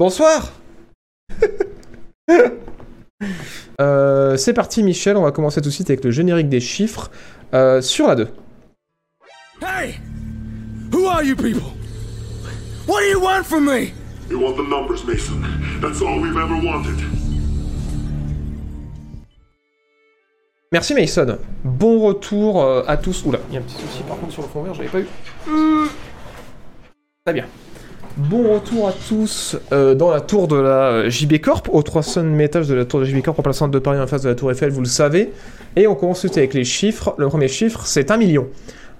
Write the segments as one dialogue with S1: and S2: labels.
S1: Bonsoir Euh, C'est parti Michel, on va commencer tout de suite avec le générique des chiffres euh, sur la 2.
S2: Hey! Who are you people? What do you want from me?
S3: You want the numbers, Mason. That's all we've ever wanted.
S1: Merci Mason. Bon retour euh, à tous. Oula, il y a un petit souci par contre sur le fond vert, j'avais pas eu. Très bien. Bon retour à tous euh, dans la tour de la euh, JB Corp, au 300 étage de la tour de JB Corp en plein de Paris en face de la tour Eiffel, vous le savez. Et on commence tout avec les chiffres. Le premier chiffre, c'est 1 million.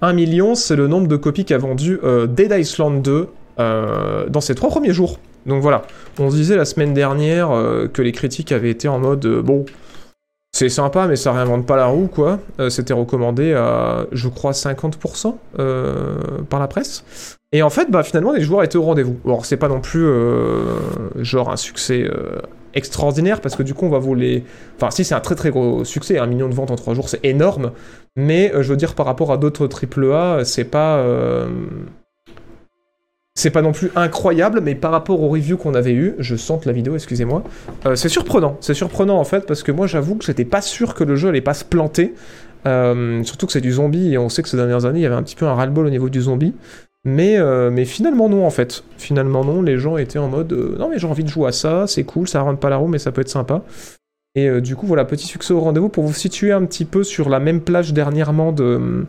S1: 1 million, c'est le nombre de copies qu'a vendu euh, Dead Island 2 euh, dans ses trois premiers jours. Donc voilà, on se disait la semaine dernière que les critiques avaient été en mode bon, c'est sympa, mais ça réinvente pas la roue, quoi. C'était recommandé à, je crois, 50% euh, par la presse. Et en fait, bah, finalement, les joueurs étaient au rendez-vous. Alors, c'est pas non plus euh, genre un succès euh, extraordinaire, parce que du coup, on va vous les. Enfin, si, c'est un très très gros succès. Un million de ventes en trois jours, c'est énorme. Mais euh, je veux dire, par rapport à d'autres AAA, c'est pas. c'est pas non plus incroyable, mais par rapport aux reviews qu'on avait eu, je sente la vidéo, excusez-moi, c'est surprenant. C'est surprenant en fait, parce que moi j'avoue que j'étais pas sûr que le jeu allait pas se planter. Surtout que c'est du zombie, et on sait que ces dernières années il y avait un petit peu un ras-le-bol au niveau du zombie. Mais, euh, mais finalement non en fait. Finalement non, les gens étaient en mode euh, non mais j'ai envie de jouer à ça, c'est cool, ça rentre pas la roue mais ça peut être sympa. Et euh, du coup voilà, petit succès au rendez-vous pour vous situer un petit peu sur la même plage dernièrement de,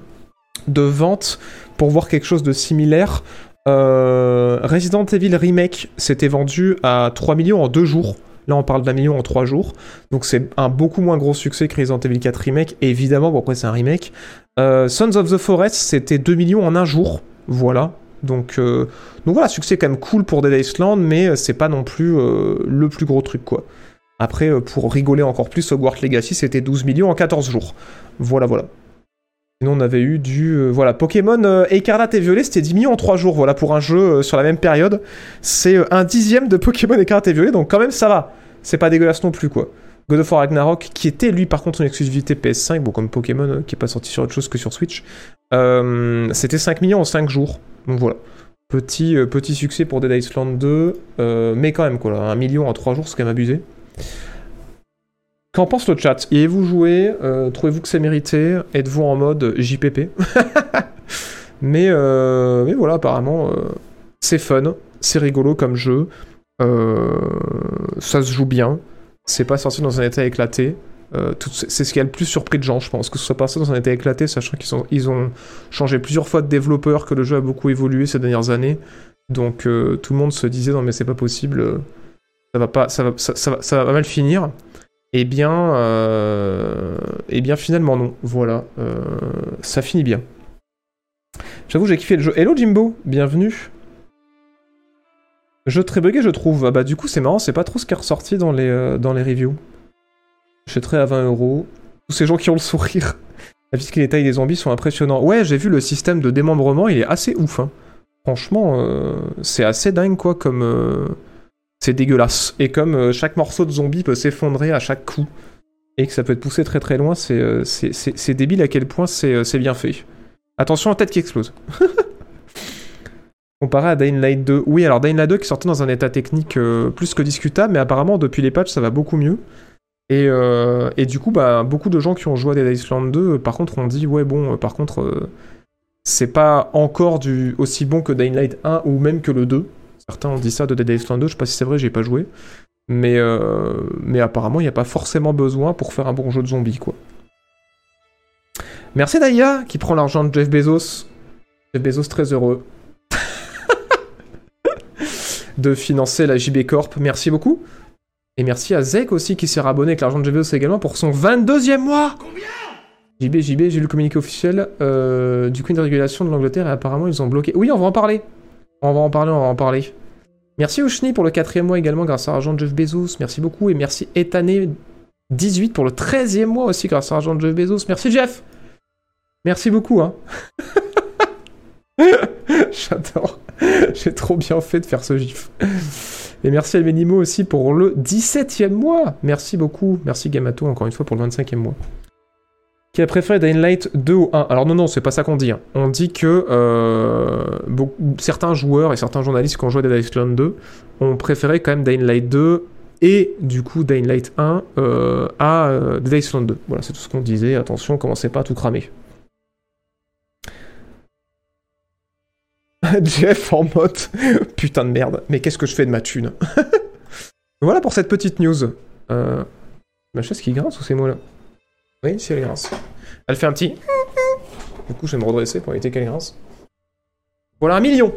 S1: vente pour voir quelque chose de similaire. Resident Evil Remake s'était vendu à 3 millions en 2 jours. Là, on parle d'un million en 3 jours. Donc, c'est un beaucoup moins gros succès que Resident Evil 4 Remake. Évidemment, bon, après, c'est un remake? Sons of the Forest, c'était 2 millions en un jour. Voilà. Donc, euh, donc voilà, succès quand même cool pour Dead Island, mais euh, c'est pas non plus euh, le plus gros truc, quoi. Après, euh, pour rigoler encore plus, Hogwarts Legacy, c'était 12 millions en 14 jours. Voilà, voilà. Sinon, on avait eu du. voilà, Pokémon Écarlate et Violet, c'était 10 millions en 3 jours. Voilà, pour un jeu sur la même période. C'est un dixième de Pokémon Écarlate et Violet, donc quand même, ça va. C'est pas dégueulasse non plus, quoi. God of War Ragnarok, qui était lui par contre une exclusivité PS5, bon, comme Pokémon, euh, qui est pas sorti sur autre chose que sur Switch, euh, c'était 5 millions en 5 jours. Donc voilà. Petit, euh, petit succès pour Dead Island 2, euh, mais quand même, quoi. là, 1 million en 3 jours, c'est quand même abusé. Qu'en pense le chat? Y avez-vous joué Trouvez-vous que c'est mérité? Êtes-vous en mode JPP mais, mais voilà, apparemment, c'est fun, c'est rigolo comme jeu, ça se joue bien, c'est pas sorti dans un état éclaté. Euh, c'est ce qui a le plus surpris de gens, je pense, que ce soit pas sorti dans un état éclaté, sachant qu'ils ils ont changé plusieurs fois de développeur, que le jeu a beaucoup évolué ces dernières années. Donc euh, tout le monde se disait non mais c'est pas possible, euh, ça va pas, ça va, mal finir. Eh bien, eh bien finalement non. Voilà, ça finit bien. J'avoue, j'ai kiffé le jeu. Hello Jimbo, bienvenue. Jeu très bugué, je trouve. Ah bah du coup, c'est marrant, c'est pas trop ce qui est ressorti dans les, euh, dans les reviews. À 20 euros. Tous ces gens qui ont le sourire. Puisque les tailles des zombies sont impressionnants. Ouais, j'ai vu le système de démembrement, il est assez ouf. hein. Franchement, euh, c'est assez dingue quoi, comme. euh, c'est dégueulasse. Et comme euh, chaque morceau de zombie peut s'effondrer à chaque coup, et que ça peut être poussé très très loin, c'est euh, débile à quel point c'est bien fait. Attention, tête qui explose. Comparé à Dying Light 2. Oui, alors Dying Light 2 qui sortait dans un état technique euh, plus que discutable, mais apparemment depuis les patchs ça va beaucoup mieux. Et, euh, du coup, bah, beaucoup de gens qui ont joué à Dead Island 2, euh, par contre, ont dit ouais, bon, par contre, c'est pas encore du aussi bon que Dying Light 1 ou même que le 2. Certains ont dit ça de Dead Island 2, je sais pas si c'est vrai, j'ai pas joué. Mais, apparemment, il n'y a pas forcément besoin pour faire un bon jeu de zombie, quoi. Merci Daya qui prend l'argent de Jeff Bezos. Jeff Bezos très heureux de financer la JB Corp. Merci beaucoup. Et merci à Zek aussi qui s'est rabonné avec l'argent de Bezos également pour son 22e mois. JB, JB, j'ai lu le communiqué officiel euh, du Queen de régulation de l'Angleterre et apparemment ils ont bloqué. Oui, on va en parler. On va en parler, on va en parler. Merci Oshni pour le quatrième mois également grâce à l'argent de Jeff Bezos. Merci beaucoup. Et merci Etané18 pour le 13e mois aussi grâce à l'argent de Jeff Bezos. Merci Jeff. Merci beaucoup. Hein. J'adore. J'ai trop bien fait de faire ce gif. Et merci à Menimo aussi pour le 17e mois. Merci beaucoup. Merci Gamato encore une fois pour le 25e mois. qui a préféré Dying Light 2 ou 1. Alors non, non, c'est pas ça qu'on dit. hein. On dit que euh, certains joueurs et certains journalistes qui ont joué à Dead Island 2 ont préféré quand même Dying Light 2 et du coup Dying Light 1 euh, à euh, Dead Island 2. Voilà, c'est tout ce qu'on disait. Attention, commencez pas à tout cramer. Jeff en mode putain de merde, mais qu'est-ce que je fais de ma thune Voilà pour cette petite news. Euh, ma chaise qui grince ou c'est moi là Oui, si elle grince. Elle fait un petit. Du coup, je vais me redresser pour éviter qu'elle grince. Voilà un million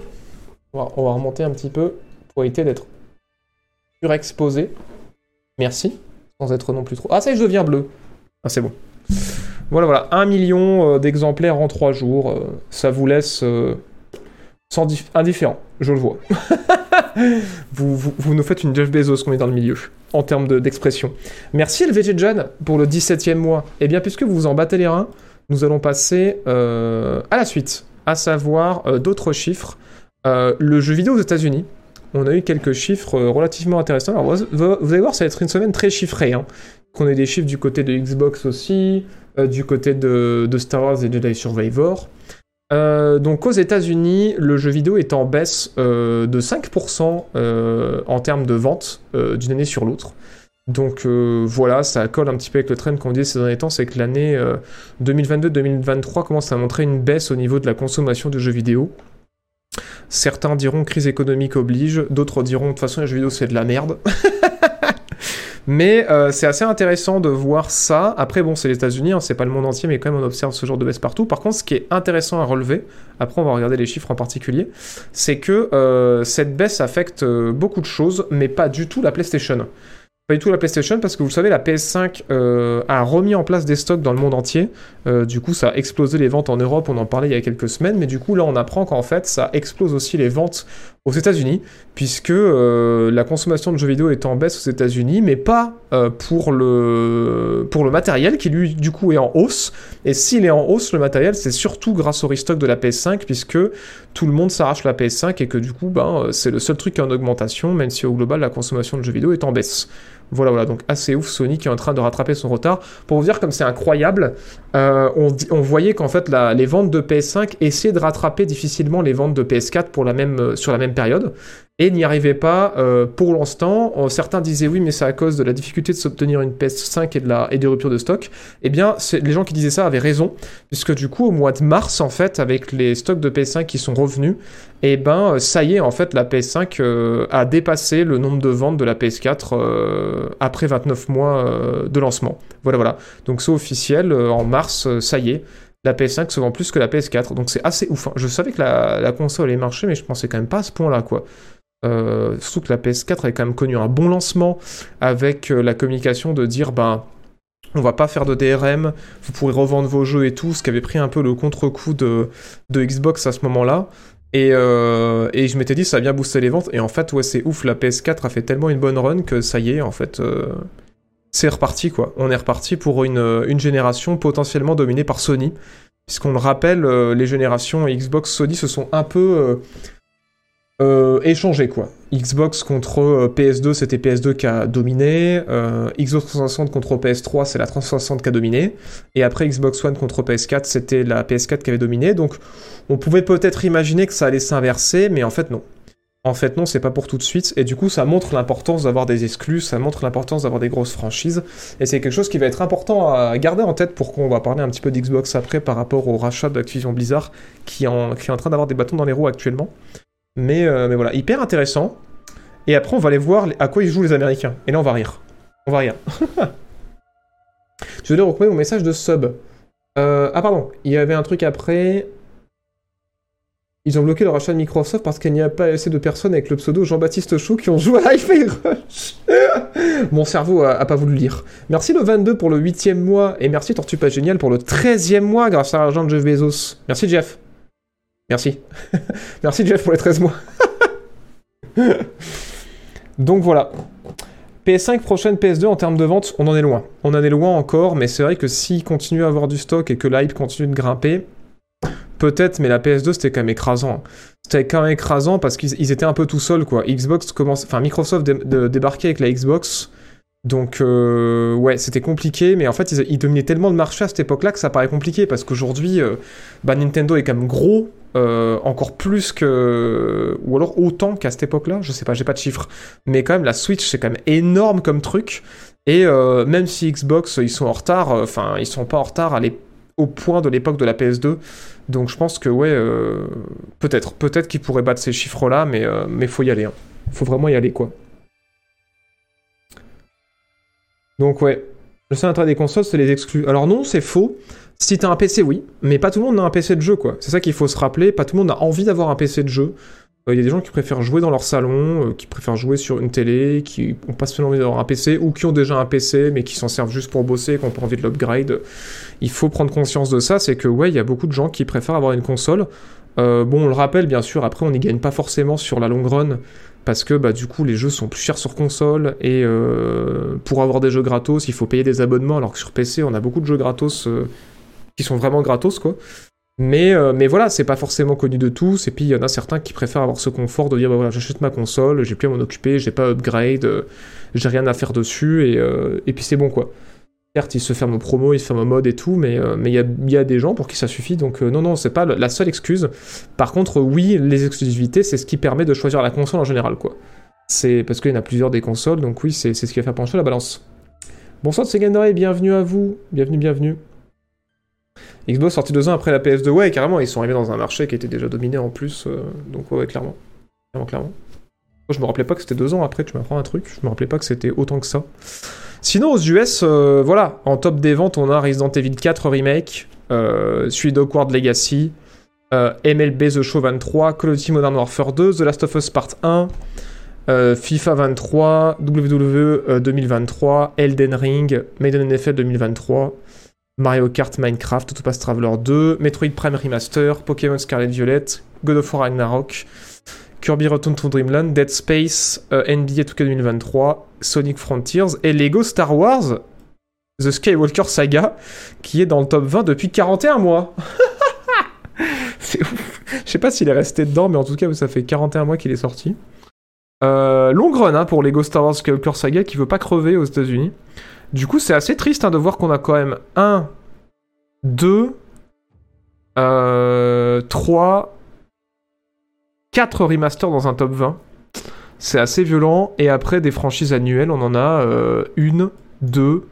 S1: on va, on va remonter un petit peu pour éviter d'être surexposé. Merci. Sans être non plus trop. Ah, ça je deviens bleu. Ah, c'est bon. Voilà, voilà. Un million euh, d'exemplaires en trois jours. euh, ça vous laisse euh, sans dif- indifférent. Je le vois. vous, nous faites une Jeff Bezos qu'on est dans le milieu en termes de- d'expression. Merci LVG Jan pour le 17e mois. Et bien, puisque vous vous en battez les reins, nous allons passer euh, à la suite, à savoir euh, d'autres chiffres. Euh, le jeu vidéo aux États-Unis, on a eu quelques chiffres relativement intéressants. Alors, vous, allez voir, ça va être une semaine très chiffrée. Hein. Qu'on ait des chiffres du côté de Xbox aussi, du côté de, de Star Wars et Jedi Survivor. Euh, donc aux États-Unis, le jeu vidéo est en baisse euh, de 5% euh, en termes de vente d'une année sur l'autre. Donc voilà, ça colle un petit peu avec le trend qu'on dit ces derniers temps, c'est que l'année euh, 2022-2023 commence à montrer une baisse au niveau de la consommation de jeux vidéo. Certains diront crise économique oblige, d'autres diront de toute façon les jeux vidéo c'est de la merde. Mais euh, c'est assez intéressant de voir ça. Après, bon, c'est les États-Unis, hein, c'est pas le monde entier, mais quand même on observe ce genre de baisse partout. Par contre, ce qui est intéressant à relever, après on va regarder les chiffres en particulier, c'est que euh, cette baisse affecte euh, beaucoup de choses, mais pas du tout la PlayStation. Pas du tout la PlayStation parce que vous le savez, la PS5 euh, a remis en place des stocks dans le monde entier. Du coup, ça a explosé les ventes en Europe, on en parlait il y a quelques semaines, mais du coup, là, on apprend qu'en fait, ça explose aussi les ventes aux États-Unis, puisque euh, la consommation de jeux vidéo est en baisse aux États-Unis, mais pas euh, pour, le, pour le matériel qui, lui, du coup, est en hausse. Et s'il est en hausse, le matériel, c'est surtout grâce au restock de la PS5, puisque tout le monde s'arrache la PS5 et que du coup, ben, euh, c'est le seul truc qui est en augmentation, même si au global, la consommation de jeux vidéo est en baisse. Voilà, voilà, donc assez ouf, Sony qui est en train de rattraper son retard. Pour vous dire comme c'est incroyable, euh, on, voyait qu'en fait les ventes de PS5 essayaient de rattraper difficilement les ventes de PS4 pour la même, euh, sur la même période et n'y arrivaient pas euh, pour l'instant. Euh, Certains disaient oui, mais c'est à cause de la difficulté de s'obtenir une PS5 et, de la, et des ruptures de stock. Eh bien, les gens qui disaient ça avaient raison, puisque du coup, au mois de mars, en fait, avec les stocks de PS5 qui sont revenus, eh ben, euh, ça y est, en fait, la PS5 euh, a dépassé le nombre de ventes de la PS4 euh, après 29 mois de lancement. Voilà, voilà. Donc c'est officiel, en mars, ça y est, la PS5 se vend plus que la PS4. Donc c'est assez ouf. hein. Je savais que la console allait marcher, mais je pensais quand même pas à ce point-là, quoi. Euh, surtout que la PS4 avait quand même connu un bon lancement avec euh, la communication de dire, ben, on va pas faire de DRM, vous pourrez revendre vos jeux et tout, ce qui avait pris un peu le contre-coup de, Xbox à ce moment-là. Et, euh, et je m'étais dit, ça a bien boosté les ventes. Et en fait, ouais, c'est ouf, la PS4 a fait tellement une bonne run que ça y est, en fait, euh, c'est reparti, quoi. On est reparti pour une, une génération potentiellement dominée par Sony. Puisqu'on le rappelle, les générations Xbox Sony se sont un peu euh, échangées, quoi. Xbox contre euh, PS2, c'était PS2 qui a dominé. euh, Xbox 360 contre PS3, c'est la 360 qui a dominé. Et après Xbox One contre PS4, c'était la PS4 qui avait dominé. Donc on pouvait peut-être imaginer que ça allait s'inverser, mais en fait non. En fait non, c'est pas pour tout de suite. Et du coup, ça montre l'importance d'avoir des exclus, ça montre l'importance d'avoir des grosses franchises. Et c'est quelque chose qui va être important à garder en tête pour qu'on va parler un petit peu d'Xbox après par rapport au rachat d'Activision Blizzard qui est en train d'avoir des bâtons dans les roues actuellement. Mais, euh, mais voilà, hyper intéressant. Et après, on va aller voir à quoi ils jouent les Américains. Et là, on va rire. On va rire. Je voulais recommander mon message de sub. Euh, ah, pardon. Il y avait un truc après. Ils ont bloqué le rachat de Microsoft parce qu'il n'y a pas assez de personnes avec le pseudo Jean-Baptiste Chou qui ont joué à Hi-Fi Rush. Mon cerveau a, pas voulu lire. Merci le 22 pour le 8ème mois et merci Tortue pas génial pour le 13ème mois grâce à l'argent de Jeff Bezos. Merci Jeff. Merci. merci Jeff pour les 13 mois. Donc voilà. PS5 prochaine PS2 en termes de vente, on en est loin. On en est loin encore, mais c'est vrai que s'il continue à avoir du stock et que l'hype continue de grimper, peut-être, mais la PS2 c'était quand même écrasant. C'était quand même écrasant parce qu'ils ils étaient un peu tout seuls quoi. Xbox commence, enfin Microsoft débarquait avec la Xbox. Donc, euh, ouais, c'était compliqué, mais en fait, ils, ils, dominaient tellement le marché à cette époque-là que ça paraît compliqué, parce qu'aujourd'hui, euh, bah, Nintendo est quand même gros, euh, encore plus que. Ou alors autant qu'à cette époque-là, je sais pas, j'ai pas de chiffres. Mais quand même, la Switch, c'est quand même énorme comme truc. Et même si Xbox, ils sont en retard, enfin, ils sont pas en retard à au point de l'époque de la PS2. Donc je pense que, ouais, peut-être, peut-être qu'ils pourraient battre ces chiffres-là, mais, mais faut y aller. Hein. Faut vraiment y aller, quoi. Donc ouais, le seul intérêt des consoles, c'est les exclus. Alors non, c'est faux. Si t'as un PC, oui, mais pas tout le monde a un PC de jeu, quoi. C'est ça qu'il faut se rappeler. Pas tout le monde a envie d'avoir un PC de jeu. Il euh, y a des gens qui préfèrent jouer dans leur salon, euh, qui préfèrent jouer sur une télé, qui n'ont pas seulement envie d'avoir un PC, ou qui ont déjà un PC, mais qui s'en servent juste pour bosser, qui n'ont pas envie de l'upgrade. Il faut prendre conscience de ça, c'est que ouais, il y a beaucoup de gens qui préfèrent avoir une console. Euh, bon, on le rappelle, bien sûr, après on n'y gagne pas forcément sur la longue run, parce que bah, du coup les jeux sont plus chers sur console et euh, pour avoir des jeux gratos il faut payer des abonnements alors que sur PC on a beaucoup de jeux gratos euh, qui sont vraiment gratos quoi. Mais, euh, mais voilà, c'est pas forcément connu de tous, et puis il y en a certains qui préfèrent avoir ce confort de dire bah voilà, j'achète ma console, j'ai plus à m'en occuper, j'ai pas upgrade, j'ai rien à faire dessus, et, et puis c'est bon quoi. Certes, il se ferme aux promos, il se ferme au mode et tout, mais euh, il y, a, des gens pour qui ça suffit. Donc euh, non, non, c'est pas la seule excuse. Par contre, oui, les exclusivités, c'est ce qui permet de choisir la console en général, quoi. C'est parce qu'il y en a plusieurs des consoles, donc oui, c'est ce qui va faire pencher la balance. Bonsoir de bienvenue à vous, bienvenue, bienvenue. Xbox sorti deux ans après la PS2, ouais, carrément, ils sont arrivés dans un marché qui était déjà dominé en plus, euh, donc ouais, clairement. Clairement, clairement. Je me rappelais pas que c'était deux ans après, tu m'apprends un truc, je me rappelais pas que c'était autant que ça. Sinon, aux US, euh, voilà, en top des ventes, on a Resident Evil 4 Remake, euh, celui d'Hogwarts Legacy, euh, MLB The Show 23, Call of Duty Modern Warfare 2, The Last of Us Part 1, euh, FIFA 23, WWE 2023, Elden Ring, Maiden NFL 2023, Mario Kart Minecraft, Autopass Traveler 2, Metroid Prime Remaster, Pokémon Scarlet Violet, God of War Ragnarok, Kirby Return to Dreamland, Dead Space, NBA 2K 2023, Sonic Frontiers et Lego Star Wars The Skywalker Saga qui est dans le top 20 depuis 41 mois. c'est ouf. Je sais pas s'il est resté dedans, mais en tout cas, ça fait 41 mois qu'il est sorti. Euh, long run hein, pour Lego Star Wars Skywalker Saga qui veut pas crever aux États-Unis. Du coup, c'est assez triste hein, de voir qu'on a quand même 1, 2, 3, 4 remasters dans un top 20. C'est assez violent. Et après, des franchises annuelles, on en a euh, une, deux,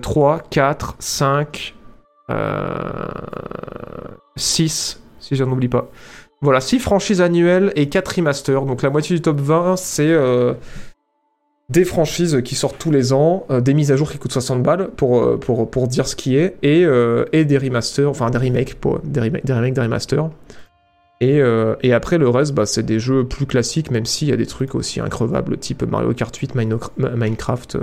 S1: 3, 4, 5, 6, si j'en oublie pas. Voilà, 6 franchises annuelles et 4 remasters. Donc la moitié du top 20, c'est euh, des franchises qui sortent tous les ans, euh, des mises à jour qui coûtent 60 balles pour, pour, dire ce qui est, et, des remasters, enfin des remakes, pour, des, remakes, des remakes, des remasters. Euh, et, après, le reste, bah, c'est des jeux plus classiques, même s'il y a des trucs aussi increvables, type Mario Kart 8, Minecraft.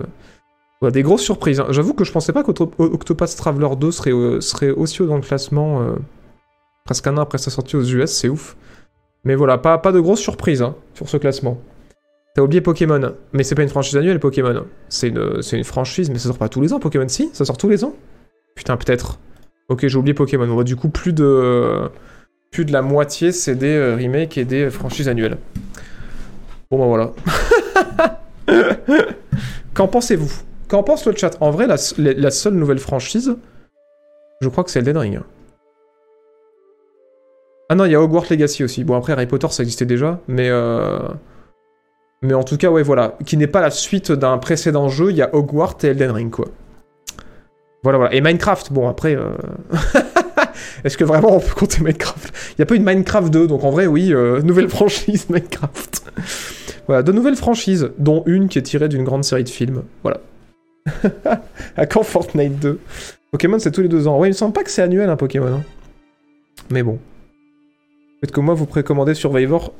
S1: Euh. des grosses surprises. Hein. J'avoue que je pensais pas qu'Octopath Traveler 2 serait, euh, serait aussi haut dans le classement, presque un an après sa sortie aux US, c'est ouf. Mais voilà, pas, de grosses surprises hein, sur ce classement. T'as oublié Pokémon, mais c'est pas une franchise annuelle Pokémon. C'est une, une, franchise, mais ça sort pas tous les ans Pokémon, si Ça sort tous les ans Putain, peut-être. Ok, j'ai oublié Pokémon. On du coup plus de plus de la moitié, c'est des euh, remakes et des franchises annuelles. Bon, ben voilà. Qu'en pensez-vous? Qu'en pense le chat? En vrai, la, seule nouvelle franchise, je crois que c'est Elden Ring. Ah non, il y a Hogwarts Legacy aussi. Bon, après, Harry Potter, ça existait déjà, mais... Euh, mais en tout cas, ouais, voilà. Qui n'est pas la suite d'un précédent jeu, il y a Hogwarts et Elden Ring, quoi. Voilà, voilà. Et Minecraft, bon, après... Euh, Est-ce que vraiment on peut compter Minecraft? Il n'y a pas une Minecraft 2, donc en vrai, oui, euh, nouvelle franchise Minecraft. voilà, deux nouvelles franchises, dont une qui est tirée d'une grande série de films. Voilà. à quand Fortnite 2 Pokémon, c'est tous les deux ans. Ouais, il me semble pas que c'est annuel, un Pokémon. Hein. Mais bon. Peut-être que moi, vous précommandez Survivor.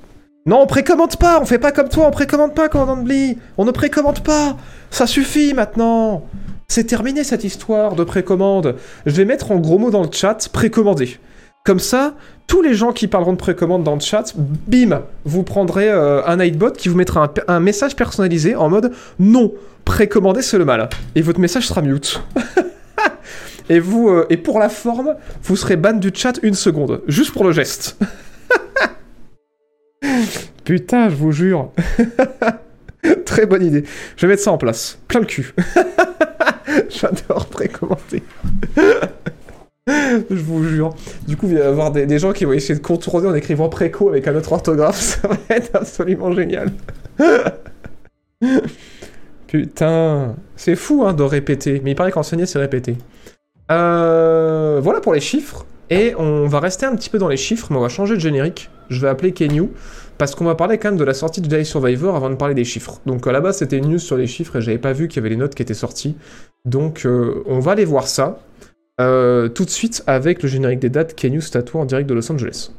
S1: Non, on précommande pas On fait pas comme toi, on précommande pas, commandant de Blee On ne précommande pas Ça suffit maintenant c'est terminé cette histoire de précommande. Je vais mettre en gros mots dans le chat précommandé. Comme ça, tous les gens qui parleront de précommande dans le chat, bim, vous prendrez euh, un Nightbot qui vous mettra un, message personnalisé en mode non, précommander c'est le mal. Et votre message sera mute. et, vous, euh, et pour la forme, vous serez ban du chat une seconde, juste pour le geste. Putain, je vous jure. Très bonne idée. Je vais mettre ça en place. Plein le cul. J'adore précommander. Je vous jure. Du coup, il va y avoir des, des gens qui vont essayer de contourner en écrivant préco avec un autre orthographe. Ça va être absolument génial. Putain. C'est fou hein, de répéter. Mais il paraît qu'enseigner, c'est répéter. Euh, voilà pour les chiffres. Et on va rester un petit peu dans les chiffres, mais on va changer de générique. Je vais appeler Kenyu, parce qu'on va parler quand même de la sortie de Jedi Survivor avant de parler des chiffres. Donc à la base, c'était une news sur les chiffres et j'avais pas vu qu'il y avait les notes qui étaient sorties. Donc euh, on va aller voir ça euh, tout de suite avec le générique des dates Kenyu Statua en direct de Los Angeles.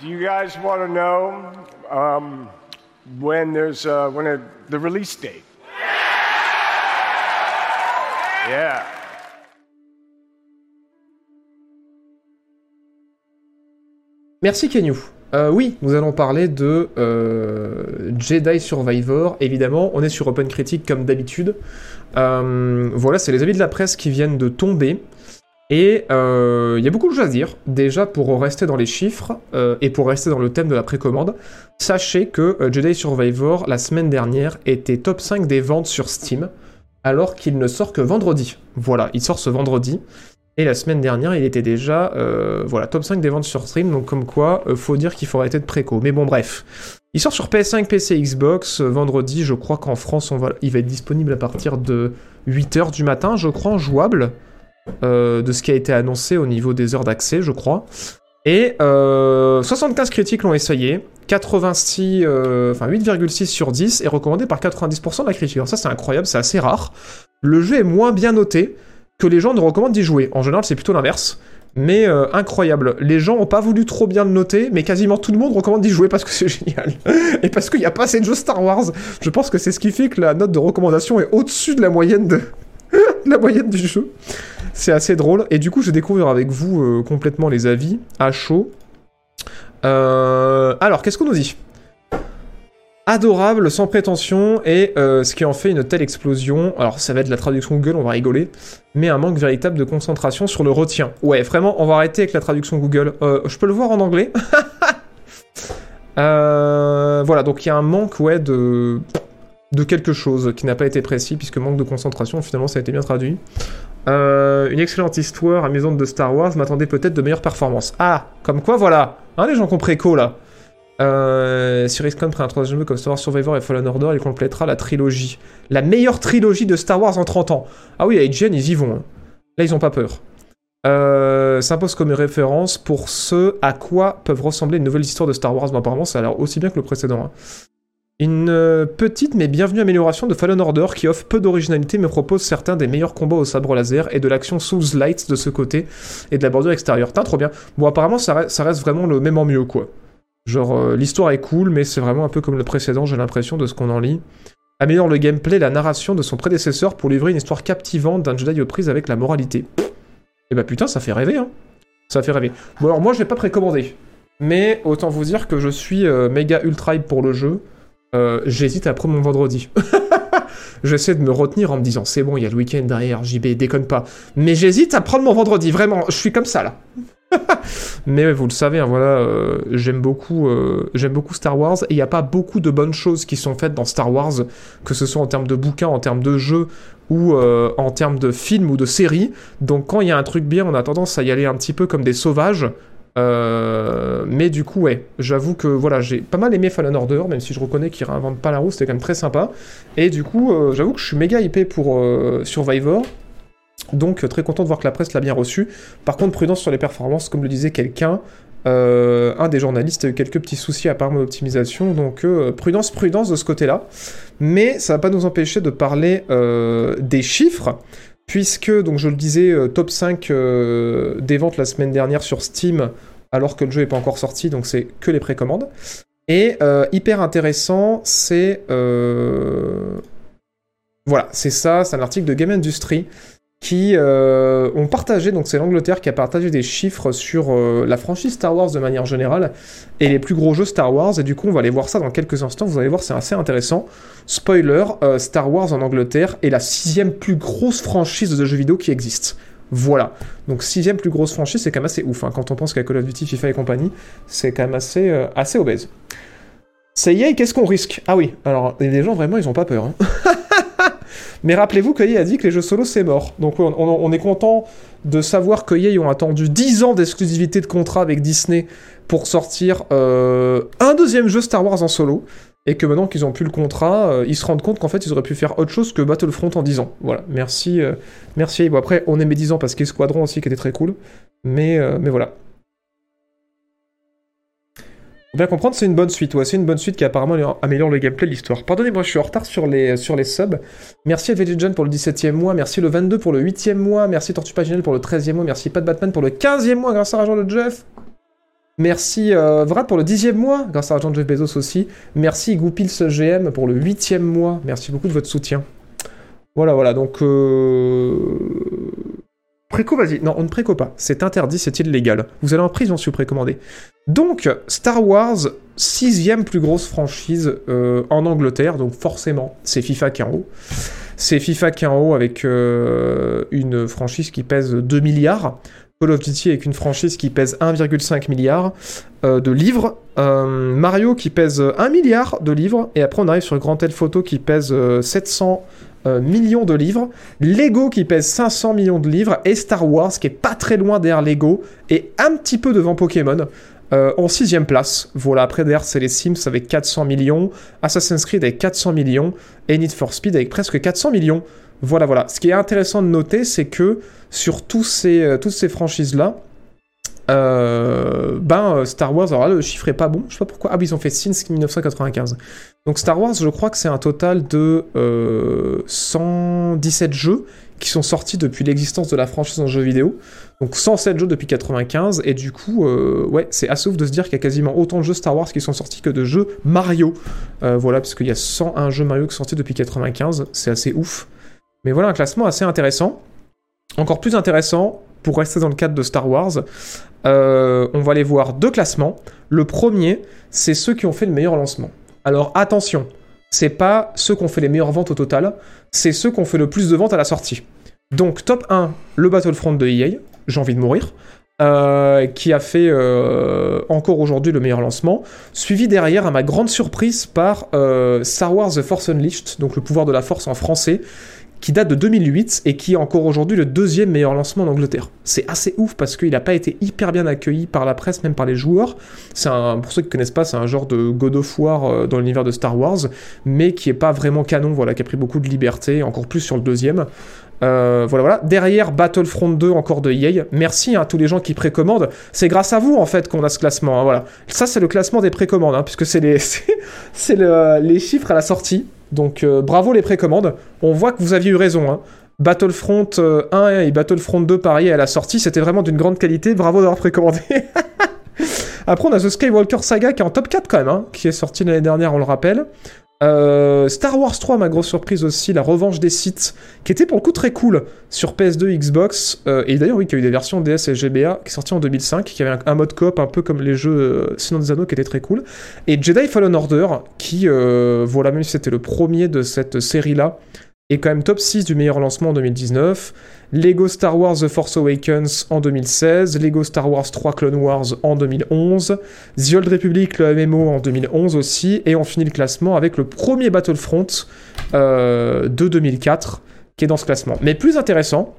S4: Do you guys want to know um, when there's uh, when a, the release date? Yeah.
S1: Merci Kenyu. Euh, oui, nous allons parler de euh, Jedi Survivor. Évidemment, on est sur Open Critique comme d'habitude. Euh, voilà, c'est les avis de la presse qui viennent de tomber. Et il y a beaucoup de choses à dire. Déjà, pour rester dans les chiffres et pour rester dans le thème de la précommande, sachez que Jedi Survivor, la semaine dernière, était top 5 des ventes sur Steam, alors qu'il ne sort que vendredi. Voilà, il sort ce vendredi. Et la semaine dernière, il était déjà euh, voilà, top 5 des ventes sur stream, donc comme quoi, euh, faut dire qu'il faut arrêter de préco. Mais bon, bref. Il sort sur PS5, PC, Xbox, euh, vendredi, je crois qu'en France, il va être disponible à partir de 8h du matin, je crois, jouable, euh, de ce qui a été annoncé au niveau des heures d'accès, je crois. Et euh, 75 critiques l'ont essayé, 86, euh, enfin 8,6 sur 10, et recommandé par 90% de la critique. Alors ça, c'est incroyable, c'est assez rare. Le jeu est moins bien noté, que les gens ne recommandent d'y jouer. En général, c'est plutôt l'inverse. Mais euh, incroyable. Les gens ont pas voulu trop bien le noter, mais quasiment tout le monde recommande d'y jouer parce que c'est génial. Et parce qu'il n'y a pas assez de jeux Star Wars. Je pense que c'est ce qui fait que la note de recommandation est au-dessus de la moyenne de la moyenne du jeu. C'est assez drôle. Et du coup, je découvre avec vous euh, complètement les avis à chaud. Euh, alors, qu'est-ce qu'on nous dit? Adorable, sans prétention, et euh, ce qui en fait une telle explosion, alors ça va être la traduction Google, on va rigoler, mais un manque véritable de concentration sur le retien. Ouais, vraiment, on va arrêter avec la traduction Google. Euh, je peux le voir en anglais? Euh, Voilà, donc il y a un manque, ouais, de de quelque chose qui n'a pas été précis, puisque manque de concentration, finalement ça a été bien traduit. Une excellente histoire amusante de Star Wars, m'attendait peut-être de meilleures performances. Ah, comme quoi, voilà, hein, les gens qui ont préco là. Euh, si Respawn prend un troisième jeu comme Star Wars Survivor et Fallen Order, il complétera la trilogie. La meilleure trilogie de Star Wars en 30 ans. Ah oui, à IGN, ils y vont. hein. Là, ils ont pas peur. Euh, s'impose comme référence pour ce à quoi peuvent ressembler une nouvelle histoire de Star Wars. Bon, apparemment, ça a l'air aussi bien que le précédent. hein. Une euh, petite mais bienvenue amélioration de Fallen Order qui offre peu d'originalité mais propose certains des meilleurs combats au sabre laser et de l'action Souls-Light de ce côté et de la bordure extérieure. Putain, trop bien. Bon, apparemment, ça reste vraiment le même en mieux, quoi. Genre, euh, l'histoire est cool, mais c'est vraiment un peu comme le précédent, j'ai l'impression, de ce qu'on en lit. Améliore le gameplay la narration de son prédécesseur pour livrer une histoire captivante d'un Jedi aux prises avec la moralité. Et bah putain, ça fait rêver, hein. Ça fait rêver. Bon, alors moi, je vais pas précommander. Mais autant vous dire que je suis euh, méga ultra hype pour le jeu. Euh, J'hésite à prendre mon vendredi. J'essaie de me retenir en me disant, c'est bon, il y a le week-end derrière, JB, déconne pas. Mais j'hésite à prendre mon vendredi, vraiment, je suis comme ça là. Mais vous le savez, hein, voilà, euh, j'aime beaucoup, euh, beaucoup Star Wars et il n'y a pas beaucoup de bonnes choses qui sont faites dans Star Wars, que ce soit en termes de bouquins, en termes de jeux ou euh, en termes de films ou de séries. Donc quand il y a un truc bien, on a tendance à y aller un petit peu comme des sauvages. Mais du coup, ouais, j'avoue que voilà, j'ai pas mal aimé Fallen Order, même si je reconnais qu'il réinvente pas la roue, c'était quand même très sympa. Et du coup, j'avoue que je suis méga hypé pour Survivor. Donc euh, très content de voir que la presse l'a bien reçu. Par contre, prudence sur les performances, comme le disait quelqu'un. euh, un des journalistes a eu quelques petits soucis à part mon optimisation, donc euh, prudence, prudence de ce côté-là. Mais ça va pas nous empêcher de parler des chiffres, puisque, donc je le disais, top 5 euh, des ventes la semaine dernière sur Steam, alors que le jeu n'est pas encore sorti, donc c'est que les précommandes. Et hyper intéressant, c'est... Voilà, c'est ça, c'est un article de Game Industry qui euh, ont partagé, donc c'est l'Angleterre qui a partagé des chiffres sur euh, la franchise Star Wars de manière générale et les plus gros jeux Star Wars, et du coup on va aller voir ça dans quelques instants, vous allez voir c'est assez intéressant. Spoiler, euh, Star Wars en Angleterre est la sixième plus grosse franchise de jeux vidéo qui existe. Voilà, donc sixième plus grosse franchise, c'est quand même assez ouf, hein. quand on pense qu'à Call of Duty, FIFA et compagnie, c'est quand même assez, euh, assez obèse. C'est EA, qu'est-ce qu'on risque? Ah oui, alors les gens vraiment ils ont pas peur. hein. Mais rappelez-vous que a dit que les jeux solo c'est mort. Donc on, est content de savoir que EA ont attendu 10 ans d'exclusivité de contrat avec Disney pour sortir euh, un deuxième jeu Star Wars en solo. Et que maintenant qu'ils ont plus le contrat, euh, ils se rendent compte qu'en fait ils auraient pu faire autre chose que Battlefront en 10 ans. Voilà, merci, euh, merci. Bon après on aimait 10 ans parce qu'il y a Squadron aussi qui était très cool. Mais, euh, mais voilà. Bien comprendre, c'est une bonne suite. Ouais, c'est une bonne suite qui apparemment améliore- le gameplay de l'histoire. Pardonnez-moi, je suis en retard sur les, sur les subs. Merci à VGGen pour le 17e mois. Merci le 22 pour le 8e mois. Merci Tortue Paginel pour le 13e mois. Merci Pat Batman pour le 15e mois grâce à l'argent de Jeff. Merci euh, Vrad pour le 10e mois grâce à l'argent de Jeff Bezos aussi. Merci Goupils GM pour le 8e mois. Merci beaucoup de votre soutien. Voilà, voilà. Donc. Euh... Préco, vas-y. Non, on ne préco pas. C'est interdit, c'est illégal. Vous allez en prison si vous précommandez. Donc, Star Wars, sixième plus grosse franchise euh, en Angleterre, donc forcément, c'est FIFA qui est en haut. C'est FIFA qui est en haut avec euh, une franchise qui pèse 2 milliards. Call of Duty avec une franchise qui pèse 1,5 milliard euh, de livres. Mario qui pèse 1 milliard de livres. Et après, on arrive sur Grand Theft Photo qui pèse euh, 700 euh, millions de livres. Lego qui pèse 500 millions de livres. Et Star Wars qui est pas très loin derrière Lego. Et un petit peu devant Pokémon. Euh, en sixième place, voilà, après derrière c'est les Sims avec 400 millions, Assassin's Creed avec 400 millions, et Need for Speed avec presque 400 millions. Voilà, voilà. Ce qui est intéressant de noter, c'est que sur euh, toutes ces franchises-là, ben Star Wars, alors là le chiffre est pas bon, je sais pas pourquoi. Ah oui, ils ont fait Since 1995. Donc Star Wars, je crois que c'est un total de euh, 117 jeux qui sont sortis depuis l'existence de la franchise en jeu vidéo. Donc 107 jeux depuis 95, et du coup, euh, ouais, c'est assez ouf de se dire qu'il y a quasiment autant de jeux Star Wars qui sont sortis que de jeux Mario. Euh, voilà, parce qu'il y a 101 jeux Mario qui sont sortis depuis 95, c'est assez ouf. Mais voilà, un classement assez intéressant. Encore plus intéressant, pour rester dans le cadre de Star Wars, euh, on va aller voir deux classements. Le premier, c'est ceux qui ont fait le meilleur lancement. Alors attention, c'est pas ceux qui ont fait les meilleures ventes au total, c'est ceux qui ont fait le plus de ventes à la sortie. Donc top 1, le Battlefront de EA, j'ai envie de mourir, euh, qui a fait euh, encore aujourd'hui le meilleur lancement, suivi derrière, à ma grande surprise, par euh, Star Wars The Force Unleashed, donc le pouvoir de la force en français, qui date de 2008 et qui est encore aujourd'hui le deuxième meilleur lancement en Angleterre. C'est assez ouf parce qu'il n'a pas été hyper bien accueilli par la presse, même par les joueurs. C'est un, pour ceux qui connaissent pas, c'est un genre de God of War euh, dans l'univers de Star Wars, mais qui est pas vraiment canon, voilà, qui a pris beaucoup de liberté, encore plus sur le deuxième. Euh, voilà, voilà. Derrière Battlefront 2, encore de EA. Merci à tous les gens qui précommandent. C'est grâce à vous, en fait, qu'on a ce classement. hein, voilà. Ça, c'est le classement des précommandes, hein, puisque c'est les, les chiffres à la sortie. Donc, euh, bravo les précommandes. On voit que vous aviez eu raison. hein. Battlefront euh, 1 et Battlefront 2, pareil, à la sortie, c'était vraiment d'une grande qualité. Bravo d'avoir précommandé. Après, on a The Skywalker Saga qui est en top 4 quand même, hein, qui est sorti l'année dernière, on le rappelle. Euh, Star Wars 3, ma grosse surprise aussi, la revanche des sites, qui était pour le coup très cool sur PS2, Xbox, euh, et d'ailleurs oui, qui a eu des versions DS et GBA, qui est en 2005, qui avait un, un mode coop un peu comme les jeux euh, Sinon des Anneaux, qui était très cool, et Jedi Fallen Order, qui, euh, voilà, même si c'était le premier de cette série-là, est quand même top 6 du meilleur lancement en 2019. Lego Star Wars The Force Awakens en 2016, Lego Star Wars 3 Clone Wars en 2011, The Old Republic, le MMO en 2011 aussi, et on finit le classement avec le premier Battlefront euh, de 2004 qui est dans ce classement. Mais plus intéressant,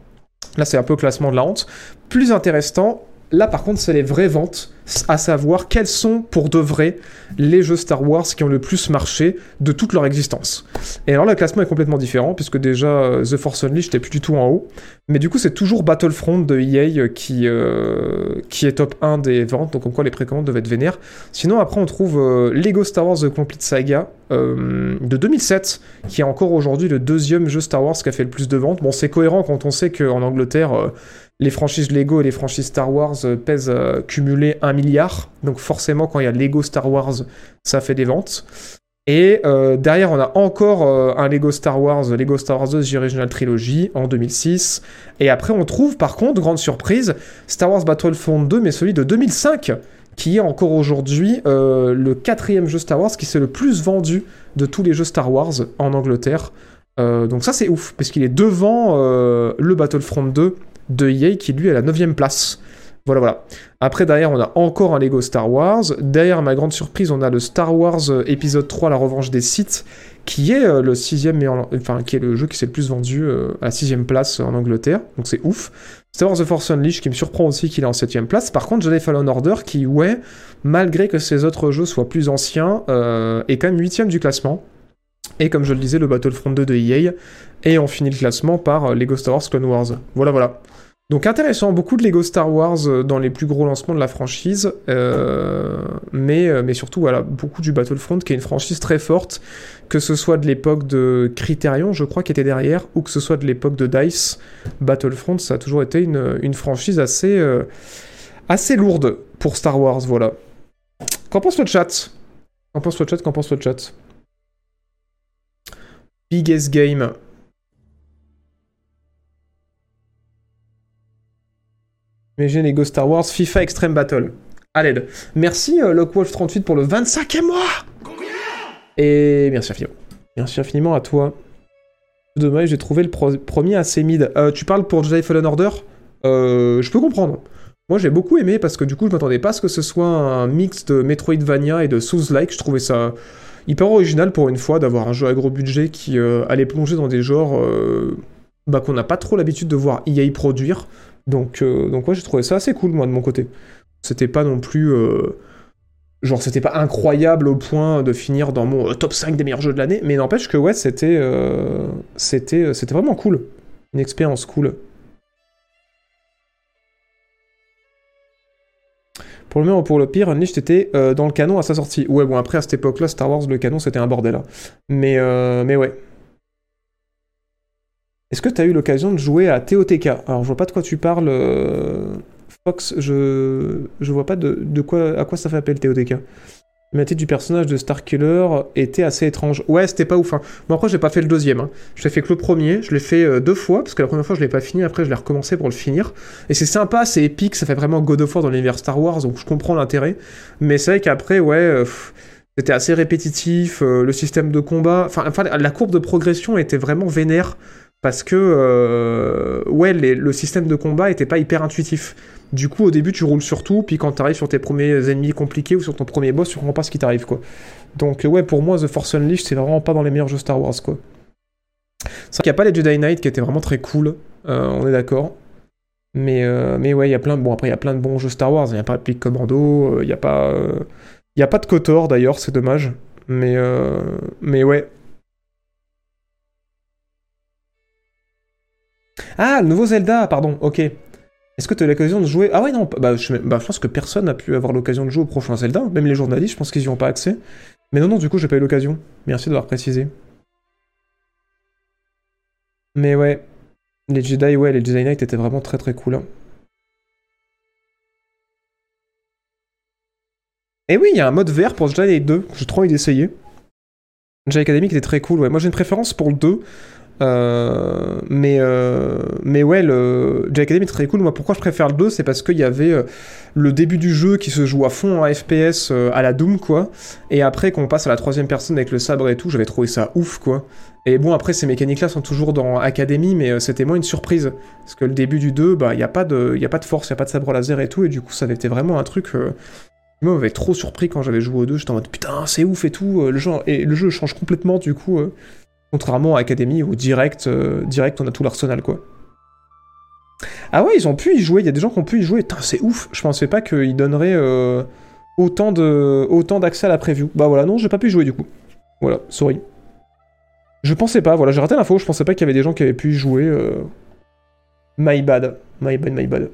S1: là c'est un peu classement de la honte, plus intéressant, là par contre c'est les vraies ventes, à savoir quels sont pour de vrai les jeux Star Wars qui ont le plus marché de toute leur existence. Et alors le classement est complètement différent, puisque déjà euh, The Force Unleashed n'est plus du tout en haut, mais du coup c'est toujours Battlefront de EA qui, euh, qui est top 1 des ventes, donc comme quoi les précommandes devaient être vénères. Sinon après on trouve euh, Lego Star Wars The Complete Saga euh, de 2007, qui est encore aujourd'hui le deuxième jeu Star Wars qui a fait le plus de ventes. Bon c'est cohérent quand on sait qu'en Angleterre... les franchises Lego et les franchises Star Wars euh, pèsent euh, cumulé 1 milliard. Donc forcément, quand il y a Lego Star Wars, ça fait des ventes. Et euh, derrière, on a encore un Lego Star Wars, Lego Star Wars 2 The Original Trilogy en 2006. Et après, on trouve par contre, grande surprise, Star Wars Battlefront 2, mais celui de 2005, qui est encore aujourd'hui le quatrième jeu Star Wars qui s'est le plus vendu de tous les jeux Star Wars en Angleterre. Donc ça, c'est ouf, parce qu'il est devant le Battlefront 2 de EA qui lui est à la 9ème place. Voilà, voilà. Après, derrière, on a encore un Lego Star Wars. Derrière, ma grande surprise, on a le Star Wars euh, épisode 3, La Revanche des Sith, qui est euh, le sixième, meilleur- enfin, qui est le jeu qui s'est le plus vendu euh, à la sixième place en Angleterre. Donc c'est ouf. Star Wars The Force Unleashed, qui me surprend aussi qu'il est en septième place. Par contre, Jedi Fallen Order, qui, ouais, malgré que ces autres jeux soient plus anciens, euh, est quand même huitième du classement. Et comme je le disais, le Battlefront 2 de EA. Et on finit le classement par euh, Lego Star Wars Clone Wars. Voilà, voilà. Donc intéressant, beaucoup de Lego Star Wars euh, dans les plus gros lancements de la franchise, euh, mais, mais surtout voilà, beaucoup du Battlefront qui est une franchise très forte, que ce soit de l'époque de Criterion, je crois, qui était derrière, ou que ce soit de l'époque de DICE, Battlefront, ça a toujours été une, une franchise assez, assez lourde pour Star Wars, voilà. Qu'en pense le chat? Qu'en pense le chat? Qu'en pense le chat? Biggest game. Imaginez Lego Star Wars FIFA Extreme Battle. À l'aide. Merci euh, Lockwolf38 pour le 25e mois Et merci infiniment. Merci infiniment à toi. Dommage, j'ai trouvé le premier assez mid. Euh, tu parles pour Jedi Fallen Order? Euh, Je peux comprendre. Moi j'ai beaucoup aimé parce que du coup je m'attendais pas à ce que ce soit un mix de Metroidvania et de Souls-like. Je trouvais ça hyper original pour une fois d'avoir un jeu à gros budget qui euh, allait plonger dans des genres euh, bah, qu'on n'a pas trop l'habitude de voir EA produire. Donc, euh, donc ouais, j'ai trouvé ça assez cool, moi, de mon côté. C'était pas non plus... Genre, c'était pas incroyable au point de finir dans mon top 5 des meilleurs jeux de l'année, mais n'empêche que, ouais, c'était... c'était vraiment cool. Une expérience cool. Pour le meilleur ou pour le pire, Unleashed était euh, dans le canon à sa sortie. Ouais, bon, après, à cette époque-là, Star Wars, le canon, c'était un bordel. hein. Mais, euh, mais ouais. Est-ce que tu as eu l'occasion de jouer à TOTK Alors, je vois pas de quoi tu parles, euh, Fox. Je, je vois pas de, de quoi, à quoi ça fait appel TOTK. Tête du personnage de Starkiller était assez étrange. Ouais, c'était pas ouf. Hein. Bon, après, j'ai pas fait le deuxième. Hein. Je l'ai fait que le premier. Je l'ai fait euh, deux fois, parce que la première fois, je l'ai pas fini. Après, je l'ai recommencé pour le finir. Et c'est sympa, c'est épique. Ça fait vraiment God of War dans l'univers Star Wars, donc je comprends l'intérêt. Mais c'est vrai qu'après, ouais. euh, c'était assez répétitif, euh, le système de combat, enfin, la courbe de progression était vraiment vénère parce que ouais, le système de combat était pas hyper intuitif. Du coup, au début, tu roules sur tout, puis quand t'arrives sur tes premiers ennemis compliqués ou sur ton premier boss, tu comprends pas ce qui t'arrive, quoi. Donc, ouais, pour moi, The Force Unleashed, c'est vraiment pas dans les meilleurs jeux Star Wars, quoi. C'est vrai qu'il n'y a pas les Jedi Knight qui étaient vraiment très cool, euh, on est d'accord. Mais, euh, mais ouais, il y a plein de, bon, après, il y a plein de bons jeux Star Wars. Il n'y a pas Epic Commando, euh, il n'y a pas, il a pas de Kotor d'ailleurs, c'est dommage. Mais, mais ouais. Ah, le nouveau Zelda, pardon, ok. Est-ce que tu as l'occasion de jouer? Ah ouais, non, bah je, bah, je pense que personne n'a pu avoir l'occasion de jouer au prochain Zelda, même les journalistes, je pense qu'ils n'y ont pas accès. Mais non, non, du coup, j'ai pas eu l'occasion. Merci de l'avoir précisé. Mais ouais, les Jedi, ouais, les Jedi Knight étaient vraiment très très cool. hein. Et oui, il y a un mode vert pour Jedi Knight 2, que j'ai trop envie d'essayer. Jedi Academy était très cool, ouais. Moi j'ai une préférence pour le 2. Euh, mais, euh, mais ouais, le Jedi Academy est très cool. Moi, pourquoi je préfère le 2 C'est parce qu'il y avait euh, le début du jeu qui se joue à fond en FPS à la Doom, quoi. Et après, qu'on passe à la troisième personne avec le sabre et tout, j'avais trouvé ça ouf, quoi. Et bon, après, ces mécaniques-là sont toujours dans Academy, mais c'était moins une surprise. Parce que le début du 2, bah, il n'y a, pas de- y a pas de force, il n'y a pas de sabre laser et tout, et du coup, ça avait été vraiment un truc. qui m'avait trop surpris quand j'avais joué au 2. J'étais en mode putain, c'est ouf et tout. Le et le jeu change complètement, du coup. Contrairement à Academy où direct, euh, direct on a tout l'arsenal, quoi. Ah ouais, ils ont pu y jouer. Il y a des gens qui ont pu y jouer. Putain, c'est ouf. Je pensais pas qu'ils donneraient euh, autant de autant d'accès à la preview. Bah voilà, non, j'ai pas pu y jouer du coup. Voilà, sorry. Je pensais pas, voilà, j'ai raté l'info, je pensais pas qu'il y avait des gens qui avaient pu y jouer. euh. My bad, my bad, my bad.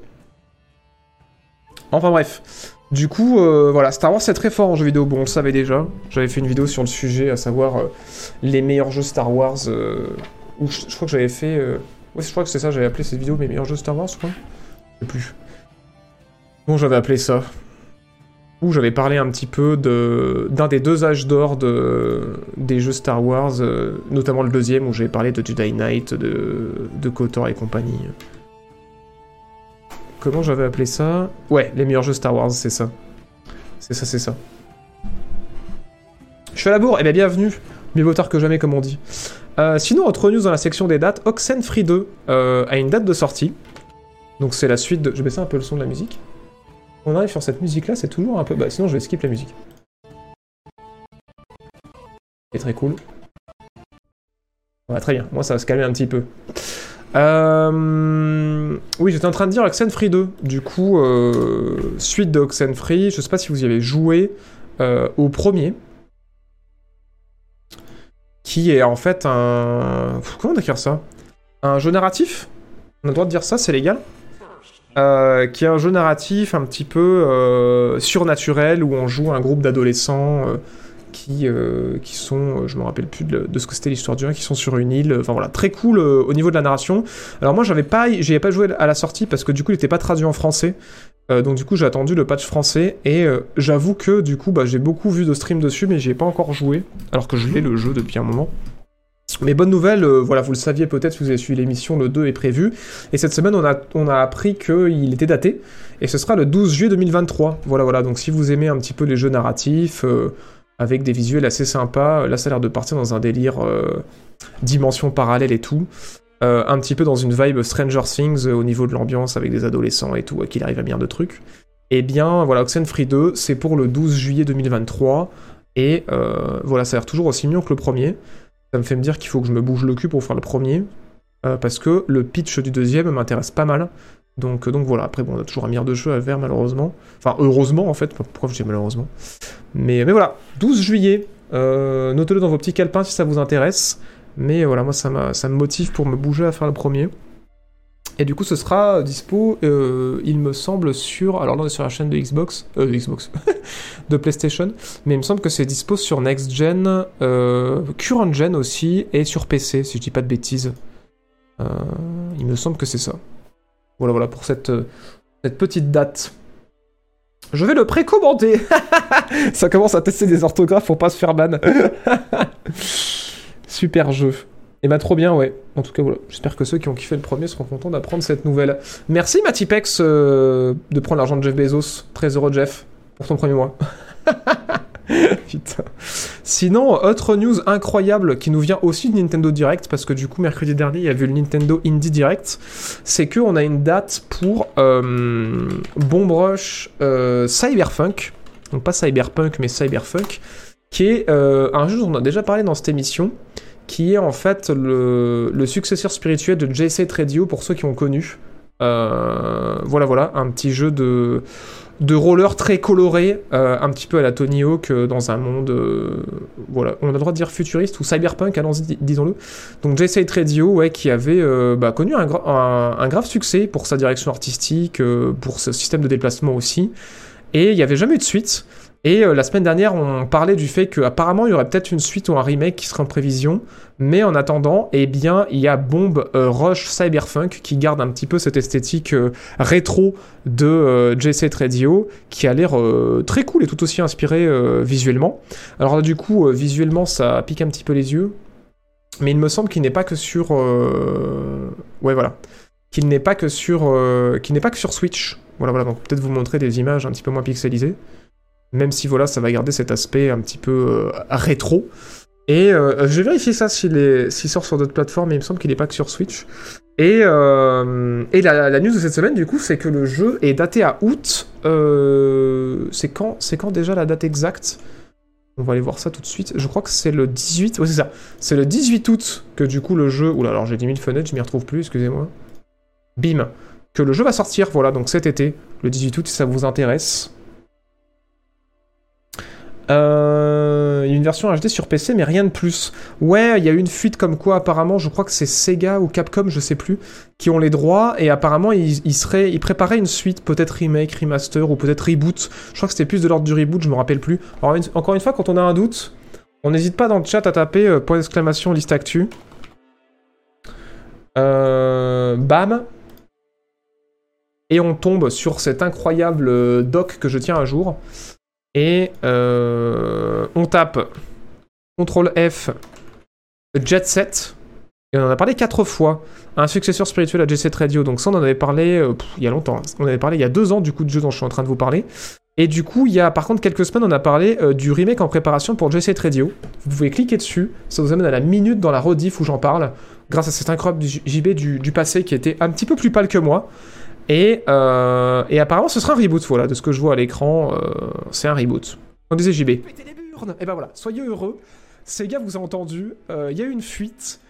S1: Enfin bref. Du coup, euh, voilà, Star Wars c'est très fort en jeu vidéo, bon on le savait déjà. J'avais fait une vidéo sur le sujet, à savoir euh, les meilleurs jeux Star Wars. euh, je, crois que j'avais fait. euh, Ouais, je crois que c'est ça, j'avais appelé cette vidéo mes meilleurs jeux Star Wars, crois. Je sais plus. Bon, j'avais appelé ça où j'avais parlé un petit peu de d'un des deux âges d'or de, des jeux Star Wars, notamment le deuxième où j'avais parlé de Jedi Knight, de, de KOTOR et compagnie. Comment j'avais appelé ça Ouais, les meilleurs jeux Star Wars, c'est ça. C'est ça, c'est ça. Je suis à la bourre, et bien bienvenue. Mieux vaut tard que jamais, comme on dit. Euh, sinon, autre news dans la section des dates, Oxenfree 2 euh, a une date de sortie. Donc c'est la suite de... Je vais baisser un peu le son de la musique. on arrive sur cette musique là, c'est toujours un peu. Bah sinon je vais skip la musique. C'est très cool. Ouais, très bien, moi ça va se calmer un petit peu. Euh, Oui, j'étais en train de dire Oxenfree 2. Du coup, euh, suite de Oxenfree, je sais pas si vous y avez joué euh, au premier. Qui est en fait un. Comment décrire ça? Un jeu narratif? On a le droit de dire ça, c'est légal? Qui est un jeu narratif un petit peu surnaturel où on joue un groupe d'adolescents qui, euh, qui sont, euh, je me rappelle plus de, ce que c'était l'histoire du 1, qui sont sur une île. Enfin voilà, très cool euh, au niveau de la narration. Alors moi j'avais pas, j'y pas joué à la sortie parce que du coup il était pas traduit en français. Donc du coup j'ai attendu le patch français et j'avoue que du coup bah, j'ai beaucoup vu de streams dessus mais j'y ai pas encore joué alors que je l'ai le jeu depuis un moment. Mais bonne nouvelle, voilà, vous le saviez peut-être si vous avez suivi l'émission, le 2 est prévu. Et cette semaine, on a, on a appris qu'il était daté. Et ce sera le 12 juillet 2023. Voilà, voilà. Donc si vous aimez un petit peu les jeux narratifs, avec des visuels assez sympas, euh, là ça a l'air de partir dans un délire euh, dimension parallèle et tout. Euh, un petit peu dans une vibe Stranger Things au niveau de l'ambiance avec des adolescents et tout, qu'il arrive à bien de trucs. Et bien, voilà, Oxenfree 2, c'est pour le 12 juillet 2023. Et voilà, ça a l'air toujours aussi mignon que le premier. Ça me fait me dire qu'il faut que je me bouge le cul pour faire le premier. parce que le pitch du deuxième m'intéresse pas mal. Donc, euh, donc voilà, après, bon, on a toujours un milliard de jeux à faire, malheureusement. Enfin, heureusement, en fait. Pourquoi je dis malheureusement? Mais, voilà, 12 juillet. Euh, Notez-le dans vos petits calepins si ça vous intéresse. Mais voilà, moi, ça, ça me motive pour me bouger à faire le premier. Et du coup, ce sera dispo, euh, il me semble, sur. Alors là, on est sur la chaîne de Xbox. Euh, Xbox. de PlayStation. Mais il me semble que c'est dispo sur Next Gen, Current Gen aussi, et sur PC, si je dis pas de bêtises. Il me semble que c'est ça. Voilà, voilà, pour cette, euh, cette petite date. Je vais le précommander Ça commence à tester des orthographes pour pas se faire ban. Super jeu. Et bah trop bien, ouais. En tout cas, voilà. J'espère que ceux qui ont kiffé le premier seront contents d'apprendre cette nouvelle. Merci Matipex euh, de prendre l'argent de Jeff Bezos. Très heureux Jeff pour ton premier mois. Putain. Sinon, autre news incroyable qui nous vient aussi de Nintendo Direct, parce que du coup, mercredi dernier, il y a eu le Nintendo Indie Direct, c'est qu'on a une date pour euh, Bomb Rush euh, Cyberpunk, donc pas Cyberpunk, mais Cyberpunk, qui est euh, un jeu dont on a déjà parlé dans cette émission, qui est en fait le, le successeur spirituel de JC Radio pour ceux qui ont connu. Euh, voilà, voilà, un petit jeu de, de roller très coloré, euh, un petit peu à la Tony Hawk euh, dans un monde, euh, voilà, on a le droit de dire futuriste ou cyberpunk, allons-y, di- disons-le. Donc J.C. Radio, ouais, qui avait euh, bah, connu un, un- un grave succès pour sa direction artistique, pour ce système de déplacement aussi, et il n'y avait jamais eu de suite. Et euh, la semaine dernière, on parlait du fait qu'apparemment il y aurait peut-être une suite ou un remake qui serait en prévision. Mais en attendant, eh bien, il y a Bomb euh, Rush Cyberpunk qui garde un petit peu cette esthétique euh, rétro de euh, J.C. Radio qui a l'air très cool et tout aussi inspiré visuellement. Alors là, du coup, visuellement, ça pique un petit peu les yeux. Mais il me semble qu'il n'est pas que sur. Ouais, voilà. Qu'il n'est pas que sur. Qu'il n'est pas que sur Switch. Voilà, voilà. Donc peut-être vous montrer des images un petit peu moins pixelisées. Même si voilà, ça va garder cet aspect un petit peu euh, rétro. Et euh, je vais vérifier ça s'il sort sur d'autres plateformes, mais il me semble qu'il n'est pas que sur Switch. Et, euh, la, news de cette semaine, du coup, c'est que le jeu est daté à août. Euh, c'est quand, quand déjà la date exacte? On va aller voir ça tout de suite. Je crois que c'est le 18. Ouais, c'est ça. C'est le 18 août que du coup le jeu. Oula, alors j'ai 10 000 fenêtres, je m'y retrouve plus, excusez-moi. Bim. Que le jeu va sortir, voilà, donc cet été, le 18 août, si ça vous intéresse. Euh, une version HD sur PC, mais rien de plus. Ouais, il y a eu une fuite comme quoi, apparemment, je crois que c'est Sega ou Capcom, je sais plus, qui ont les droits, et apparemment, ils, seraient, ils préparaient une suite, peut-être remake, remaster, ou peut-être reboot. Je crois que c'était plus de l'ordre du reboot, je me rappelle plus. Encore une fois, quand on a un doute, on n'hésite pas dans le chat à taper euh, point d'exclamation liste actu. Euh, bam. Et on tombe sur cet incroyable euh, doc que je tiens un jour. Et euh, on tape CTRL F Jet Set. Et on en a parlé quatre fois. Un successeur spirituel à Jet Set Radio. Donc ça, on en avait parlé euh, il y a longtemps. On en avait parlé il y a deux ans du coup de jeu dont je suis en train de vous parler. Et du coup, il y a par contre quelques semaines, on a parlé euh, du remake en préparation pour Jet Set Radio. Vous pouvez cliquer dessus. Ça vous amène à la minute dans la rediff où j'en parle. Grâce à cet incroyable JB du passé qui était un petit peu plus pâle que moi.
S5: Et, euh, et apparemment, ce sera un reboot, voilà, de ce que je vois à l'écran, euh, c'est un reboot. On disait JB. Pétez les burnes Et ben voilà, soyez heureux. Sega vous a entendu, euh, il y a eu une fuite.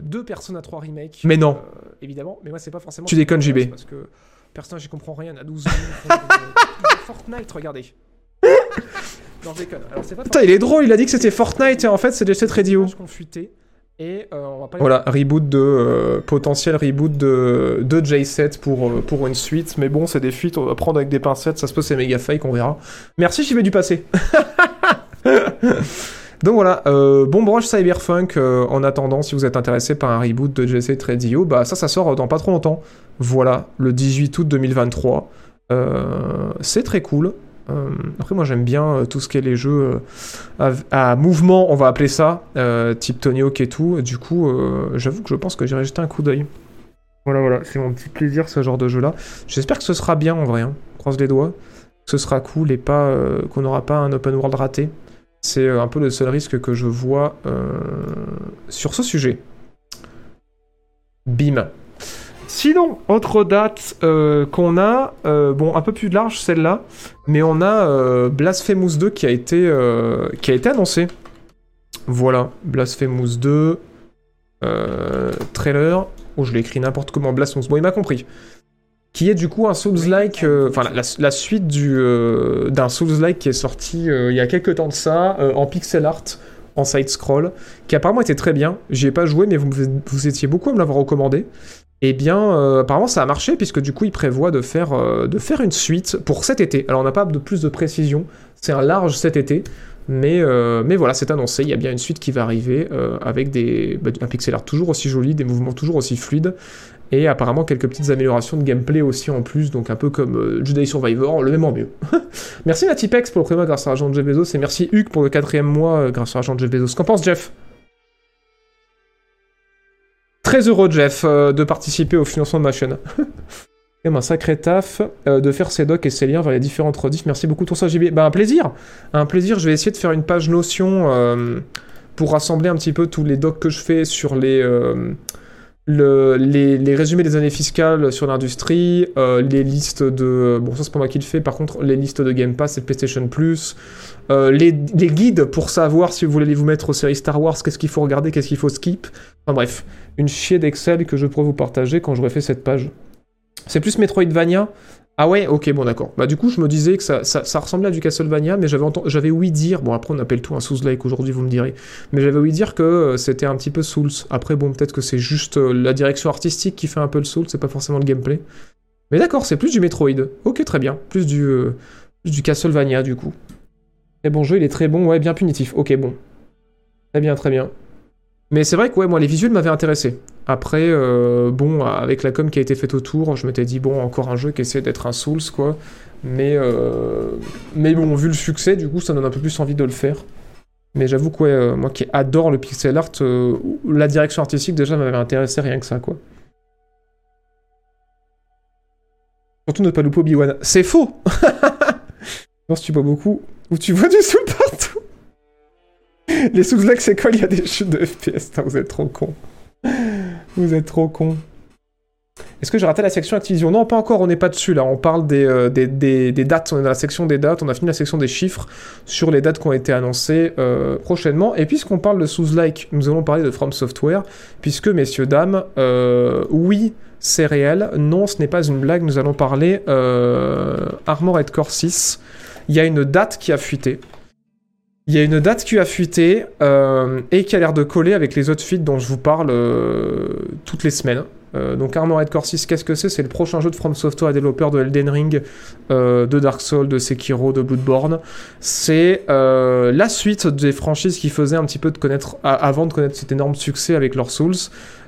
S5: Deux personnes à trois remakes.
S1: Mais non.
S5: Évidemment, mais moi c'est pas forcément.
S1: Tu déconnes, JB.
S5: Parce que personne, j'y comprends rien. À 12 ans, ils font de- de Fortnite, regardez. Non, je déconne. Alors, c'est pas
S1: Putain, il est drôle, il a dit que c'était Fortnite et en fait c'est Jet Set Radio.
S5: Et euh, on va pas
S1: Voilà, reboot de. euh, potentiel reboot de, de J7 pour, euh, pour une suite. Mais bon, c'est des fuites, on va prendre avec des pincettes. Ça se peut, c'est méga fake, on verra. Merci, j'y vais du passé. Donc voilà, bon broche Cyberpunk. en attendant, si vous êtes intéressé par un reboot de J7 Radio, bah ça, ça sort dans pas trop longtemps. Voilà, le 18 août 2023. Euh, c'est très cool. Euh, après, moi j'aime bien euh, tout ce qui est les jeux euh, à, mouvement, on va appeler ça, type Tony Hawk et tout. Du coup, j'avoue que je pense que j'irai jeter un coup d'œil. Voilà, voilà, c'est mon petit plaisir ce genre de jeu-là. J'espère que ce sera bien en vrai, hein. croise les doigts. Que ce sera cool et pas qu'on n'aura pas un open world raté. C'est un peu le seul risque que je vois sur ce sujet. Bim. Sinon, autre date euh, qu'on a, euh, bon, un peu plus large celle-là, mais on a euh, Blasphemous 2 qui a été, qui a été annoncé. Voilà, Blasphemous 2, euh, trailer. Oh, je l'ai écrit n'importe comment, Blasphemous. Bon, il m'a compris. Qui est du coup un Souls-like, enfin la, suite du, d'un Souls-like qui est sorti il y a quelques temps de ça, en pixel art, en side-scroll, qui apparemment était très bien. J'y ai pas joué, mais vous, vous étiez beaucoup à me l'avoir recommandé. Eh bien, euh, apparemment, ça a marché, puisque du coup, il prévoit de faire, euh, de faire une suite pour cet été. Alors, on n'a pas de plus de précision, c'est un large cet été, mais, euh, voilà, c'est annoncé. Il y a bien une suite qui va arriver avec des, bah, un pixel art toujours aussi joli, des mouvements toujours aussi fluides, et apparemment quelques petites améliorations de gameplay aussi en plus, donc un peu comme Jedi Survivor, le même en mieux. merci Natipex pour le premier mois grâce à l'argent de Jeff Bezos, et merci Hugues pour le quatrième mois grâce à l'argent de Jeff Bezos. Qu'en pense Jeff? Très heureux, Jeff, euh, de participer au financement de ma chaîne. Même un sacré taf euh, de faire ses docs et ses liens vers les différentes rediffs. Merci beaucoup, tout ça, JB. Bah, un plaisir. Un plaisir. Je vais essayer de faire une page Notion euh, pour rassembler un petit peu tous les docs que je fais sur les, le- les, les résumés des années fiscales sur l'industrie, les listes de. Bon, ça, c'est pas moi qui le fais. Par contre, les listes de Game Pass et PlayStation Plus. Euh, les, guides pour savoir si vous voulez vous mettre aux séries Star Wars, qu'est-ce qu'il faut regarder, qu'est-ce qu'il faut skip. Enfin bref, une chier d'Excel que je pourrais vous partager quand j'aurai fait cette page. C'est plus Metroidvania Ah ouais, ok, bon d'accord. Bah du coup, je me disais que ça, ça, ressemblait à du Castlevania, mais j'avais j'avais ouï dire, bon après on appelle tout un Souls-like aujourd'hui, vous me direz, mais j'avais ouï dire que euh, c'était un petit peu Souls. Après bon, peut-être que c'est juste euh, la direction artistique qui fait un peu le Souls, c'est pas forcément le gameplay. Mais d'accord, c'est plus du Metroid. Ok, très bien. Plus du, plus du Castlevania du coup. Très bon jeu, il est très bon, ouais, bien punitif. Ok, bon. Très bien, très bien. Mais c'est vrai que ouais, moi les visuels m'avaient intéressé. Après, euh, bon, avec la com qui a été faite autour, je m'étais dit bon, encore un jeu qui essaie d'être un Souls quoi. Mais euh, mais bon, vu le succès, du coup, ça donne un peu plus envie de le faire. Mais j'avoue que ouais, euh, moi qui adore le pixel art, euh, la direction artistique déjà m'avait intéressé rien que ça quoi. Surtout ne pas louper Obi-Wan. C'est faux. non, si tu bois beaucoup ou tu vois du soul partout. Les sous-lacs, c'est quoi? Il y a des chutes de FPS. Vous êtes trop cons. Vous êtes trop cons. Est-ce que j'ai raté la section Activision? Non, pas encore, on n'est pas dessus là. On parle des, euh, des, des- des dates, on est dans la section des dates, on a fini la section des chiffres sur les dates qui ont été annoncées euh, prochainement. Et puisqu'on parle de sous-like, nous allons parler de From Software, puisque, messieurs, dames, euh, oui, c'est réel. Non, ce n'est pas une blague, nous allons parler Armored Core 6. Il y a une date qui a fuité. Il y a une date qui a fuité euh, et qui a l'air de coller avec les autres fuites dont je vous parle euh, toutes les semaines. Euh, donc Armored Core 6, qu'est-ce que c'est? C'est le prochain jeu de From Software et développeur de Elden Ring, de Dark Souls, de Sekiro, de Bloodborne. C'est la suite des franchises qui faisaient un petit peu de connaître, avant de connaître cet énorme succès avec leurs Souls,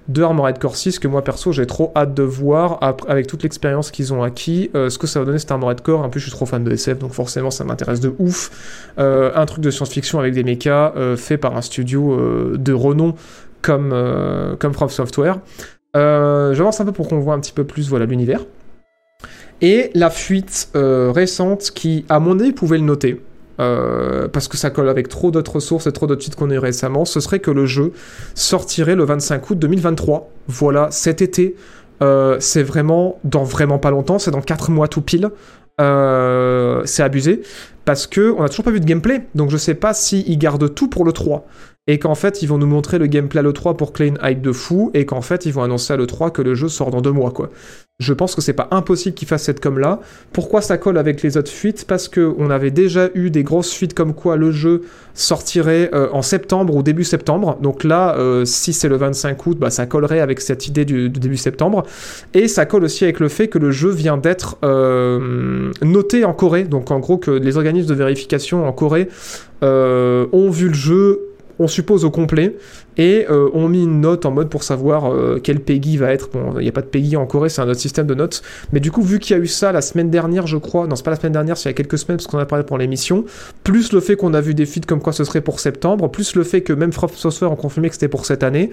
S1: de Armored Core 6, que moi perso j'ai trop hâte de voir, avec toute l'expérience qu'ils ont acquis, euh, ce que ça va donner cet Armored Core. En plus je suis trop fan de SF, donc forcément ça m'intéresse de ouf. Euh, un truc de science-fiction avec des mechas euh, fait par un studio de renom comme, comme Software. J'avance un peu pour qu'on voit un petit peu plus voilà l'univers. Et la fuite récente qui, à mon avis, pouvait le noter, euh, parce que ça colle avec trop d'autres sources et trop d'autres titres qu'on a eu récemment, ce serait que le jeu sortirait le 25 août 2023. Voilà, cet été, Euh, c'est vraiment dans vraiment pas longtemps, c'est dans 4 mois tout pile. Euh, c'est abusé parce que on a toujours pas vu de gameplay, donc je sais pas s'ils gardent tout pour le 3 et qu'en fait ils vont nous montrer le gameplay à l'E3 pour créer une hype de fou, et qu'en fait ils vont annoncer à l'E3 que le jeu sort dans deux mois, quoi. Je pense que c'est pas impossible qu'ils fassent cette com là. Pourquoi ça colle avec les autres fuites? Parce que on avait déjà eu des grosses fuites comme quoi le jeu sortirait euh, en septembre ou début septembre. Donc là, euh, si c'est le 25 août, bah, ça collerait avec cette idée du, début septembre. Et ça colle aussi avec le fait que le jeu vient d'être euh, noté en Corée. Donc en gros que les organismes de vérification en Corée ont vu le jeu on suppose au complet, et euh, on mis une note en mode pour savoir euh, quel PEGI va être. Bon, il n'y a pas de PEGI en Corée, c'est un autre système de notes. Mais du coup, vu qu'il y a eu ça la semaine dernière, je crois, non, c'est pas la semaine dernière, c'est il y a quelques semaines, parce qu'on a parlé pour l'émission, plus le fait qu'on a vu des feeds comme quoi ce serait pour septembre, plus le fait que même From Software ont confirmé que c'était pour cette année,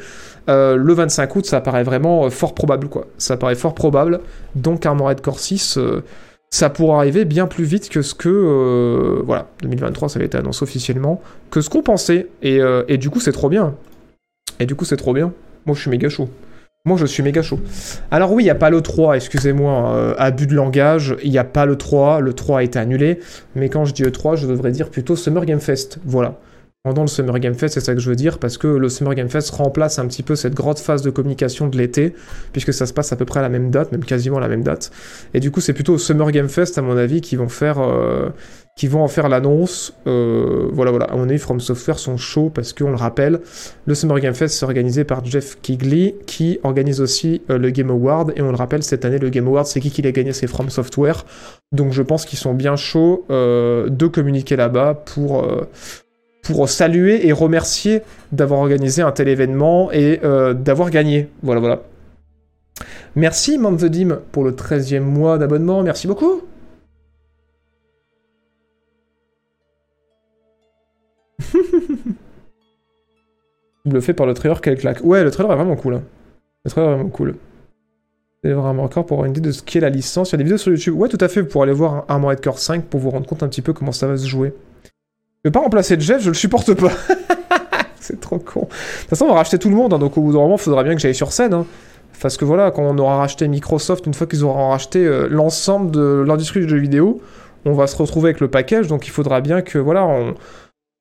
S1: euh, le 25 août, ça paraît vraiment fort probable, quoi. Ça paraît fort probable. Donc, Armored Core 6 ça pourrait arriver bien plus vite que ce que euh, voilà 2023 ça avait été annoncé officiellement que ce qu'on pensait. Et, euh, et, du coup c'est trop bien. Et du coup c'est trop bien. Moi je suis méga chaud. Moi je suis méga chaud. Alors oui il n'y a pas le 3 excusez-moi euh, abus de langage. Il n'y a pas le 3 le 3 a été annulé. Mais quand je dis E3 je devrais dire plutôt Summer Game Fest. Voilà pendant le Summer Game Fest, c'est ça que je veux dire, parce que le Summer Game Fest remplace un petit peu cette grande phase de communication de l'été, puisque ça se passe à peu près à la même date, même quasiment à la même date. Et du coup, c'est plutôt au Summer Game Fest, à mon avis, qui vont faire, euh, qui vont en faire l'annonce. Euh, voilà, voilà. À mon avis, From Software sont chauds parce qu'on le rappelle, le Summer Game Fest c'est organisé par Jeff Kigley, qui organise aussi euh, le Game Award. Et on le rappelle, cette année, le Game Award, c'est qui qui l'a gagné? C'est From Software. Donc je pense qu'ils sont bien chauds de communiquer là-bas pour pour saluer et remercier d'avoir organisé un tel événement et euh, d'avoir gagné. Voilà, voilà. Merci Manvedim pour le 13e mois d'abonnement, merci beaucoup. Bluffé par le trailer, quel claque. Ouais, le trailer est vraiment cool. Hein. Le trailer est vraiment cool. C'est vraiment encore pour avoir une idée de ce qu'est la licence. Il y a des vidéos sur YouTube. Ouais, tout à fait, pour aller voir Armored Core 5 pour vous rendre compte un petit peu comment ça va se jouer. Je vais pas remplacer Jeff, je le supporte pas. c'est trop con. De toute façon, on va racheter tout le monde, hein, donc au bout d'un moment, il faudra bien que j'aille sur scène. Hein. Parce que voilà, quand on aura racheté Microsoft, une fois qu'ils auront racheté euh, l'ensemble de l'industrie du jeu vidéo, on va se retrouver avec le package, donc il faudra bien que voilà,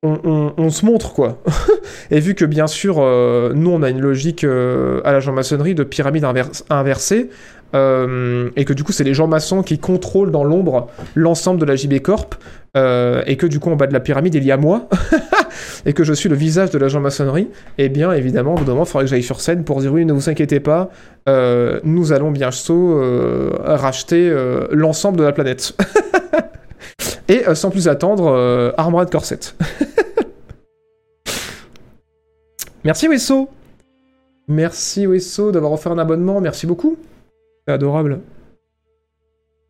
S1: on, se montre quoi. Et vu que bien sûr, euh, nous on a une logique euh, à la jean-maçonnerie de pyramide inversée, euh, et que du coup c'est les gens maçons qui contrôlent dans l'ombre l'ensemble de la JB Corp, euh, et que du coup en bas de la pyramide il y a moi, et que je suis le visage de la jean-maçonnerie, et eh bien évidemment au bout d'un moment il faudrait que j'aille sur scène pour dire oui ne vous inquiétez pas, euh, nous allons bientôt euh, racheter l'ensemble de la planète. et sans plus attendre, Armored Corset. Merci Wesso Merci Wesso d'avoir offert un abonnement, merci beaucoup. C'est adorable.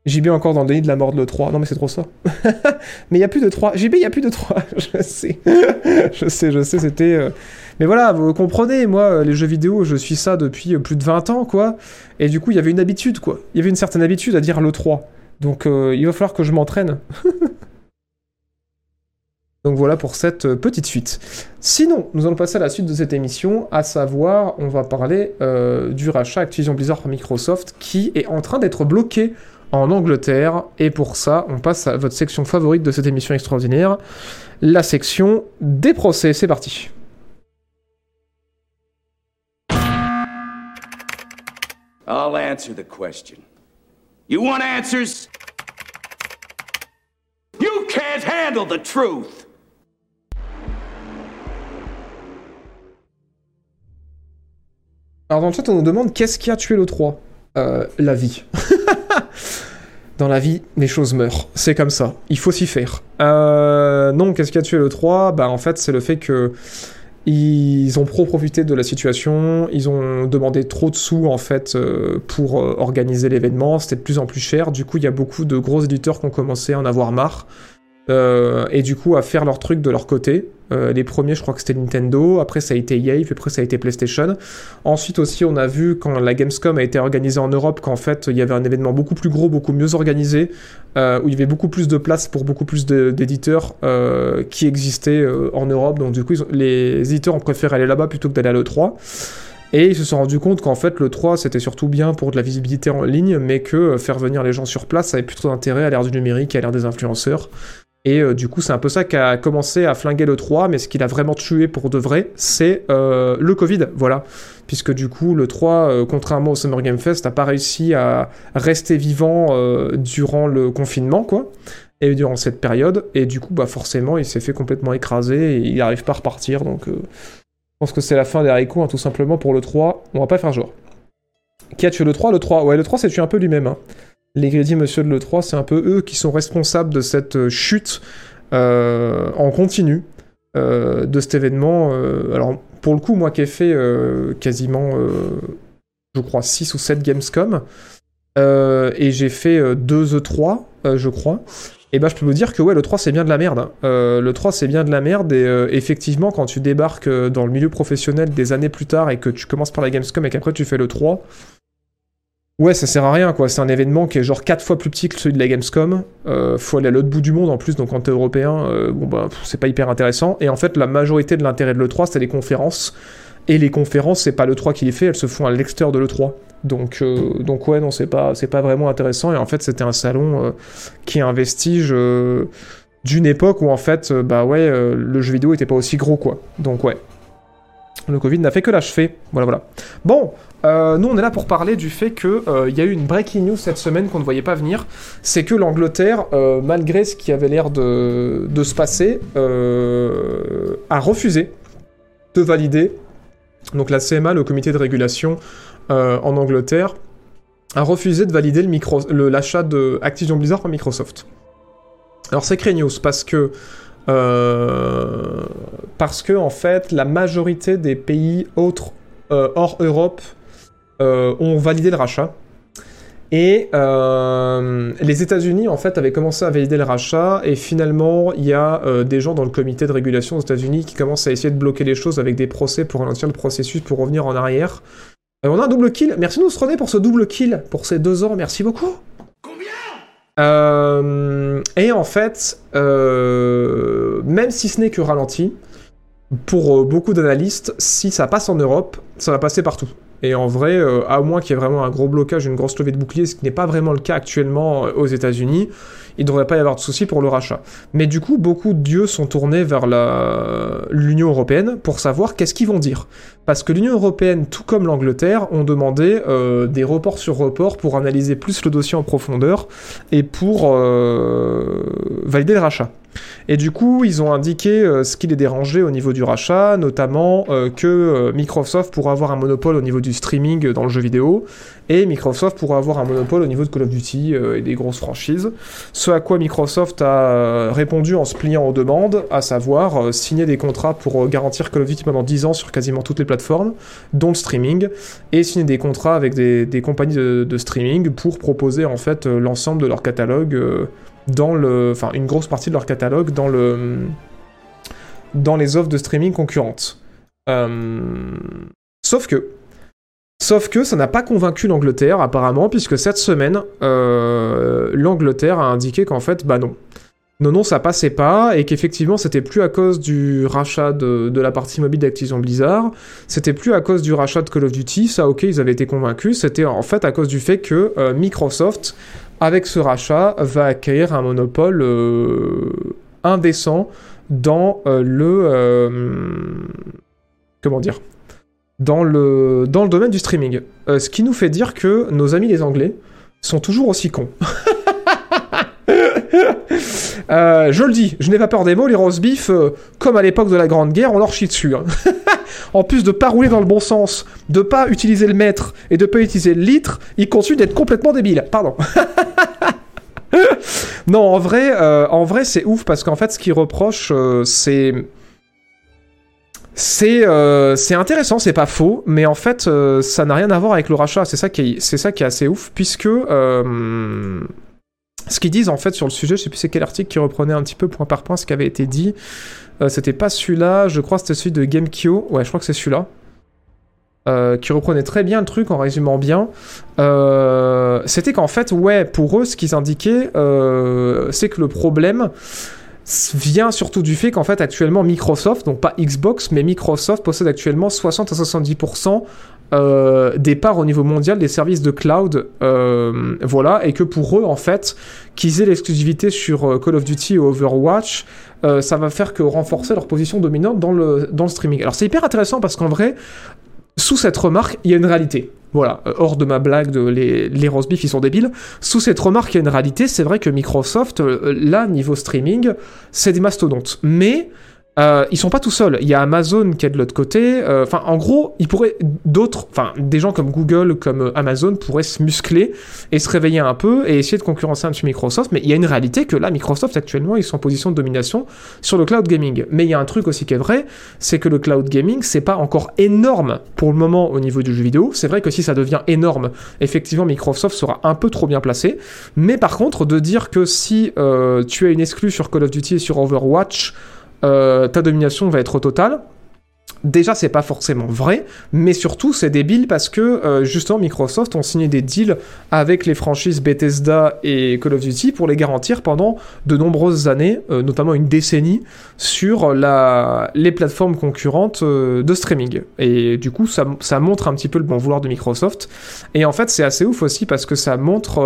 S1: JB encore dans le déni de la mort de l'E3. Non, mais c'est trop ça. mais il n'y a plus de 3. JB, il n'y a plus de 3. je sais. je sais, je sais, c'était. Euh... Mais voilà, vous comprenez, moi, les jeux vidéo, je suis ça depuis plus de 20 ans, quoi. Et du coup, il y avait une habitude, quoi. Il y avait une certaine habitude à dire l'E3. Donc, euh, il va falloir que je m'entraîne. Donc voilà pour cette euh, petite suite. Sinon, nous allons passer à la suite de cette émission, à savoir, on va parler euh, du rachat Activision Blizzard par Microsoft qui est en train d'être bloqué en Angleterre. Et pour ça, on passe à votre section favorite de cette émission extraordinaire, la section des procès. C'est parti.
S6: I'll answer the question. You want answers? You can't handle the truth!
S1: Alors dans le chat, on nous demande qu'est-ce qui a tué le 3 euh, La vie. dans la vie, les choses meurent. C'est comme ça. Il faut s'y faire. Euh, non, qu'est-ce qui a tué le 3 Bah en fait, c'est le fait que ils ont trop profité de la situation, ils ont demandé trop de sous en fait euh, pour euh, organiser l'événement, c'était de plus en plus cher, du coup il y a beaucoup de gros éditeurs qui ont commencé à en avoir marre, euh, et du coup à faire leur truc de leur côté. Euh, les premiers, je crois que c'était Nintendo, après ça a été EA, puis après ça a été PlayStation. Ensuite aussi, on a vu quand la Gamescom a été organisée en Europe qu'en fait il y avait un événement beaucoup plus gros, beaucoup mieux organisé, euh, où il y avait beaucoup plus de place pour beaucoup plus d'éditeurs qui existaient en Europe. Donc du coup, ils les éditeurs ont préféré aller là-bas plutôt que d'aller à l'E3. Et ils se sont rendus compte qu'en fait, le 3, c'était surtout bien pour de la visibilité en ligne, mais que faire venir les gens sur place, avait plus trop d'intérêt à l'ère du numérique, à l'ère des influenceurs. Et euh, du coup, c'est un peu ça qui a commencé à flinguer le 3, mais ce qu'il a vraiment tué pour de vrai, c'est euh, le Covid, voilà. Puisque du coup, le 3, euh, contrairement au Summer Game Fest, n'a pas réussi à rester vivant durant le confinement, quoi. Et durant cette période, et du coup, bah forcément, il s'est fait complètement écraser, et il n'arrive pas à repartir, donc je pense que c'est la fin des haricots, hein, tout simplement, pour le 3. On va pas faire genre. Qui a tué le 3 Le 3, ouais, le 3 s'est tué un peu lui-même, hein. Les Greedy Monsieur de l'E3, c'est un peu eux qui sont responsables de cette euh, chute euh, en continu euh, de cet événement. Alors, pour le coup, moi qui ai fait quasiment, je crois, 6 ou 7 Gamescom, et j'ai fait euh, 2 E3, euh, je crois, et bah je peux vous dire que ouais, le 3 c'est bien de la merde. hein. Le 3 c'est bien de la merde, et effectivement, quand tu débarques dans le milieu professionnel des années plus tard et que tu commences par la Gamescom et qu'après tu fais le 3, Ouais, ça sert à rien quoi. C'est un événement qui est genre 4 fois plus petit que celui de la Gamescom. Euh, faut aller à l'autre bout du monde en plus, donc quand t'es européen, euh, bon bah c'est pas hyper intéressant. Et en fait, la majorité de l'intérêt de l'E3, c'est les conférences. Et les conférences, c'est pas l'E3 qui les fait, elles se font à l'extérieur de l'E3. Donc, euh, donc ouais, non, c'est pas, c'est pas vraiment intéressant. Et en fait, c'était un salon euh, qui est un vestige d'une époque où en fait, bah ouais, le jeu vidéo était pas aussi gros quoi. Donc ouais. Le Covid n'a fait que l'achever. Voilà, voilà. Bon, euh, nous on est là pour parler du fait que euh, y a eu une breaking news cette semaine qu'on ne voyait pas venir. C'est que l'Angleterre, euh, malgré ce qui avait l'air de, se passer, euh, a refusé de valider. Donc la CMA, le comité de régulation en Angleterre, a refusé de valider le micro- le- l'achat de Activision Blizzard par Microsoft. Alors c'est news parce que euh, parce que en fait la majorité des pays autres euh, hors Europe euh, ont validé le rachat. Et les États-Unis, en fait, avaient commencé à valider le rachat, et finalement, il y a des gens dans le comité de régulation aux États-Unis qui commencent à essayer de bloquer les choses avec des procès pour ralentir le processus, pour revenir en arrière. On a un double kill. Merci nous René pour ce double kill, pour ces deux ans. Merci beaucoup. Euh, et en fait, euh, même si ce n'est que ralenti, pour euh, beaucoup d'analystes, si ça passe en Europe, ça va passer partout. Et en vrai, à moins qu'il y ait vraiment un gros blocage, une grosse levée de bouclier, ce qui n'est pas vraiment le cas actuellement aux États-Unis, il ne devrait pas y avoir de souci pour le rachat. Mais du coup, beaucoup d'yeux sont tournés vers l'Union européenne pour savoir qu'est-ce qu'ils vont dire. Parce que l'Union européenne, tout comme l'Angleterre, ont demandé euh, des reports sur reports pour analyser plus le dossier en profondeur et pour euh, valider le rachat. Et du coup, ils ont indiqué euh, ce qui les dérangeait au niveau du rachat, notamment que Microsoft pourrait avoir un monopole au niveau du streaming dans le jeu vidéo, et Microsoft pourrait avoir un monopole au niveau de Call of Duty et des grosses franchises. Ce à quoi Microsoft a répondu en se pliant aux demandes, à savoir signer des contrats pour garantir Call of Duty pendant 10 ans sur quasiment toutes les plateformes, dont le streaming, et signer des contrats avec des, compagnies de, streaming pour proposer en fait euh, l'ensemble de leur catalogue euh, dans le, enfin une grosse partie de leur catalogue dans le, dans les offres de streaming concurrentes. Euh, Sauf que, sauf que ça n'a pas convaincu l'Angleterre apparemment, puisque cette semaine, euh, l'Angleterre a indiqué qu'en fait, bah non. Non, non, ça passait pas, et qu'effectivement, c'était plus à cause du rachat de, la partie mobile d'Activision Blizzard, c'était plus à cause du rachat de Call of Duty, ça ok, ils avaient été convaincus, c'était en fait à cause du fait que euh, Microsoft, avec ce rachat, va acquérir un monopole euh, indécent dans euh, le... comment dire dans le, dans le domaine du streaming. Ce qui nous fait dire que nos amis les Anglais sont toujours aussi cons. Euh, je le dis, je n'ai pas peur des mots, les roast beef, euh, comme à l'époque de la Grande Guerre, on leur chie dessus. hein. en plus de pas rouler dans le bon sens, de pas utiliser le mètre et de pas utiliser le litre, ils continuent d'être complètement débiles. Pardon. non, en vrai, euh, en vrai, c'est ouf parce qu'en fait, ce qu'ils reprochent, c'est c'est intéressant, c'est pas faux, mais en fait, ça n'a rien à voir avec le rachat. C'est ça qui est, assez ouf, puisque ce qu'ils disent en fait sur le sujet, je sais plus c'est quel article qui reprenait un petit peu point par point ce qui avait été dit. Euh, c'était pas celui-là, je crois que c'était celui de GameKyo. Ouais, je crois que c'est celui-là. Euh, qui reprenait très bien le truc en résumant bien. Euh, c'était qu'en fait, ouais, pour eux, ce qu'ils indiquaient, euh, c'est que le problème vient surtout du fait qu'en fait actuellement Microsoft, donc pas Xbox, mais Microsoft possède actuellement 60 à 70% euh, des parts au niveau mondial des services de cloud, euh, voilà, et que pour eux, en fait, qu'ils aient l'exclusivité sur euh, Call of Duty et Overwatch, euh, ça va faire que renforcer leur position dominante dans le, dans le streaming. Alors c'est hyper intéressant parce qu'en vrai, sous cette remarque, il y a une réalité. Voilà, euh, hors de ma blague de les, les roast beef, ils sont débiles. Sous cette remarque, il y a une réalité. C'est vrai que Microsoft, euh, là, niveau streaming, c'est des mastodontes. Mais euh, ils sont pas tout seuls. Il y a Amazon qui est de l'autre côté. Euh, Enfin, en gros, il pourrait d'autres, enfin, des gens comme Google, comme euh, Amazon pourraient se muscler et se réveiller un peu et essayer de concurrencer un petit Microsoft. Mais il y a une réalité que là, Microsoft actuellement, ils sont en position de domination sur le cloud gaming. Mais il y a un truc aussi qui est vrai, c'est que le cloud gaming, c'est pas encore énorme pour le moment au niveau du jeu vidéo. C'est vrai que si ça devient énorme, effectivement, Microsoft sera un peu trop bien placé. Mais par contre, de dire que si euh, tu as une exclue sur Call of Duty et sur Overwatch, euh, ta domination va être totale. Déjà, c'est pas forcément vrai, mais surtout, c'est débile parce que euh, justement, Microsoft ont signé des deals avec les franchises Bethesda et Call of Duty pour les garantir pendant de nombreuses années, euh, notamment une décennie, sur les plateformes concurrentes de streaming. Et du coup, ça, montre un petit peu le bon vouloir de Microsoft. Et en fait, c'est assez ouf aussi parce que ça montre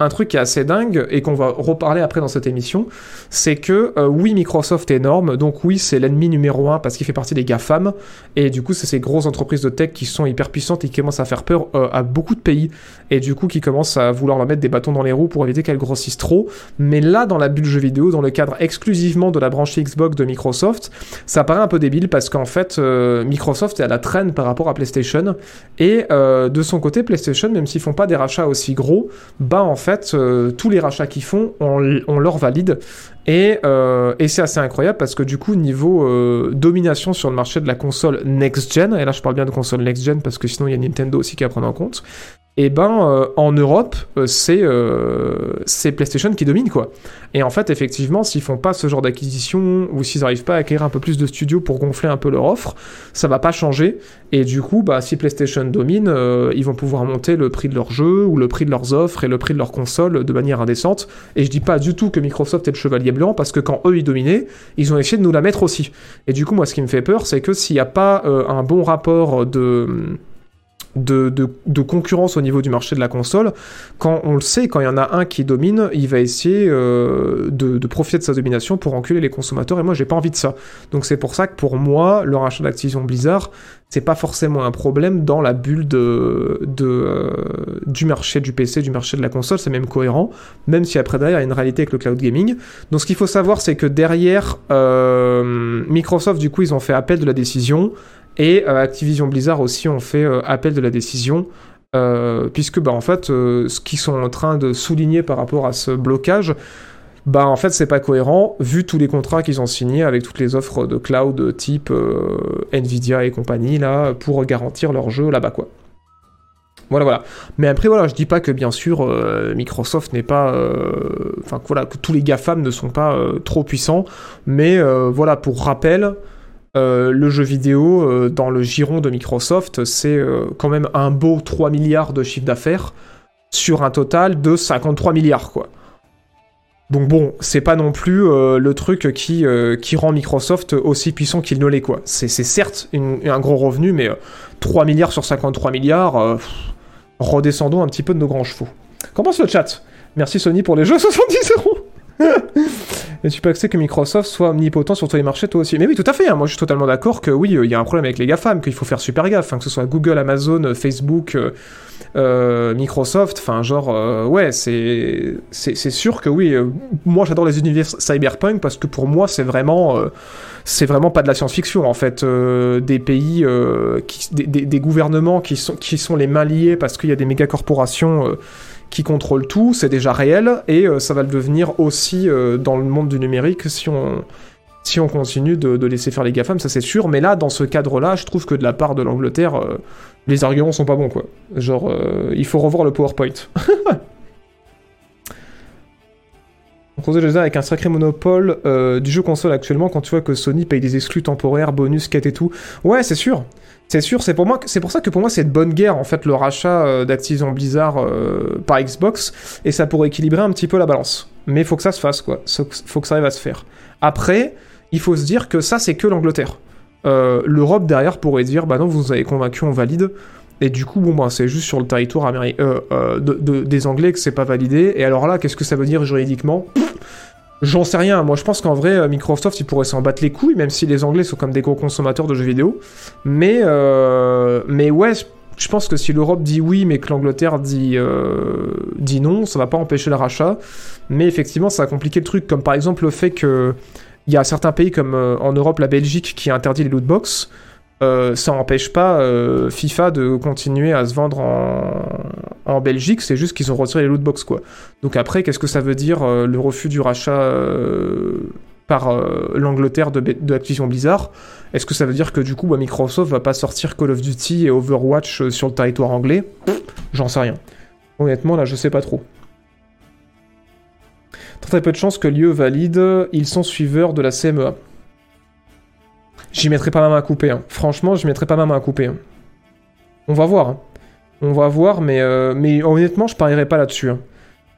S1: un truc qui est assez dingue et qu'on va reparler après dans cette émission, c'est que euh, oui, Microsoft est énorme, donc oui, c'est l'ennemi numéro un parce qu'il fait partie des GAFAM, et du coup, c'est ces grosses entreprises de tech qui sont hyper puissantes et qui commencent à faire peur euh, à beaucoup de pays, et du coup, qui commencent à vouloir leur mettre des bâtons dans les roues pour éviter qu'elles grossissent trop. Mais là, dans la bulle jeu vidéo, dans le cadre exclusivement de la branche Xbox de Microsoft, ça paraît un peu débile parce qu'en fait, euh, Microsoft est à la traîne par rapport à PlayStation, et euh, de son côté, PlayStation, même s'ils font pas des rachats aussi gros, bah en fait, euh, tous les rachats qu'ils font, on, on leur valide. Et, euh, et c'est assez incroyable parce que du coup, niveau euh, domination sur le marché de la console next-gen, et là je parle bien de console next-gen parce que sinon il y a Nintendo aussi qui à prendre en compte, et ben euh, en Europe, euh, c'est euh, c'est PlayStation qui domine quoi. Et en fait, effectivement, s'ils font pas ce genre d'acquisition ou s'ils arrivent pas à acquérir un peu plus de studios pour gonfler un peu leur offre, ça va pas changer. Et du coup, bah, si PlayStation domine, ils vont pouvoir monter le prix de leurs jeux ou le prix de leurs offres et le prix de leurs consoles de manière indécente. Et je dis pas du tout que Microsoft est le chevalier blanc parce que quand eux ils dominaient, ils ont essayé de nous la mettre aussi. Et du coup, moi, ce qui me fait peur, c'est que s'il n'y a pas un bon rapport de de, concurrence au niveau du marché de la console, quand on le sait, quand il y en a un qui domine, il va essayer euh, de, profiter de sa domination pour enculer les consommateurs, et moi j'ai pas envie de ça. Donc c'est pour ça que pour moi, le rachat d'Activision Blizzard, c'est pas forcément un problème dans la bulle de, de, euh, du marché du PC, du marché de la console, c'est même cohérent, même si après derrière il y a une réalité avec le cloud gaming. Donc ce qu'il faut savoir, c'est que derrière, euh, Microsoft, du coup, ils ont fait appel de la décision, et euh, Activision Blizzard aussi ont fait euh, appel de la décision, euh, puisque bah, en fait, ce qu'ils sont en train de souligner par rapport à ce blocage, bah en fait c'est pas cohérent vu tous les contrats qu'ils ont signés avec toutes les offres de cloud type Nvidia et compagnie là pour garantir leur jeu là-bas quoi. Voilà voilà. Mais après voilà, je dis pas que bien sûr Microsoft n'est pas enfin voilà que tous les GAFAM ne sont pas trop puissants, mais voilà pour rappel euh, le jeu vidéo euh, dans le giron de Microsoft, c'est euh, quand même un beau 3 milliards de chiffre d'affaires sur un total de 53 milliards quoi. Donc bon, c'est pas non plus le truc qui, rend Microsoft aussi puissant qu'il ne l'est, quoi. C'est certes un gros revenu, mais euh, 3 milliards sur 53 milliards, redescendons un petit peu de nos grands chevaux. Qu'en pense le chat? Merci Sony pour les jeux 70 euros Et tu peux accepter que Microsoft soit omnipotent sur tous les marchés, toi aussi. Mais oui, tout à fait. hein. Moi, je suis totalement d'accord que oui, euh, il y a un problème avec les GAFAM, qu'il faut faire super gaffe. hein, que ce soit Google, Amazon, euh, Facebook, euh, Microsoft. Enfin, genre, ouais, c'est sûr que oui. moi, j'adore les univers cyberpunk parce que pour moi, c'est vraiment c'est vraiment pas de la science-fiction en fait. Des pays, des, gouvernements qui sont qui sont les mains liées parce qu'il y a des méga corporations. Qui contrôlent tout, c'est déjà réel, et euh, ça va le devenir aussi euh, dans le monde du numérique si on, si on continue de, laisser faire les GAFAM, ça c'est sûr, mais là, dans ce cadre-là, je trouve que de la part de l'Angleterre, euh, les arguments sont pas bons, quoi. Genre, il faut revoir le PowerPoint. Uns avec un sacré monopole du jeu console actuellement quand tu vois que Sony paye des exclus temporaires, bonus, quêtes et tout. Ouais, c'est sûr. C'est sûr, c'est pour ça que pour moi c'est de bonne guerre en fait le rachat euh, d'Activision Blizzard euh, par Xbox et ça pourrait équilibrer un petit peu la balance. Mais faut que ça se fasse quoi, faut que ça arrive à se faire. Après, il faut se dire que ça c'est que l'Angleterre. euh, l'Europe derrière pourrait dire bah non, vous nous avez convaincu, on valide. Et du coup, bon, bah, c'est juste sur le territoire américain, de- de- des Anglais que c'est pas validé. Et alors là, qu'est-ce que ça veut dire juridiquement? J'en sais rien. Moi, je pense qu'en vrai, euh, Microsoft, ils pourraient s'en battre les couilles, même si les Anglais sont comme des gros consommateurs de jeux vidéo. Mais, euh, mais ouais, je- pense que si l'Europe dit oui, mais que l'Angleterre dit, euh, dit non, ça va pas empêcher le rachat. Mais effectivement, ça a compliqué le truc. Comme par exemple le fait que il y a certains pays comme euh, en Europe, la Belgique, qui interdit les lootbox. Euh, ça n'empêche pas euh, FIFA de continuer à se vendre en, Belgique, c'est juste qu'ils ont retiré les lootbox quoi. Donc après, qu'est-ce que ça veut dire euh, le refus du rachat par l'Angleterre de, de Blizzard? Est-ce que ça veut dire que du coup bah, Microsoft va pas sortir Call of Duty et Overwatch sur le territoire anglais? J'en sais rien. Honnêtement là, je sais pas trop. Très très peu de chances que l'IE valide, ils sont suiveurs de la CMEA. J'y mettrai pas ma main à couper. hein. Franchement, je mettrai pas ma main à couper. hein. On va voir. hein. On va voir, mais, euh, mais honnêtement, je parierais pas là-dessus.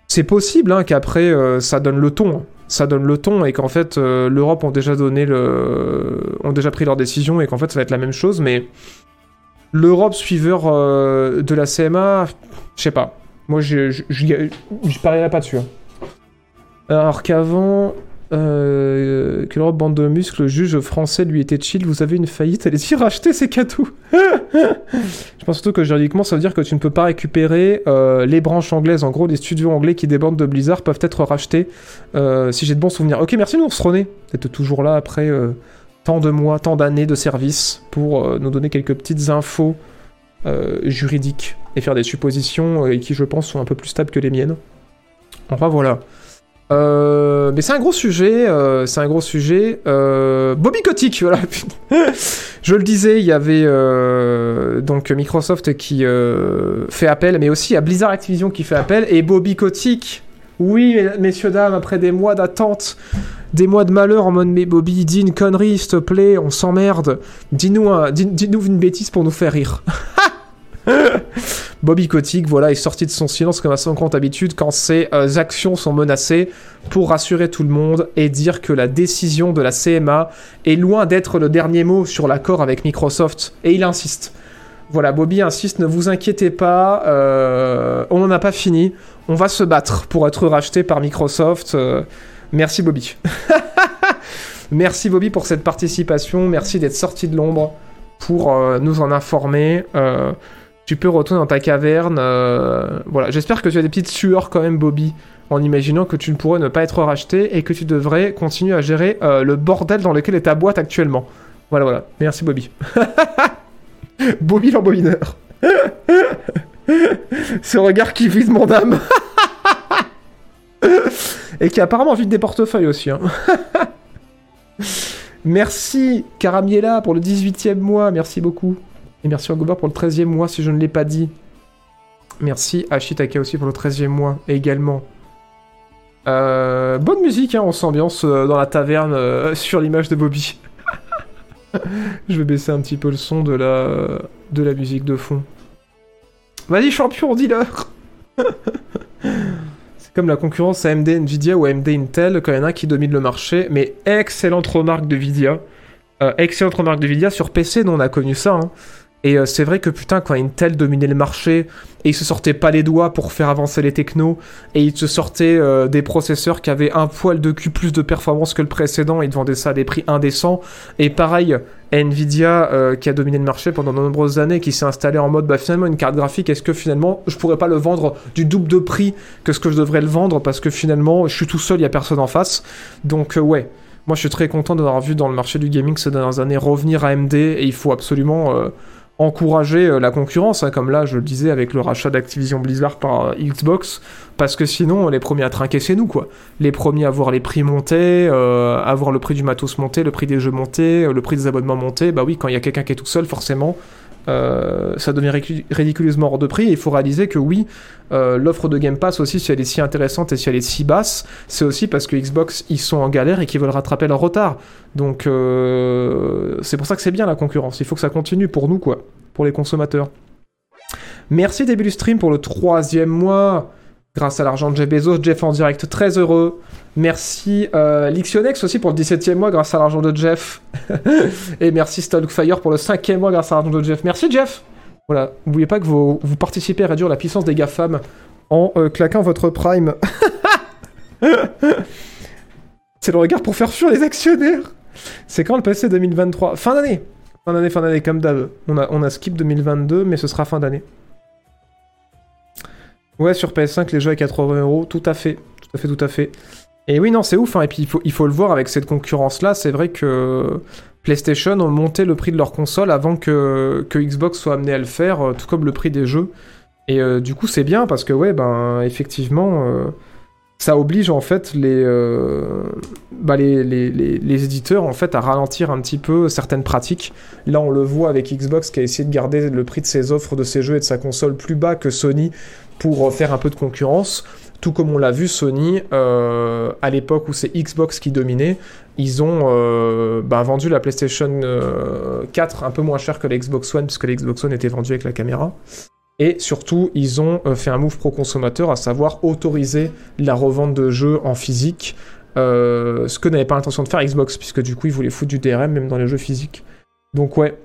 S1: C'est possible qu'après, euh, ça donne le ton. Ça donne le ton et qu'en fait, euh, l'Europe ont déjà donné le... ont déjà pris leur décision et qu'en fait, ça va être la même chose, mais l'Europe suiveur de la CMA, je sais pas. Moi, je je- je- je parierais pas dessus. Alors qu'avant, euh, que l'Europe bande de muscles, le juge français lui était chill, vous avez une faillite, allez-y racheter ces cadeaux. Je pense surtout que juridiquement, ça veut dire que tu ne peux pas récupérer euh, les branches anglaises. En gros, les studios anglais qui débordent de Blizzard peuvent être rachetés, euh, si j'ai de bons souvenirs. Ok, merci Nours René d'être toujours là après euh, tant de mois, tant d'années de service pour nous donner quelques petites infos juridiques et faire des suppositions qui, je pense, sont un peu plus stables que les miennes. Enfin voilà. Euh, mais c'est un gros sujet, euh, c'est un gros sujet. Euh, Bobby Kotick, voilà. Je le disais, il y avait donc Microsoft qui fait appel, mais aussi a Blizzard Activision qui fait appel, et Bobby Kotick. Oui, mes- messieurs, dames, après des mois d'attente, des mois de malheur en mode mais Bobby, dis une connerie, s'il te plaît, on s'emmerde. Dis-nous un- dis- une bêtise pour nous faire rire. Bobby Kotick, voilà, est sorti de son silence comme à son compte habitude quand ses euh, actions sont menacées pour rassurer tout le monde et dire que la décision de la CMA est loin d'être le dernier mot sur l'accord avec Microsoft. Et il insiste. Voilà, Bobby insiste, ne vous inquiétez pas, euh, on n'en a pas fini, on va se battre pour être racheté par Microsoft. euh, merci Bobby. merci Bobby pour cette participation, merci d'être sorti de l'ombre pour nous en informer. Tu peux retourner dans ta caverne. euh, voilà, j'espère que tu as des petites sueurs quand même, Bobby, en imaginant que tu ne pourrais ne pas être racheté et que tu devrais continuer à gérer euh, le bordel dans lequel est ta boîte actuellement. Voilà, voilà. Merci, Bobby. Bobby l'embobineur. Ce regard qui vide mon âme. et qui apparemment vide des portefeuilles aussi. hein. merci, Caramiela, pour le 18e mois. Merci beaucoup. Et merci à pour le 13e mois, si je ne l'ai pas dit. Merci à Shitaka aussi pour le 13e mois également. Euh, bonne musique, hein, on s'ambiance euh, dans la taverne euh, sur l'image de Bobby. je vais baisser un petit peu le son de la, musique de fond. Vas-y, champion, dis-leur C'est comme la concurrence AMD Nvidia ou AMD Intel, quand il y en a qui domine le marché. Mais excellente remarque de Nvidia. Excellente remarque de Nvidia. Sur PC, nous, on a connu ça. hein. Et euh, c'est vrai que putain, quand Intel dominait le marché et il se sortait pas les doigts pour faire avancer les technos et il se sortait euh, des processeurs qui avaient un poil de cul plus de performance que le précédent, ils te vendaient ça à des prix indécents. Et pareil, Nvidia euh, qui a dominé le marché pendant de nombreuses années, qui s'est installé en mode bah finalement une carte graphique, est-ce que finalement je pourrais pas le vendre du double de prix que ce que je devrais le vendre parce que finalement je suis tout seul, il y a personne en face. Donc ouais. Moi, je suis très content d'avoir vu dans le marché du gaming ces dernières années revenir AMD et il faut absolument encourager euh, la concurrence, hein, comme là je le disais avec le rachat d'Activision Blizzard par euh, Xbox, parce que sinon les premiers à trinquer c'est nous quoi. Les premiers à voir les prix monter, euh, à voir le prix du matos monter, le prix des jeux monter, le prix des abonnements monter, bah oui quand il y a quelqu'un qui est tout seul forcément. Euh, ça devient ridicu- ridiculeusement hors de prix et il faut réaliser que oui, euh, l'offre de Game Pass aussi, si elle est si intéressante et si elle est si basse, c'est aussi parce que Xbox ils sont en galère et qu'ils veulent rattraper leur retard. Donc euh, c'est pour ça que c'est bien la concurrence. Il faut que ça continue pour nous, quoi, pour les consommateurs. Merci début du stream pour le troisième mois. Grâce à l'argent de Jeff Bezos. Jeff en direct, très heureux. Merci euh, Lixionex aussi pour le 17e mois grâce à l'argent de Jeff. Et merci Stalkfire pour le 5e mois grâce à l'argent de Jeff. Merci Jeff Voilà, n'oubliez pas que vous, vous, participez à réduire la puissance des GAFAM en euh, claquant votre prime. C'est le regard pour faire fuir les actionnaires C'est quand le PC 2023 Fin d'année Fin d'année, fin d'année, comme d'hab. On a, on a skip 2022, mais ce sera fin d'année. Ouais, sur PS5, les jeux à 80 euros, tout à fait. Tout à fait, tout à fait. Et oui, non, c'est ouf. Hein. Et puis, il faut, il faut le voir avec cette concurrence-là. C'est vrai que PlayStation ont monté le prix de leur console avant que, que Xbox soit amené à le faire, euh, tout comme le prix des jeux. Et euh, du coup, c'est bien parce que, ouais, ben, effectivement, euh, ça oblige en fait les, bah, les, les, les, les, éditeurs en fait à ralentir un petit peu certaines pratiques. Là, on le voit avec Xbox qui a essayé de garder le prix de ses offres, de ses jeux et de sa console plus bas que Sony pour faire un peu de concurrence. Tout comme on l'a vu, Sony, euh, à l'époque où c'est Xbox qui dominait, ils ont euh, bah, vendu la PlayStation 4 euh, un peu moins cher que la Xbox One, puisque la Xbox One était vendue avec la caméra. Et surtout, ils ont fait un move pro-consommateur, à savoir autoriser la revente de jeux en physique, ce que n'avait pas l'intention de faire Xbox, puisque du coup, ils voulaient foutre du DRM même dans les jeux physiques. Donc ouais.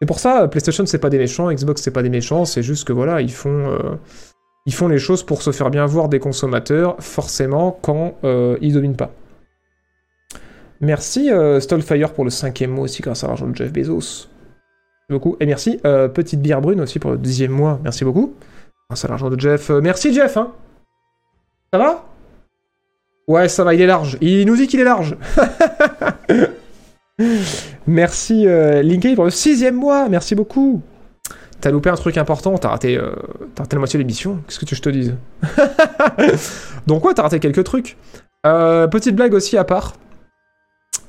S1: C'est pour ça, PlayStation, c'est pas des méchants, Xbox, c'est pas des méchants, c'est juste que voilà, ils font ils font les choses pour se faire bien voir des consommateurs, forcément, quand euh, ils dominent pas. Merci euh, Stallfire pour le cinquième mois aussi, grâce à l'argent de Jeff Bezos. Merci beaucoup. Et merci euh, Petite Bière Brune aussi pour le deuxième mois. Merci beaucoup. Grâce à l'argent de Jeff. Euh, merci Jeff, hein Ça va? Ouais, ça va, il est large. Il nous dit qu'il est large. merci Linky pour le sixième mois. Merci beaucoup. T'as loupé un truc important, t'as raté, euh, raté la moitié de l'émission. Qu'est-ce que tu je te dise? Donc ouais, t'as raté quelques trucs. Euh, petite blague aussi à part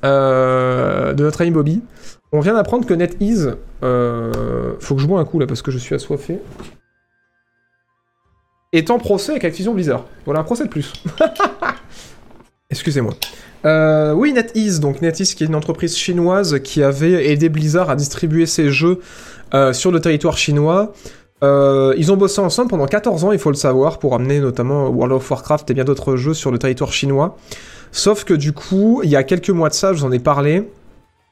S1: euh, de notre ami Bobby. On vient d'apprendre que NetEase... Euh, faut que je bois un coup là parce que je suis assoiffé. Est en procès avec Activision Blizzard. Voilà un procès de plus. Excusez-moi. Euh, oui, NetEase, donc NetEase qui est une entreprise chinoise qui avait aidé Blizzard à distribuer ses jeux euh, sur le territoire chinois. Euh, ils ont bossé ensemble pendant 14 ans, il faut le savoir, pour amener notamment World of Warcraft et bien d'autres jeux sur le territoire chinois. Sauf que du coup, il y a quelques mois de ça, je vous en ai parlé,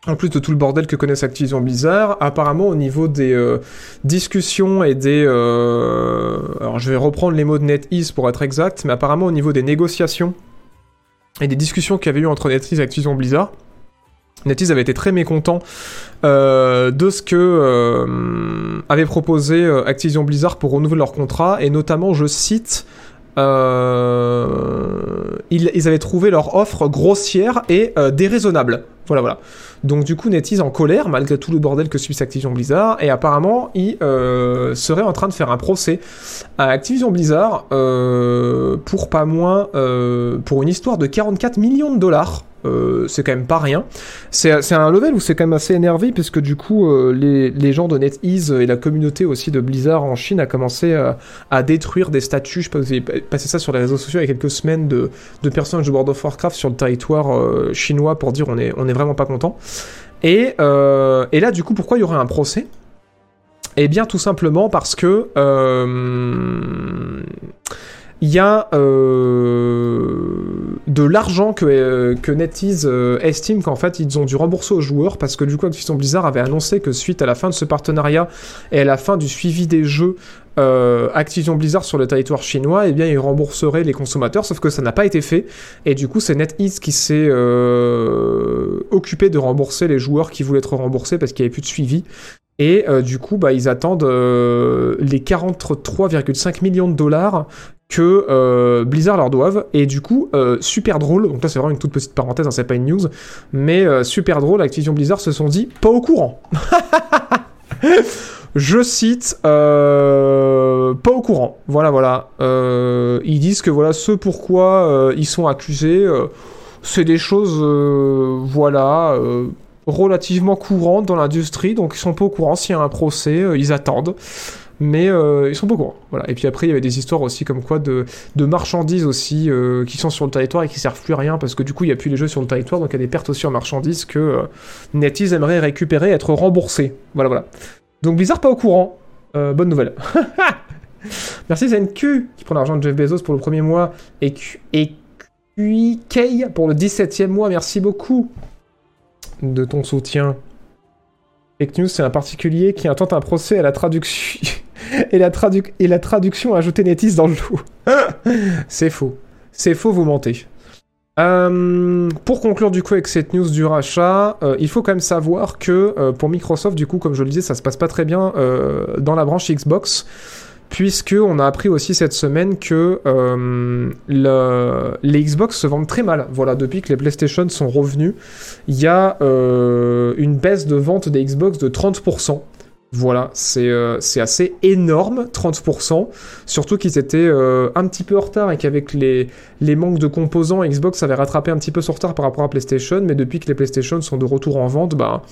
S1: en plus de tout le bordel que connaissent Activision Blizzard, apparemment au niveau des discussions et des... Alors je vais reprendre les mots de NetEase pour être exact, mais apparemment au niveau des négociations et des discussions qu'il y avait eu entre NetEase et Activision Blizzard, NetEase avait été très mécontent euh, de ce que euh, avait proposé euh, Activision Blizzard pour renouveler leur contrat, et notamment, je cite, ils, avaient trouvé leur offre grossière et déraisonnable. Voilà, voilà. Donc du coup, NetEase en colère, malgré tout le bordel que subit Activision Blizzard, et apparemment, il euh, serait en train de faire un procès à Activision Blizzard euh, pour pas moins, euh, pour une histoire de 44 millions de dollars. Euh, c'est quand même pas rien. C'est un level où c'est quand même assez énervé puisque du coup euh, les, les, gens de NetEase et la communauté aussi de Blizzard en Chine a commencé à, à détruire des statues. Je sais pas, vous avez passé ça sur les réseaux sociaux il y a quelques semaines de, de personnages de World of Warcraft sur le territoire euh, chinois pour dire on est, on est vraiment pas content. Et, euh, et là du coup pourquoi il y aurait un procès? Eh bien tout simplement parce que il y a euh, de l'argent que, euh, que NetEase euh, estime qu'en fait ils ont dû rembourser aux joueurs parce que du coup Activision Blizzard avait annoncé que suite à la fin de ce partenariat et à la fin du suivi des jeux euh, Activision Blizzard sur le territoire chinois, eh bien ils rembourseraient les consommateurs, sauf que ça n'a pas été fait et du coup c'est NetEase qui s'est euh, occupé de rembourser les joueurs qui voulaient être remboursés parce qu'il n'y avait plus de suivi. Et euh, du coup, bah, ils attendent euh, les 43,5 millions de dollars que euh, Blizzard leur doivent. Et du coup, euh, super drôle, donc là c'est vraiment une toute petite parenthèse, hein, c'est pas une news, mais euh, super drôle, Activision Blizzard se sont dit pas au courant. Je cite, pas au courant. Voilà, voilà. Ils disent que voilà ce pourquoi ils sont accusés, c'est des choses, voilà, relativement courantes dans l'industrie, donc ils sont pas au courant s'il y a un procès, ils attendent mais euh, ils sont pas au courant. Voilà. Et puis après, il y avait des histoires aussi comme quoi de, de marchandises aussi euh, qui sont sur le territoire et qui servent plus à rien parce que du coup, il y a plus les jeux sur le territoire, donc il y a des pertes aussi en marchandises que euh, NetEase aimerait récupérer, être remboursé. Voilà, voilà. Donc Blizzard pas au courant. bonne nouvelle. Merci ZenQ qui prend l'argent de Jeff Bezos pour le premier mois et, et pour le 17e mois. Merci beaucoup de ton soutien. Fake news, c'est un particulier qui intente un procès à la traduction et la, et la traduction a ajouté Netis dans le lot. c'est faux. C'est faux, vous mentez. Euh, pour conclure du coup avec cette news du rachat, euh, il faut quand même savoir que euh, pour Microsoft, du coup, comme je le disais, ça se passe pas très bien dans la branche Xbox, puisque on a appris aussi cette semaine que le- les Xbox se vendent très mal. Voilà, depuis que les PlayStation sont revenus, il y a une baisse de vente des Xbox de 30%. Voilà, c'est euh, c'est assez énorme, 30%. Surtout qu'ils étaient euh, un petit peu en retard et qu'avec les, manques de composants, Xbox avait rattrapé un petit peu son retard par rapport à PlayStation, mais depuis que les PlayStation sont de retour en vente, bah,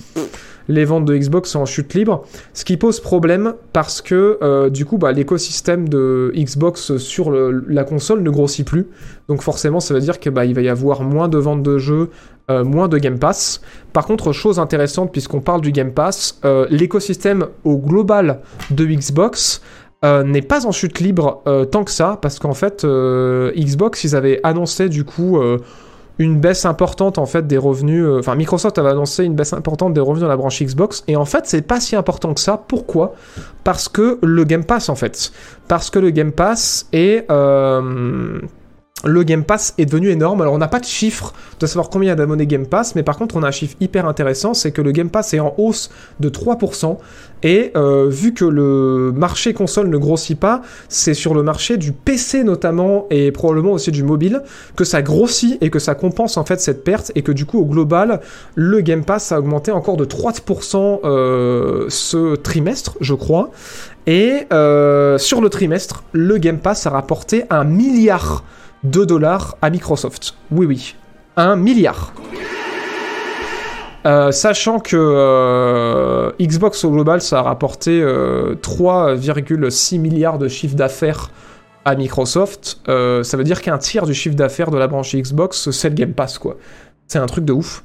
S1: les ventes de Xbox sont en chute libre. Ce qui pose problème parce que euh, du coup, bah, l'écosystème de Xbox sur la console ne grossit plus. Donc forcément, ça veut dire que bah, va y avoir moins de ventes de jeux, euh, moins de Game Pass. Par contre, chose intéressante, puisqu'on parle du Game Pass, euh, l'écosystème au global de Xbox euh, n'est pas en chute libre tant que ça, parce qu'en fait, Xbox, ils avaient annoncé du coup une baisse importante en fait des revenus. Enfin, Microsoft avait annoncé une baisse importante des revenus dans la branche Xbox, et en fait, c'est pas si important que ça. Pourquoi? Parce que le Game Pass, en fait, parce que le Game Pass est le Game Pass est devenu énorme. Alors on n'a pas de chiffre de savoir combien il y a d'abonnés Game Pass, mais par contre on a un chiffre hyper intéressant, c'est que le Game Pass est en hausse de 3%. Et euh, vu que le marché console ne grossit pas, c'est sur le marché du PC notamment et probablement aussi du mobile que ça grossit et que ça compense en fait cette perte et que du coup au global le Game Pass a augmenté encore de 3% euh, ce trimestre, je crois. Et euh, sur le trimestre, le Game Pass a rapporté un milliard de dollars à Microsoft. Oui, oui. Un milliard. Euh, sachant que euh, Xbox au global, ça a rapporté euh, 3,6 milliards de chiffre d'affaires à Microsoft, euh, ça veut dire qu'un tiers du chiffre d'affaires de la branche Xbox, c'est le Game Pass, quoi. C'est un truc de ouf.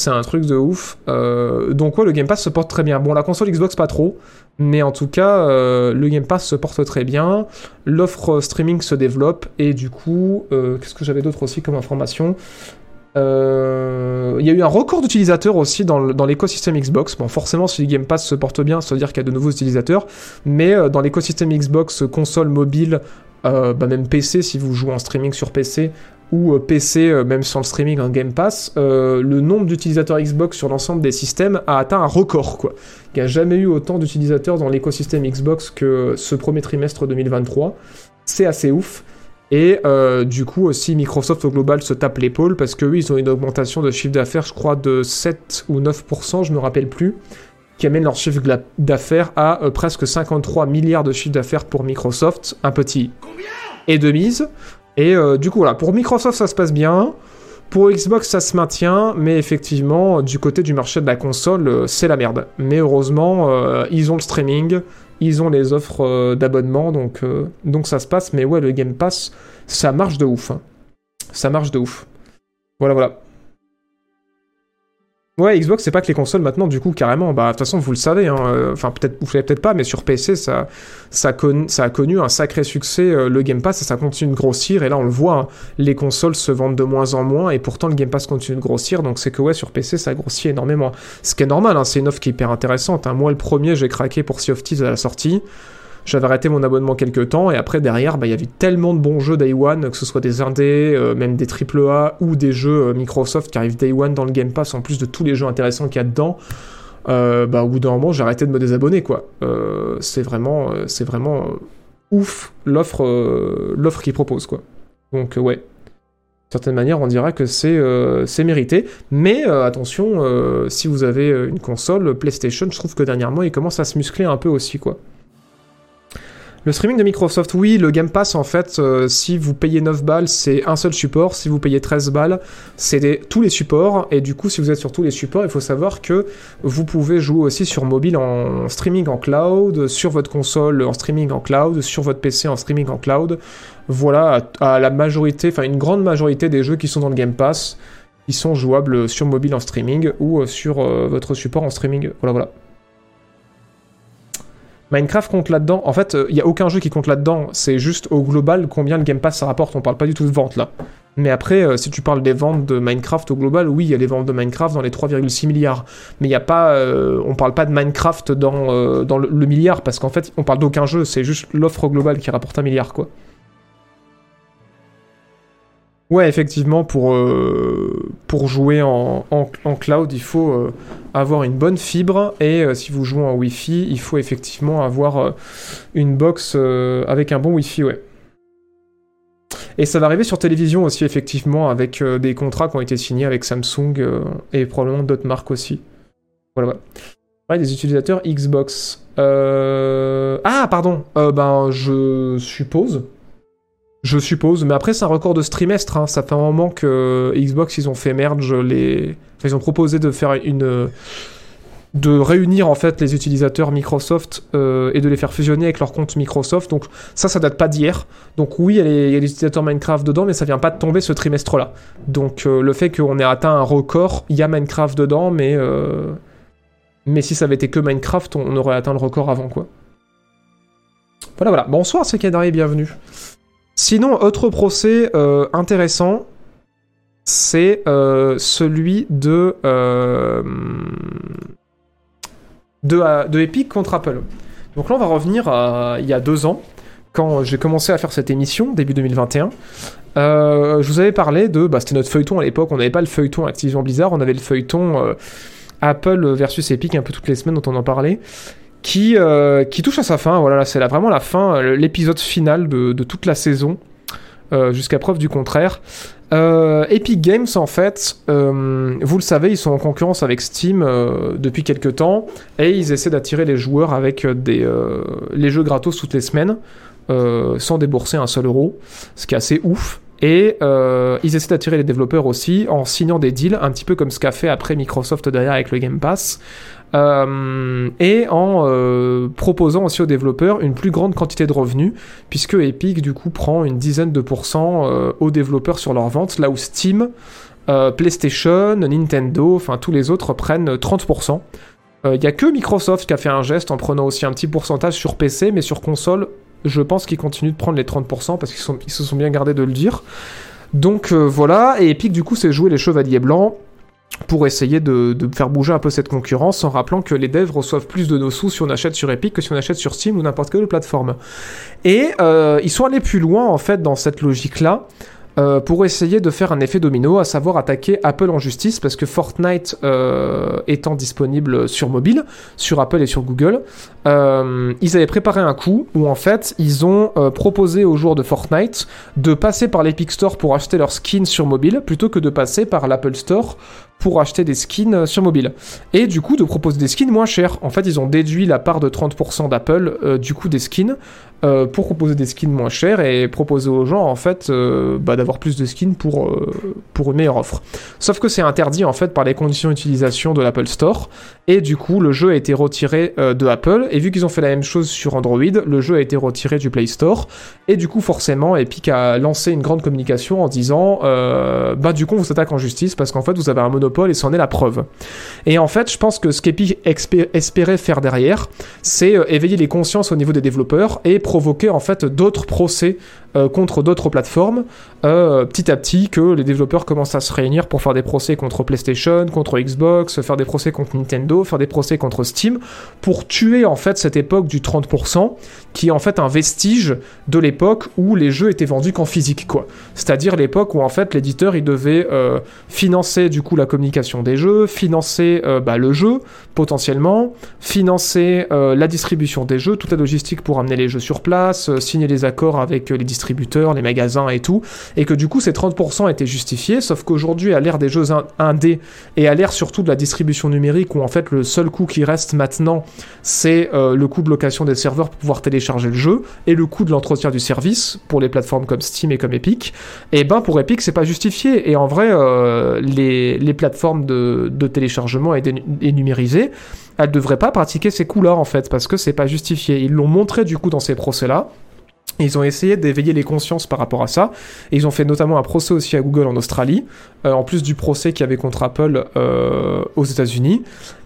S1: C'est un truc de ouf. Euh, donc ouais, le Game Pass se porte très bien. Bon, la console Xbox pas trop, mais en tout cas, euh, le Game Pass se porte très bien. L'offre streaming se développe et du coup, euh, qu'est-ce que j'avais d'autre aussi comme information? Euh, Il y a eu un record d'utilisateurs aussi dans, l'écosystème Xbox. Bon, forcément, si le Game Pass se porte bien, ça veut dire qu'il y a de nouveaux utilisateurs. Mais euh, dans l'écosystème Xbox, console, mobile, euh, bah même PC, si vous jouez en streaming sur PC, ou euh, PC, euh, même sans le streaming en Game Pass, euh, le nombre d'utilisateurs Xbox sur l'ensemble des systèmes a atteint un record, quoi. Il n'y a jamais eu autant d'utilisateurs dans l'écosystème Xbox que ce premier trimestre 2023. C'est assez ouf. Et euh, du coup aussi Microsoft au global se tape l'épaule parce que oui, ils ont une augmentation de chiffre d'affaires, je crois, de 7 ou 9%, je me rappelle plus, qui amène leur chiffre d'affaires à euh, presque 53 milliards de chiffre d'affaires pour Microsoft, un petit et de mise. Et euh, du coup voilà, pour Microsoft ça se passe bien. Pour Xbox, ça se maintient, mais effectivement, du côté du marché de la console, euh, c'est la merde. Mais heureusement, euh, ils ont le streaming, ils ont les offres d'abonnement, donc, donc ça se passe. Mais ouais, le Game Pass, ça marche de ouf. hein. Ça marche de ouf. Voilà, voilà. Ouais, Xbox, c'est pas que les consoles maintenant, du coup, carrément. Bah, de toute façon, vous le savez. hein, euh, Enfin, peut-être, vous le savez peut-être pas, mais sur PC, ça, ça a connu un sacré succès, euh, le Game Pass, et ça continue de grossir. Et là, on le voit, hein, les consoles se vendent de moins en moins, et pourtant, le Game Pass continue de grossir. Donc, c'est que, ouais, sur PC, ça grossit énormément. Ce qui est normal, hein, c'est une offre qui est hyper intéressante. hein. Moi, le premier, j'ai craqué pour Sea of Thieves à la sortie. J'avais arrêté mon abonnement quelques temps et après derrière bah, il y avait tellement de bons jeux Day One, que ce soit des indés, euh, même des AAA ou des jeux euh, Microsoft qui arrivent Day One dans le Game Pass en plus de tous les jeux intéressants qu'il y a dedans. Euh, bah, au bout d'un moment j'ai arrêté de me désabonner quoi. Euh, c'est vraiment, c'est vraiment ouf l'offre, l'offre qu'ils proposent quoi. Donc ouais. Certaine manière, on dira que c'est mérité. Mais attention, si vous avez une console PlayStation, je trouve que dernièrement, il commence à se muscler un peu aussi, quoi. Le streaming de Microsoft, oui, le Game Pass, en fait, euh, si vous payez 9 balles, c'est un seul support. Si vous payez 13 balles, c'est tous les supports. Et du coup, si vous êtes sur tous les supports, il faut savoir que vous pouvez jouer aussi sur mobile en streaming en cloud, sur votre console en streaming en cloud, sur votre PC en streaming en cloud. Voilà, à, la majorité, enfin une grande majorité des jeux qui sont dans le Game Pass, qui sont jouables sur mobile en streaming ou euh, sur euh, votre support en streaming. Voilà, voilà. Minecraft compte là-dedans. En fait, il n'y a aucun jeu qui compte là-dedans. C'est juste au global combien le Game Pass ça rapporte. On parle pas du tout de vente là. Mais après, euh, si tu parles des ventes de Minecraft au global, oui, il y a les ventes de Minecraft dans les 3,6 milliards. Mais il y a pas, euh, on parle pas de Minecraft dans, euh, dans le, le milliard parce qu'en fait, on parle d'aucun jeu. C'est juste l'offre globale qui rapporte un milliard, quoi. Ouais, effectivement, pour, euh, pour jouer en, en- en cloud, il faut euh, avoir une bonne fibre. Et euh, si vous jouez en Wi-Fi, il faut effectivement avoir une box avec un bon Wi-Fi, ouais. Et ça va arriver sur télévision aussi, effectivement, avec des contrats qui ont été signés avec Samsung et probablement d'autres marques aussi. Voilà, voilà. Ouais, des utilisateurs Xbox. Ah, pardon. Ben, je suppose. Je suppose, mais après c'est un record de ce trimestre, hein. ça fait un moment que Xbox ils ont fait merge les... Enfin, ils ont proposé de faire une... de réunir en fait les utilisateurs Microsoft euh, et de les faire fusionner avec leur compte Microsoft, donc ça ça date pas d'hier, donc oui il y, a les- utilisateurs Minecraft dedans, mais ça vient pas de tomber ce trimestre-là. Donc euh, le fait qu'on ait atteint un record, il y a Minecraft dedans, mais... euh, Mais si ça avait été que Minecraft, on aurait atteint le record avant quoi. Voilà voilà, bonsoir c'est Kadari, bienvenue. Sinon, autre procès euh, intéressant, c'est euh, celui de, euh, de, Epic contre Apple. Donc là, on va revenir à il y a deux ans, quand j'ai commencé à faire cette émission, début 2021. Euh, je vous avais parlé de... Bah, C'était notre feuilleton à l'époque, on n'avait pas le feuilleton Activision Blizzard, on avait le feuilleton Apple versus Epic un peu toutes les semaines dont on en parlait qui, euh, qui touche à sa fin. Voilà, là, c'est vraiment la fin, euh, l'épisode final de, toute la saison, euh, jusqu'à preuve du contraire. Epic Games, en fait, vous le savez, ils sont en concurrence avec Steam depuis quelques temps, et ils essaient d'attirer les joueurs avec des, les jeux gratos toutes les semaines, sans débourser un seul euro, ce qui est assez ouf. Et ils essaient d'attirer les développeurs aussi en signant des deals, un petit peu comme ce qu'a fait après Microsoft derrière avec le Game Pass. Euh, et en euh, proposant aussi aux développeurs une plus grande quantité de revenus, puisque Epic du coup prend une dizaine de pourcents euh, aux développeurs sur leurs ventes, là où Steam, PlayStation, Nintendo, enfin tous les autres prennent 30%. Il n'y a que Microsoft qui a fait un geste en prenant aussi un petit pourcentage sur PC, mais sur console, je pense qu'ils continuent de prendre les 30% parce qu'ils se sont bien gardés de le dire. Donc voilà, et Epic du coup s'est joué les chevaliers blancs pour essayer de, faire bouger un peu cette concurrence en rappelant que les devs reçoivent plus de nos sous si on achète sur Epic que si on achète sur Steam ou n'importe quelle plateforme. Et euh, ils sont allés plus loin en fait dans cette logique-là. euh, pour essayer de faire un effet domino, à savoir attaquer Apple en justice, parce que Fortnite euh, étant disponible sur mobile, sur Apple et sur Google, ils avaient préparé un coup où en fait ils ont proposé aux joueurs de Fortnite de passer par l'Epic Store pour acheter leurs skins sur mobile plutôt que de passer par l'Apple Store pour acheter des skins euh, sur mobile. Et du coup de proposer des skins moins chers. En fait ils ont déduit la part de 30% d'Apple euh, du coût des skins euh, pour proposer des skins moins chers et proposer aux gens en fait bah, d'avoir plus de skins pour, pour une meilleure offre. Sauf que c'est interdit en fait par les conditions d'utilisation de l'Apple Store et du coup le jeu a été retiré de Apple et vu qu'ils ont fait la même chose sur Android, le jeu a été retiré du Play Store et du coup forcément Epic a lancé une grande communication en disant bah du coup on vous attaque en justice parce qu'en fait vous avez un monopole et c'en est la preuve. Et en fait je pense que ce qu'Epic espérait faire derrière c'est euh, éveiller les consciences au niveau des développeurs et provoquer en fait d'autres procès euh, contre d'autres plateformes euh, petit à petit que les développeurs commencent à se réunir pour faire des procès contre PlayStation, contre Xbox, faire des procès contre Nintendo, faire des procès contre Steam pour tuer en fait cette époque du 30% qui est en fait un vestige de l'époque où les jeux étaient vendus qu'en physique quoi. C'est-à-dire l'époque où en fait l'éditeur il devait euh, financer du coup la communication des jeux, financer bah, le jeu potentiellement, financer la distribution des jeux, toute la logistique pour amener les jeux sur place, signer les accords avec les distributeurs, les magasins et tout, et que du coup ces 30% étaient justifiés, sauf qu'aujourd'hui à l'ère des jeux in- indés et à l'ère surtout de la distribution numérique où en fait le seul coût qui reste maintenant c'est euh, le coût de location des serveurs pour pouvoir télécharger le jeu et le coût de l'entretien du service pour les plateformes comme Steam et comme Epic, et ben pour Epic c'est pas justifié. Et en vrai euh, les, plateformes de, téléchargement et, numérisées elles devraient pas pratiquer ces coûts là en fait parce que c'est pas justifié. Ils l'ont montré du coup dans ces procès là Et Ils ont essayé d'éveiller les consciences par rapport à ça. Et ils ont fait notamment un procès aussi à Google en Australie, euh, en plus du procès qu'il y avait contre Apple euh, aux États-Unis.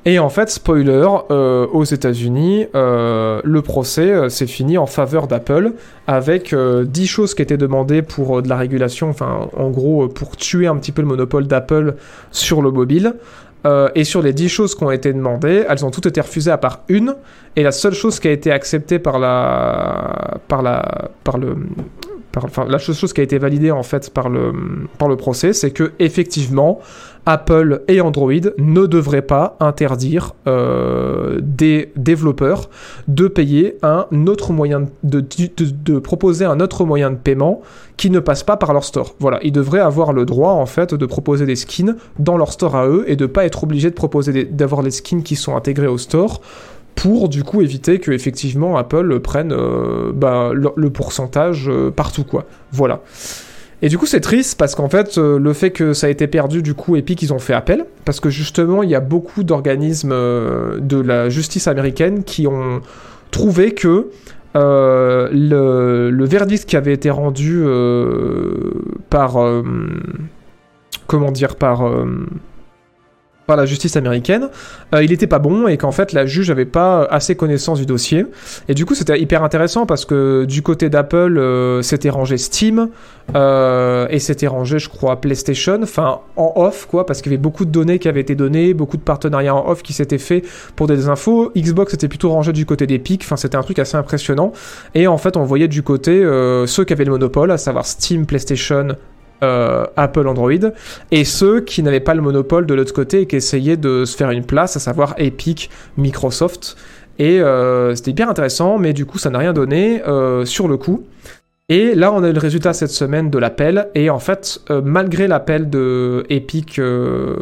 S1: Et en fait, spoiler, euh, aux États-Unis, le procès s'est fini en faveur d'Apple avec euh, 10 choses qui étaient demandées pour de la régulation, enfin en gros pour tuer un petit peu le monopole d'Apple sur le mobile. Euh, et sur les 10 choses qui ont été demandées, elles ont toutes été refusées à part une. Et la seule chose qui a été acceptée par la, par la, par le, enfin la chose, chose qui a été validée en fait par le, par le procès, c'est que effectivement Apple et Android ne devraient pas interdire euh, des développeurs de payer un autre moyen de, de, proposer un autre moyen de paiement qui ne passe pas par leur store. Voilà, ils devraient avoir le droit en fait de proposer des skins dans leur store à eux et de pas être obligés de proposer d'avoir les skins qui sont intégrés au store pour du coup éviter que effectivement Apple prenne euh, bah, le, le pourcentage euh, partout quoi. Voilà. Et du coup c'est triste parce qu'en fait euh, le fait que ça a été perdu du coup Epic ils ont fait appel. Parce que justement il y a beaucoup d'organismes euh, de la justice américaine qui ont trouvé que euh, le, verdict qui avait été rendu par comment dire par par la justice américaine, euh, il était pas bon et qu'en fait la juge avait pas assez connaissance du dossier. Et du coup c'était hyper intéressant parce que du côté d'Apple euh, c'était rangé Steam euh, et c'était rangé je crois PlayStation, enfin en off quoi parce qu'il y avait beaucoup de données qui avaient été données, beaucoup de partenariats en off qui s'étaient faits pour des infos. Xbox était plutôt rangé du côté d'Epic, enfin c'était un truc assez impressionnant. Et en fait on voyait du côté euh, ceux qui avaient le monopole, à savoir Steam, PlayStation, euh, Apple Android, et ceux qui n'avaient pas le monopole de l'autre côté et qui essayaient de se faire une place, à savoir Epic, Microsoft. Et euh, c'était hyper intéressant, mais du coup ça n'a rien donné euh, sur le coup. Et là, on a eu le résultat cette semaine de l'appel. Et en fait, euh, malgré l'appel de Epic euh,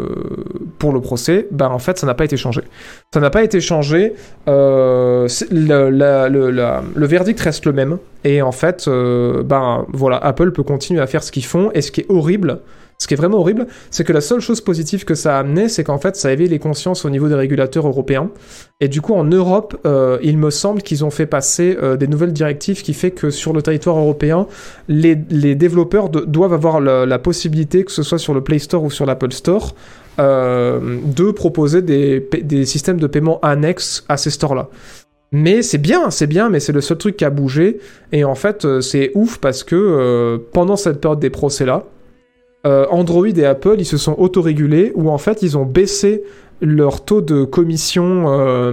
S1: pour le procès, ben en fait, ça n'a pas été changé. Ça n'a pas été changé. Euh, le, le- verdict reste le même. Et en fait, ben voilà, Apple peut continuer à faire ce qu'ils font. Et ce qui est horrible, ce qui est vraiment horrible, c'est que la seule chose positive que ça a amené, c'est qu'en fait, ça a éveillé les consciences au niveau des régulateurs européens. Et du coup, en Europe, euh, il me semble qu'ils ont fait passer euh, des nouvelles directives qui fait que sur le territoire européen, les, développeurs doivent avoir la, possibilité, que ce soit sur le Play Store ou sur l'Apple Store, euh, de proposer des, systèmes de paiement annexes à ces stores-là. Mais c'est bien, c'est bien, mais c'est le seul truc qui a bougé. Et en fait, c'est ouf parce que pendant cette période des procès-là, euh, Android et Apple, ils se sont autorégulés, où en fait, ils ont baissé leur taux de commission euh,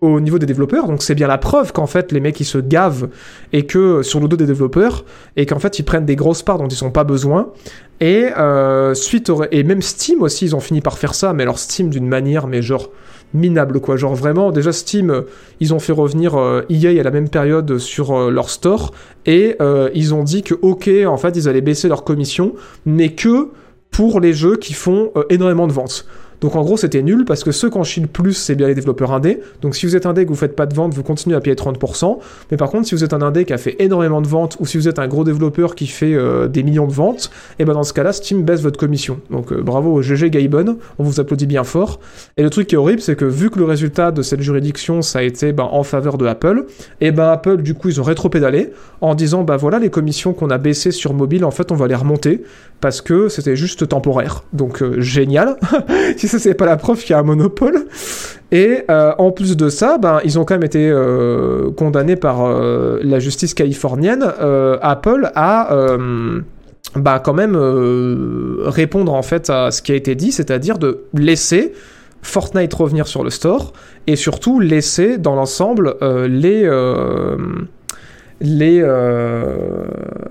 S1: au niveau des développeurs. Donc c'est bien la preuve qu'en fait les mecs ils se gavent et que sur le dos des développeurs et qu'en fait ils prennent des grosses parts dont ils n'ont pas besoin. Et euh, suite et même Steam aussi ils ont fini par faire ça, mais alors Steam d'une manière mais genre minable quoi. Genre vraiment déjà Steam euh, ils ont fait revenir euh, EA à la même période sur euh, leur store et ils ont dit que ok en fait ils allaient baisser leur commission mais que pour les jeux qui font énormément de ventes. Donc en gros c'était nul parce que ceux qui en plus c'est bien les développeurs indés. Donc si vous êtes indé et que vous faites pas de vente, vous continuez à payer 30%. Mais par contre si vous êtes un indé qui a fait énormément de ventes ou si vous êtes un gros développeur qui fait euh, des millions de ventes, et ben dans ce cas-là Steam baisse votre commission. Donc euh, bravo au GG Gaibon, on vous applaudit bien fort. Et le truc qui est horrible c'est que vu que le résultat de cette juridiction ça a été ben, en faveur de Apple, et ben Apple du coup ils ont rétro-pédalé en disant bah voilà les commissions qu'on a baissées sur mobile en fait on va les remonter parce que c'était juste temporaire. Donc euh, génial. c'est pas la preuve qu'il y a un monopole. Et euh, en plus de ça, ben ils ont quand même été euh, condamnés par euh, la justice californienne. Apple euh, bah quand même répondre en fait à ce qui a été dit, c'est-à-dire de laisser Fortnite revenir sur le store et surtout laisser dans l'ensemble les les, euh,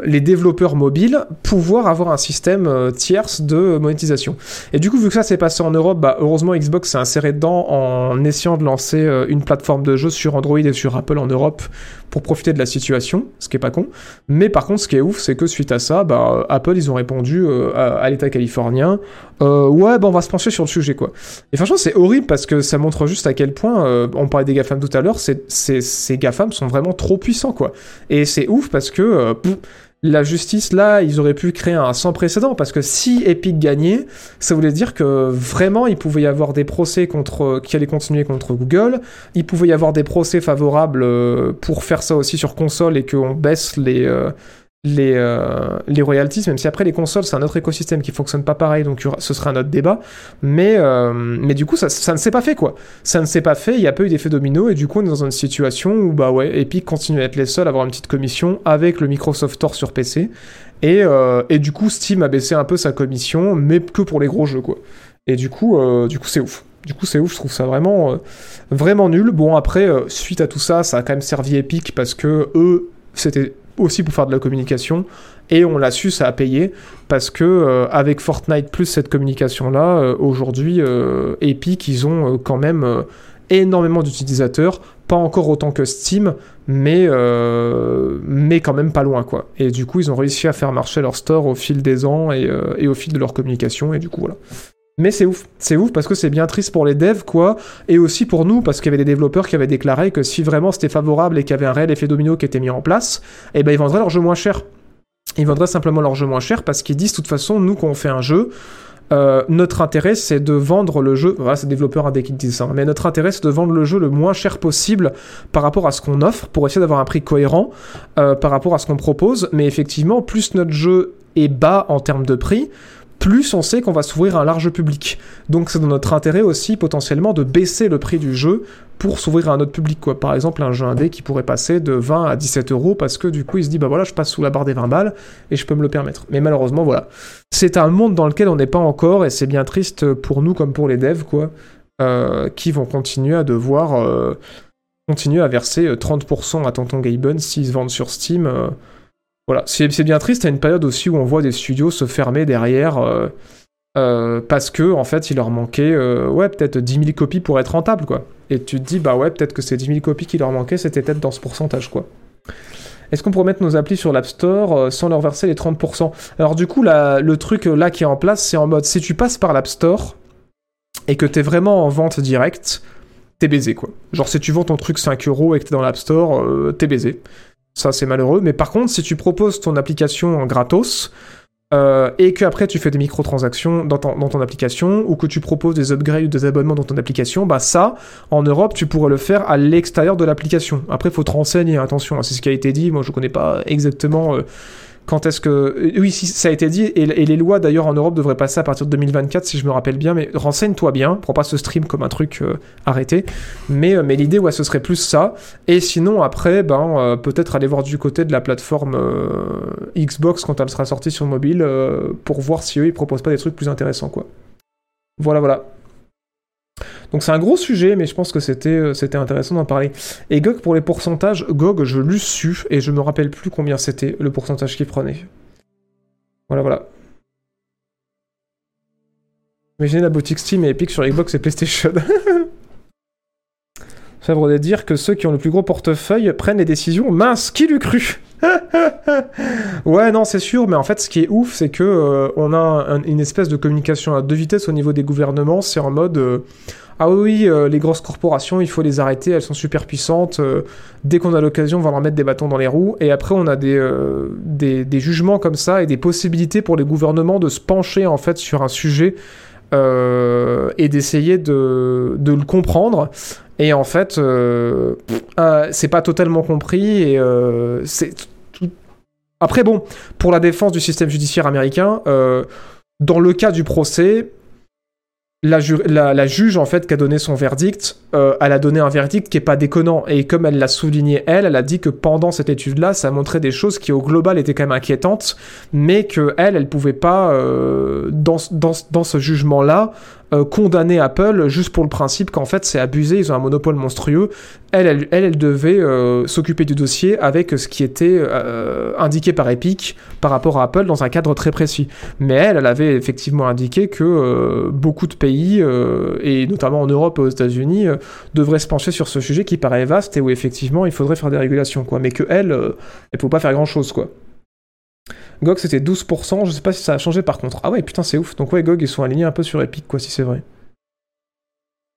S1: les développeurs mobiles pouvoir avoir un système euh, tierce de monétisation. Et du coup, vu que ça s'est passé en Europe, bah, heureusement Xbox s'est inséré dedans en essayant de lancer euh, une plateforme de jeu sur Android et sur Apple en Europe pour profiter de la situation, ce qui est pas con. Mais par contre, ce qui est ouf, c'est que suite à ça, bah, Apple, ils ont répondu euh, à, l'État californien, euh, ouais, bah, on va se pencher sur le sujet, quoi. Et franchement, c'est horrible parce que ça montre juste à quel point, euh, on parlait des GAFAM tout à l'heure, ces GAFAM sont vraiment trop puissants, quoi. Et c'est ouf parce que, la justice, là, ils auraient pu créer un sans précédent, parce que si Epic gagnait, ça voulait dire que vraiment, il pouvait y avoir des procès contre, qui allaient continuer contre Google, il pouvait y avoir des procès favorables euh, pour faire ça aussi sur console et qu'on baisse les, euh, les, euh, les royalties, même si après les consoles, c'est un autre écosystème qui fonctionne pas pareil, donc ce sera un autre débat. Mais, euh, mais du coup, ça, ça ne s'est pas fait, quoi. Ça ne s'est pas fait, il n'y a pas eu d'effet domino, et du coup, on est dans une situation où, bah ouais, Epic continue à être les seuls à avoir une petite commission avec le Microsoft Store sur PC. Et, euh, et du coup, Steam a baissé un peu sa commission, mais que pour les gros jeux, quoi. Et du coup, du coup, c'est ouf. Du coup, c'est ouf, je trouve ça vraiment, vraiment nul. Bon, après, suite à tout ça, ça a quand même servi Epic parce que eux, c'était aussi pour faire de la communication. Et on l'a su, ça a payé parce que euh, avec Fortnite plus cette communication là, euh, aujourd'hui euh, Epic ils ont quand même énormément d'utilisateurs, pas encore autant que Steam, mais mais quand même pas loin quoi. Et du coup ils ont réussi à faire marcher leur store au fil des ans et, et au fil de leur communication et du coup voilà. Mais c'est ouf, c'est ouf parce que c'est bien triste pour les devs, quoi, et aussi pour nous, parce qu'il y avait des développeurs qui avaient déclaré que si vraiment c'était favorable et qu'il y avait un réel effet domino qui était mis en place, eh ben ils vendraient leur jeu moins cher. Ils vendraient simplement leur jeu moins cher parce qu'ils disent de toute façon, nous, quand on fait un jeu, euh, notre intérêt c'est de vendre le jeu, voilà, c'est développeurs indé qui disent ça, mais notre intérêt c'est de vendre le jeu le moins cher possible par rapport à ce qu'on offre pour essayer d'avoir un prix cohérent euh, par rapport à ce qu'on propose. Mais effectivement, plus notre jeu est bas en termes de prix, plus on sait qu'on va s'ouvrir à un large public. Donc c'est dans notre intérêt aussi potentiellement de baisser le prix du jeu pour s'ouvrir à un autre public. Quoi. Par exemple, un jeu indé qui pourrait passer de 20 à 17 euros parce que du coup il se dit bah voilà, je passe sous la barre des 20 balles et je peux me le permettre. Mais malheureusement, voilà. C'est un monde dans lequel on n'est pas encore et c'est bien triste pour nous comme pour les devs, quoi, euh, qui vont continuer à devoir euh, continuer à verser 30% à Tonton Gaben s'ils se vendent sur Steam. Euh, voilà, c'est bien triste à une période aussi où on voit des studios se fermer derrière euh, euh, parce que en fait il leur manquait euh, ouais peut-être 10 000 copies pour être rentable quoi. Et tu te dis bah ouais peut-être que ces 10 000 copies qui leur manquaient c'était peut-être dans ce pourcentage quoi. Est-ce qu'on pourrait mettre nos applis sur l'App Store sans leur verser les 30% Alors du coup le truc là qui est en place c'est en mode si tu passes par l'App Store et que t'es vraiment en vente directe, t'es baisé quoi. Genre si tu vends ton truc 5 euros et que t'es dans l'App Store, t'es baisé. Ça, c'est malheureux. Mais par contre, si tu proposes ton application gratos, euh, et que après tu fais des microtransactions dans, dans ton application ou que tu proposes des upgrades ou des abonnements dans ton application, bah ça, en Europe, tu pourrais le faire à l'extérieur de l'application. Après, il faut te renseigner, attention, hein, c'est ce qui a été dit. Moi, je connais pas exactement euh, quand est-ce que... Euh, oui, si, ça a été dit, et, les lois d'ailleurs en Europe devraient passer à partir de 2024, si je me rappelle bien, mais renseigne-toi bien, prends pas ce stream comme un truc euh, arrêté, mais, euh, mais l'idée, ouais, ce serait plus ça, et sinon, après, ben, peut-être aller voir du côté de la plateforme Xbox quand elle sera sortie sur mobile, pour voir si eux, ils proposent pas des trucs plus intéressants, quoi. Voilà, voilà. Donc c'est un gros sujet, mais je pense que c'était, euh, c'était intéressant d'en parler. Et GOG, pour les pourcentages, GOG, je l'ai su, et je me rappelle plus combien c'était le pourcentage qu'il prenait. Voilà, voilà. Imaginez la boutique Steam et Epic sur Xbox et PlayStation. Ça voudrait dire que ceux qui ont le plus gros portefeuille prennent les décisions. Mince, qui l'eût cru ouais, non, c'est sûr, mais en fait, ce qui est ouf, c'est que euh, on a une espèce de communication à deux vitesses au niveau des gouvernements. C'est en mode, euh, ah oui, euh, les grosses corporations, il faut les arrêter, elles sont super puissantes. dès qu'on a l'occasion, on va leur mettre des bâtons dans les roues. Et après, on a des, des, jugements comme ça et des possibilités pour les gouvernements de se pencher en fait sur un sujet et d'essayer de, le comprendre. Et en fait, euh, euh, c'est pas totalement compris. Et euh, Après, bon, pour la défense du système judiciaire américain, dans le cas du procès, la, juge en fait qui a donné son verdict, elle a donné un verdict qui est pas déconnant. Et comme elle l'a souligné elle, elle a dit que pendant cette étude-là, ça montrait des choses qui au global étaient quand même inquiétantes, mais que elle, elle pouvait pas dans, dans, dans, ce jugement-là euh, condamner Apple juste pour le principe qu'en fait c'est abusé, ils ont un monopole monstrueux. Elle, elle, elle, devait euh, s'occuper du dossier avec ce qui était euh, indiqué par Epic par rapport à Apple dans un cadre très précis. Mais elle, elle avait effectivement indiqué que beaucoup de pays, et notamment en Europe et aux États-Unis, devraient se pencher sur ce sujet qui paraît vaste et où effectivement il faudrait faire des régulations, quoi. Mais que elle, elle ne peut pas faire grand-chose, quoi. GOG c'était 12%, je sais pas si ça a changé par contre. Ah ouais, putain, c'est ouf. Donc ouais, GOG ils sont alignés un peu sur Epic, quoi, si c'est vrai.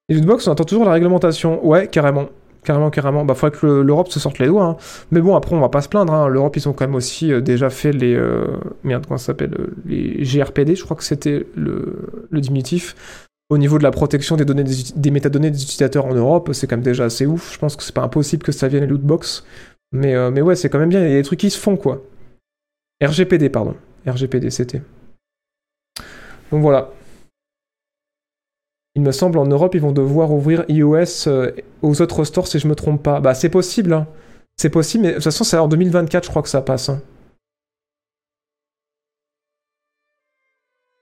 S1: Et Lootbox, on attend toujours la réglementation. Ouais, carrément. Carrément, carrément. Bah, faudrait que le- l'Europe se sorte les doigts. hein. Mais bon, après, on va pas se plaindre. hein. L'Europe, ils ont quand même aussi euh, déjà fait les. euh, Merde, comment ça s'appelle euh, Les GRPD, je crois que c'était le, diminutif. Au niveau de la protection des, données des métadonnées des utilisateurs en Europe, c'est quand même déjà assez ouf. Je pense que c'est pas impossible que ça vienne les lootbox. Mais, euh, mais ouais, c'est quand même bien. Il y a des trucs qui se font, quoi. RGPD, pardon. RGPD, c'était. Donc voilà. Il me semble en Europe, ils vont devoir ouvrir iOS euh, aux autres stores si je me trompe pas. Bah, c'est possible. hein. C'est possible, mais de toute façon, c'est en 2024, je crois que ça passe. hein.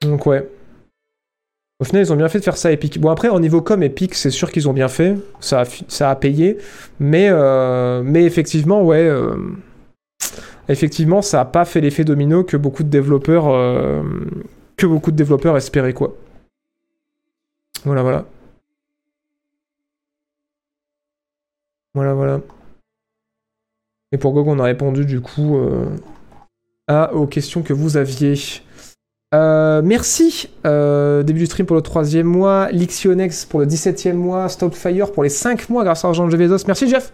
S1: Donc, ouais. Au final, ils ont bien fait de faire ça Epic. Bon, après, au niveau com, Epic, c'est sûr qu'ils ont bien fait. Ça a, ça a payé. Mais, euh, mais effectivement, ouais. euh, effectivement, ça a pas fait l'effet domino que beaucoup de développeurs. euh, que beaucoup de développeurs espéraient, quoi. Voilà, voilà. Voilà, voilà. Et pour GOG, on a répondu du coup euh, aux questions que vous aviez. Euh, merci, début du stream pour le troisième mois, Lixionex pour le 17e mois, Stopfire pour les 5 mois grâce à l'argent de. Merci Jeff.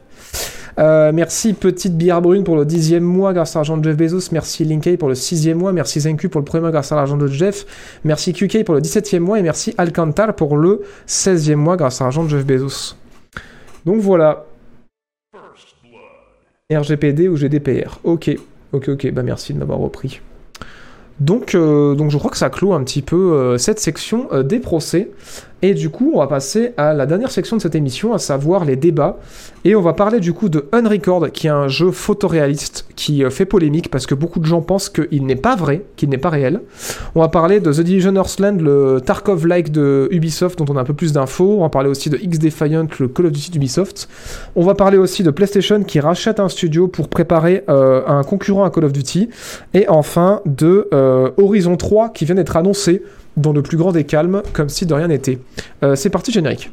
S1: Euh, merci Petite Bière Brune pour le 10e mois grâce à l'argent de Jeff Bezos. Merci Linkay pour le 6e mois. Merci Zenku pour le premier mois grâce à l'argent de Jeff. Merci QK pour le 17e mois et merci Alcantal pour le 16e mois grâce à l'argent de Jeff Bezos. Donc voilà. RGPD ou GDPR. Ok, ok, ok. Bah merci de m'avoir repris. Donc, euh, donc je crois que ça clôt un petit peu euh, cette section des procès. Et du coup, on va passer à la dernière section de cette émission, à savoir les débats. Et on va parler du coup de Unrecord, qui est un jeu photoréaliste qui euh, fait polémique parce que beaucoup de gens pensent qu'il n'est pas vrai, qu'il n'est pas réel. On va parler de The Division Hearthland, le Tarkov-like de Ubisoft, dont on a un peu plus d'infos. On va parler aussi de X-Defiant, le Call of Duty d'Ubisoft. On va parler aussi de PlayStation qui rachète un studio pour préparer euh, un concurrent à Call of Duty. Et enfin de euh, Horizon 3 qui vient d'être annoncé dans le plus grand des calmes, comme si de rien n'était. Euh, c'est parti générique.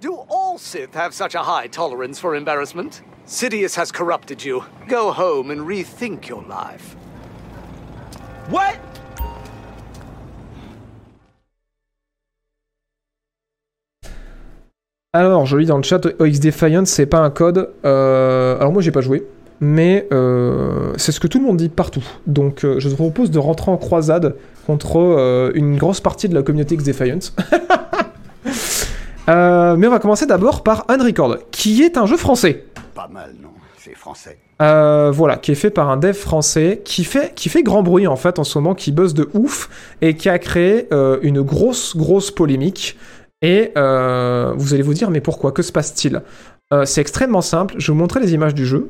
S7: Do all Sith have such a high tolerance for embarrassment? Sidious has corrupted you. Go home and rethink your life. What?
S1: Alors, je lis dans le chat, OX Defiant, c'est pas un code. Euh, alors moi, j'ai pas joué, mais euh, c'est ce que tout le monde dit partout. Donc, euh, je te propose de rentrer en croisade contre euh, une grosse partie de la communauté X Defiant. Euh, mais on va commencer d'abord par Unrecord, qui est un jeu français.
S8: Pas mal, non C'est français.
S1: Euh, voilà, qui est fait par un dev français qui fait, qui fait grand bruit en fait en ce moment, qui buzz de ouf et qui a créé une grosse, grosse polémique. Et vous allez vous dire, mais pourquoi? Que se passe-t-il? C'est extrêmement simple. Je vais vous montrer les images du jeu.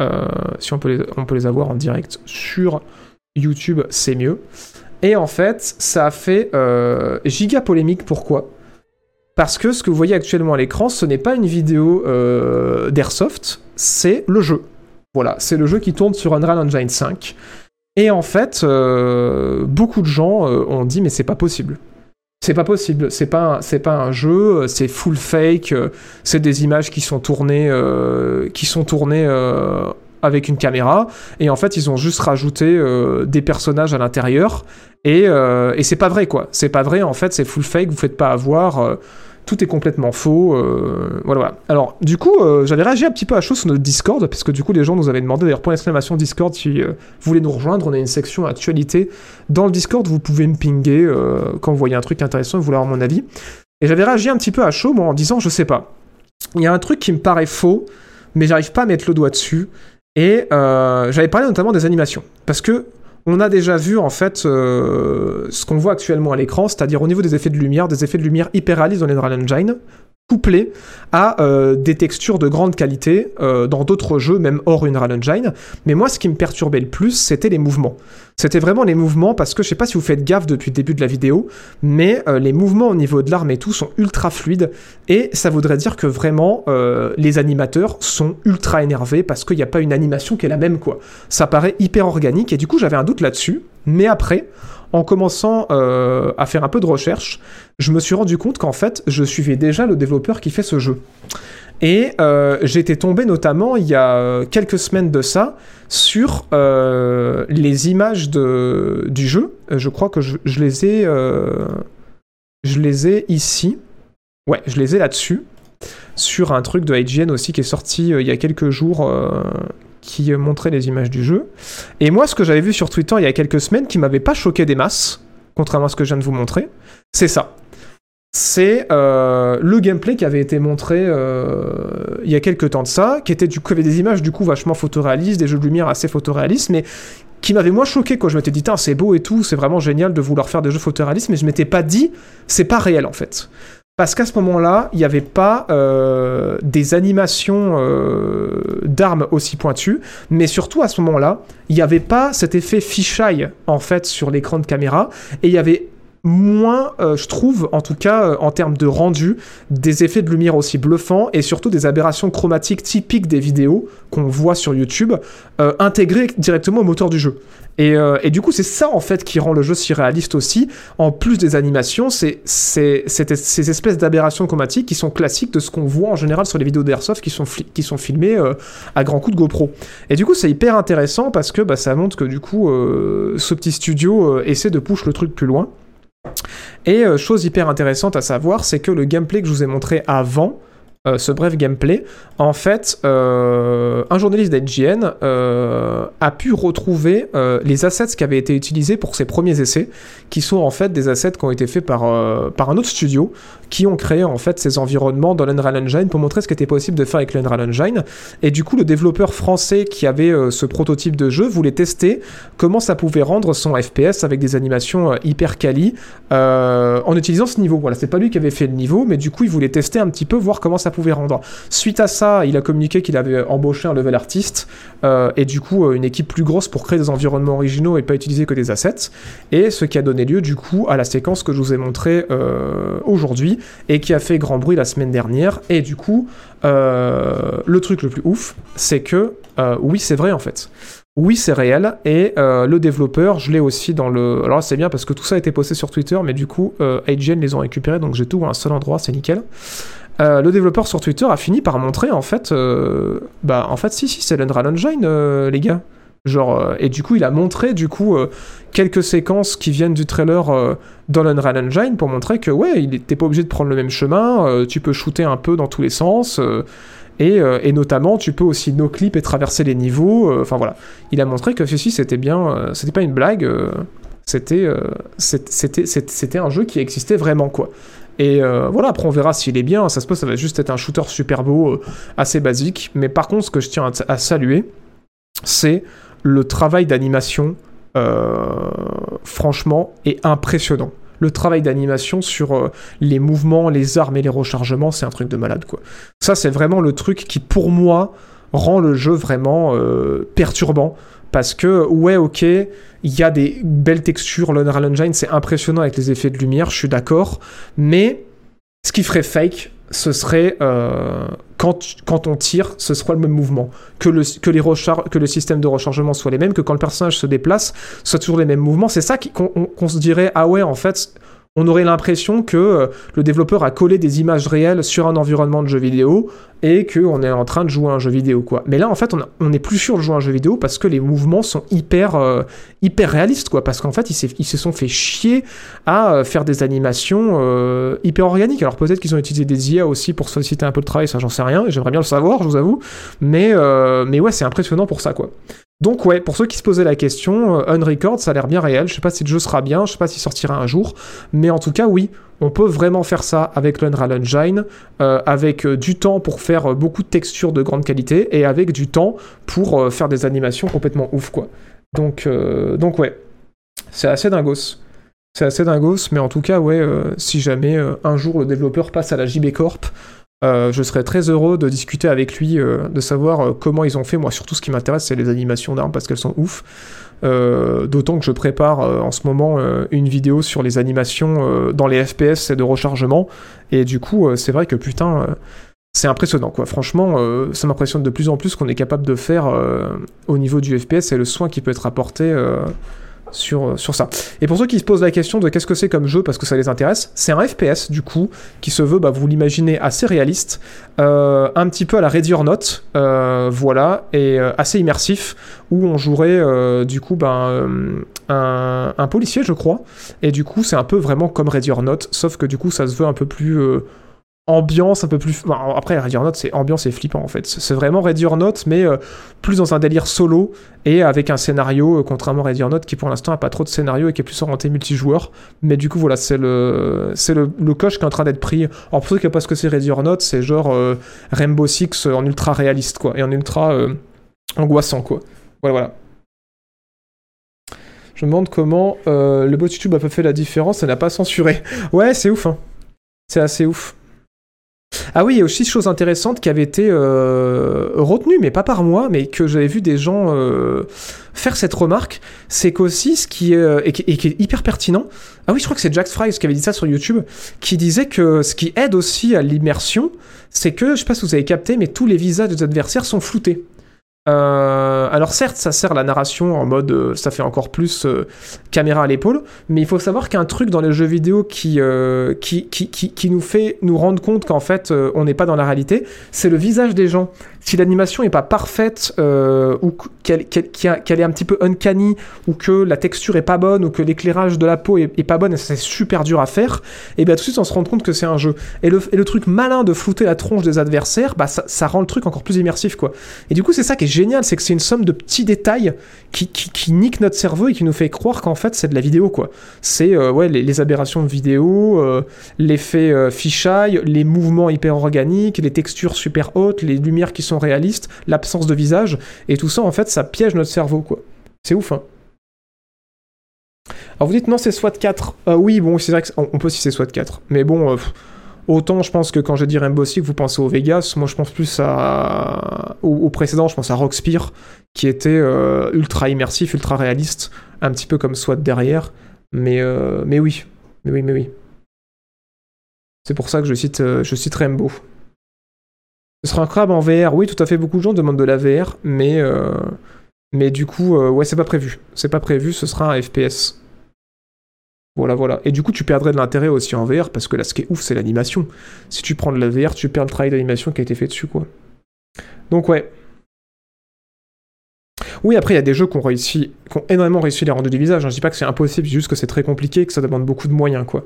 S1: Euh, si on peut, les, on peut les avoir en direct sur YouTube, c'est mieux. Et en fait, ça a fait euh, giga polémique. Pourquoi? Parce que ce que vous voyez actuellement à l'écran, ce n'est pas une vidéo euh, d'Airsoft, c'est le jeu. Voilà, c'est le jeu qui tourne sur Unreal Engine 5. Et en fait, euh, beaucoup de gens ont dit mais c'est pas possible. C'est pas possible, c'est pas, un- pas un jeu, c'est full fake, c'est des images qui sont tournées, qui sont tournées avec une caméra, et en fait ils ont juste rajouté euh, des personnages à l'intérieur, et, euh, et c'est pas vrai quoi, c'est pas vrai, en fait c'est full fake, vous faites pas avoir, euh, tout est complètement faux, voilà, voilà. Alors du coup, j'avais réagi un petit peu à chaud sur notre Discord, puisque du coup les gens nous avaient demandé d'ailleurs point d'exclamation Discord si vous voulez nous rejoindre, on a une section actualité dans le Discord, vous pouvez me pinguer quand vous voyez un truc intéressant et vous voulez avoir mon avis. Et j'avais réagi un petit peu à chaud, moi, en disant, je sais pas. Il y a un truc qui me paraît faux, mais j'arrive pas à mettre le doigt dessus. Et euh, j'avais parlé notamment des animations. Parce que on a déjà vu, en fait, euh, ce qu'on voit actuellement à l'écran, c'est-à-dire au niveau des effets de lumière, des effets de lumière hyper réalistes dans les Unreal Engine, couplés à euh, des textures de grande qualité euh, dans d'autres jeux, même hors Unreal Engine. Mais moi, ce qui me perturbait le plus, c'était les mouvements. C'était vraiment les mouvements, parce que je sais pas si vous faites gaffe depuis le début de la vidéo, mais euh, les mouvements au niveau de l'arme et tout sont ultra fluides, et ça voudrait dire que vraiment, les animateurs sont ultra énervés, parce qu'il n'y a pas une animation qui est la même, quoi. Ça paraît hyper organique, et du coup, j'avais un doute là-dessus, mais après, en commençant euh, à faire un peu de recherche, je me suis rendu compte qu'en fait, je suivais déjà le développeur qui fait ce jeu. Et euh, j'étais tombé notamment il y a euh, quelques semaines de ça sur les images du jeu. Je crois que je, je les ai, je les ai ici. Ouais, je les ai là-dessus. sur un truc de IGN aussi qui est sorti il y a quelques jours qui montrait les images du jeu. Et moi, ce que j'avais vu sur Twitter il y a quelques semaines qui m'avait pas choqué des masses, contrairement à ce que je viens de vous montrer, c'est ça. C'est euh, le gameplay qui avait été montré euh, il y a quelques temps de ça, qui était du coup, avait des images du coup vachement photoréalistes, des jeux de lumière assez photoréalistes, mais qui m'avait moins choqué quand je m'étais dit, c'est beau et tout, c'est vraiment génial de vouloir faire des jeux photoréalistes, mais je m'étais pas dit, c'est pas réel en fait. Parce qu'à ce moment-là, il n'y avait pas euh, des animations euh, d'armes aussi pointues, mais surtout à ce moment-là, il n'y avait pas cet effet fisheye en fait sur l'écran de caméra, et il y avait moins, euh, je trouve, en tout cas euh, en termes de rendu, des effets de lumière aussi bluffants et surtout des aberrations chromatiques typiques des vidéos qu'on voit sur YouTube, euh, intégrées directement au moteur du jeu. Et, et du coup, c'est ça en fait qui rend le jeu si réaliste aussi, en plus des animations, c'est ces espèces d'aberrations chromatiques qui sont classiques de ce qu'on voit en général sur les vidéos d'Airsoft qui sont, qui sont filmées à grands coups de GoPro. Et du coup, c'est hyper intéressant parce que bah, ça montre que du coup, ce petit studio essaie de pousser le truc plus loin. Et euh, chose hyper intéressante à savoir, c'est que le gameplay que je vous ai montré avant, euh, ce bref gameplay, en fait, euh, un journaliste d'IGN a pu retrouver les assets qui avaient été utilisés pour ses premiers essais, qui sont en fait des assets qui ont été faits par, par un autre studio, qui ont créé en fait ces environnements dans l'Unreal Engine pour montrer ce qui était possible de faire avec l'Unreal Engine. Et du coup, le développeur français qui avait euh, ce prototype de jeu voulait tester comment ça pouvait rendre son FPS avec des animations euh, hyper quali euh, en utilisant ce niveau. Voilà, c'est pas lui qui avait fait le niveau, mais du coup, il voulait tester un petit peu, voir comment ça pouvait rendre. Suite à ça, il a communiqué qu'il avait embauché un level artiste et du coup une équipe plus grosse pour créer des environnements originaux et pas utiliser que des assets. Et ce qui a donné lieu du coup à la séquence que je vous ai montrée aujourd'hui et qui a fait grand bruit la semaine dernière. Et du coup, euh, le truc le plus ouf, c'est que euh, oui, c'est vrai en fait. Oui, c'est réel. Et euh, le développeur, je l'ai aussi dans le. Alors c'est bien parce que tout ça a été posté sur Twitter, mais du coup, IGN les ont récupérés, donc j'ai tout à un seul endroit, c'est nickel. le développeur sur Twitter a fini par montrer en fait, bah en fait si si c'est l'Unreal Engine les gars. Genre, et du coup, il a montré du coup quelques séquences qui viennent du trailer euh, dans l'Unreal Engine pour montrer que ouais, il n'était pas obligé de prendre le même chemin, euh, tu peux shooter un peu dans tous les sens. Euh, et, et, notamment, tu peux aussi no-clip et traverser les niveaux. Enfin voilà, il a montré que ceci c'était bien, c'était pas une blague, c'était c'était c'était un jeu qui existait vraiment quoi. Et voilà, après on verra s'il est bien. Ça se peut, ça va juste être un shooter super beau, assez basique. Mais par contre, ce que je tiens à saluer, c'est le travail d'animation euh, franchement, est impressionnant. Le travail d'animation sur euh, les mouvements, les armes et les rechargements, c'est un truc de malade, quoi. Ça, c'est vraiment le truc qui, pour moi, rend le jeu vraiment euh, perturbant. Parce que, ouais, ok, il y a des belles textures, l'Unreal Engine, c'est impressionnant avec les effets de lumière, je suis d'accord. Mais ce qui ferait fake, ce serait quand, on tire, ce sera le même mouvement. Que le système de rechargement soit les mêmes, que quand le personnage se déplace, soit toujours les mêmes mouvements. C'est ça qu'on se dirait, ah ouais, en fait, on aurait l'impression que euh, le développeur a collé des images réelles sur un environnement de jeu vidéo et qu'on est en train de jouer à un jeu vidéo quoi. Mais là en fait on, n'est plus sûr de jouer à un jeu vidéo parce que les mouvements sont hyper euh, hyper réalistes quoi parce qu'en fait ils, se sont fait chier à euh, faire des animations hyper organiques. Alors peut-être qu'ils ont utilisé des IA aussi pour solliciter un peu de travail, ça j'en sais rien, j'aimerais bien le savoir, je vous avoue. Mais mais ouais, c'est impressionnant pour ça quoi. Donc ouais, pour ceux qui se posaient la question, euh, Unrecord, ça a l'air bien réel. Je sais pas si le jeu sera bien, je sais pas s'il sortira un jour, mais en tout cas oui, on peut vraiment faire ça avec l'Unreal Engine, euh, avec euh, du temps pour faire beaucoup de textures de grande qualité et avec du temps pour faire des animations complètement ouf quoi. Donc donc ouais, c'est assez dingos. C'est assez dingos, mais en tout cas ouais, si jamais un jour le développeur passe à la JB Corp, euh, je serais très heureux de discuter avec lui, euh, de savoir euh, comment ils ont fait. Moi, surtout, ce qui m'intéresse, c'est les animations d'armes parce qu'elles sont ouf. D'autant que je prépare en ce moment une vidéo sur les animations dans les FPS et de rechargement. Et du coup, c'est vrai que putain, c'est impressionnant quoi. Franchement, ça m'impressionne de plus en plus qu'on est capable de faire au niveau du FPS et le soin qui peut être apporté sur, euh, sur ça. Et pour ceux qui se posent la question de qu'est-ce que c'est comme jeu parce que ça les intéresse, c'est un FPS du coup qui se veut, bah, vous l'imaginez, assez réaliste, euh, un petit peu à la Ready or Not, euh, voilà, et assez immersif, où on jouerait du coup ben, un, policier, je crois, et du coup c'est un peu vraiment comme Ready or Not, sauf que du coup ça se veut un peu plus ambiance un peu plus. Après, Ready or Not, c'est ambiance et flippant en fait. C'est vraiment Ready or Not, mais euh, plus dans un délire solo et avec un scénario, euh, contrairement à Ready or Not, qui pour l'instant a pas trop de scénario et qui est plus orienté multijoueur. Mais du coup, voilà, c'est le, c'est le, le coche qui est en train d'être pris. Alors pour ceux qui ne savent pas ce que c'est Ready or Not, c'est genre euh, Rainbow Six en ultra réaliste, quoi, et en ultra euh, angoissant, quoi. Voilà, voilà. Je me demande comment euh, le bot YouTube a pas fait la différence, ça n'a pas censuré. Ouais, c'est ouf, hein. C'est assez ouf. Ah oui, il y a aussi chose intéressante qui avait été euh, retenue, mais pas par moi, mais que j'avais vu des gens euh, faire cette remarque, c'est qu'aussi ce qui, euh, et, qui, est hyper pertinent, ah oui, je crois que c'est Jack Fries qui avait dit ça sur YouTube, qui disait que ce qui aide aussi à l'immersion, c'est que, je sais pas si vous avez capté, mais tous les visages des adversaires sont floutés. Euh, alors certes, ça sert la narration en mode, euh, ça fait encore plus euh, caméra à l'épaule, mais il faut savoir qu'un truc dans les jeux vidéo qui, euh, qui, qui, qui, nous fait nous rendre compte qu'en fait on n'est pas dans la réalité, c'est le visage des gens. Si l'animation n'est pas parfaite euh, ou qu'elle est un petit peu uncanny ou que la texture est pas bonne ou que l'éclairage de la peau est, pas bonne et c'est super dur à faire, et bien tout de suite on se rend compte que c'est un jeu. Et le, truc malin de flouter la tronche des adversaires, bah ça, rend le truc encore plus immersif quoi. Et du coup c'est ça qui est génial, c'est que c'est une somme de petits détails qui, niquent notre cerveau et qui nous fait croire qu'en fait c'est de la vidéo quoi. C'est euh, ouais les, aberrations de vidéo, euh, l'effet fisheye, les mouvements hyper organiques, les textures super hautes, les lumières qui sont réalistes, l'absence de visage et tout ça en fait ça piège notre cerveau quoi. C'est ouf hein. Alors vous dites non c'est SWAT 4. Euh, oui bon c'est vrai qu'on on peut si c'est SWAT 4. Mais bon euh, autant je pense que quand je dis Rainbow Six vous pensez au Vegas, moi je pense plus à au, précédent, je pense à Rockspire qui était euh, ultra immersif, ultra réaliste, un petit peu comme SWAT derrière. Mais mais oui, mais oui mais oui. C'est pour ça que je cite je cite Rainbow. Ce sera un crabe en VR, oui tout à fait beaucoup de gens demandent de la VR, mais euh, mais du coup euh, ouais c'est pas prévu, c'est pas prévu, ce sera un FPS. Voilà, voilà. Et du coup, tu perdrais de l'intérêt aussi en VR, parce que là, ce qui est ouf, c'est l'animation. Si tu prends de la VR, tu perds le travail d'animation qui a été fait dessus, quoi. Donc, ouais. Oui, après, il y a des jeux qui ont réussi, énormément réussi les rendus du visage. hein. Je dis pas que c'est impossible, juste que c'est très compliqué, que ça demande beaucoup de moyens, quoi.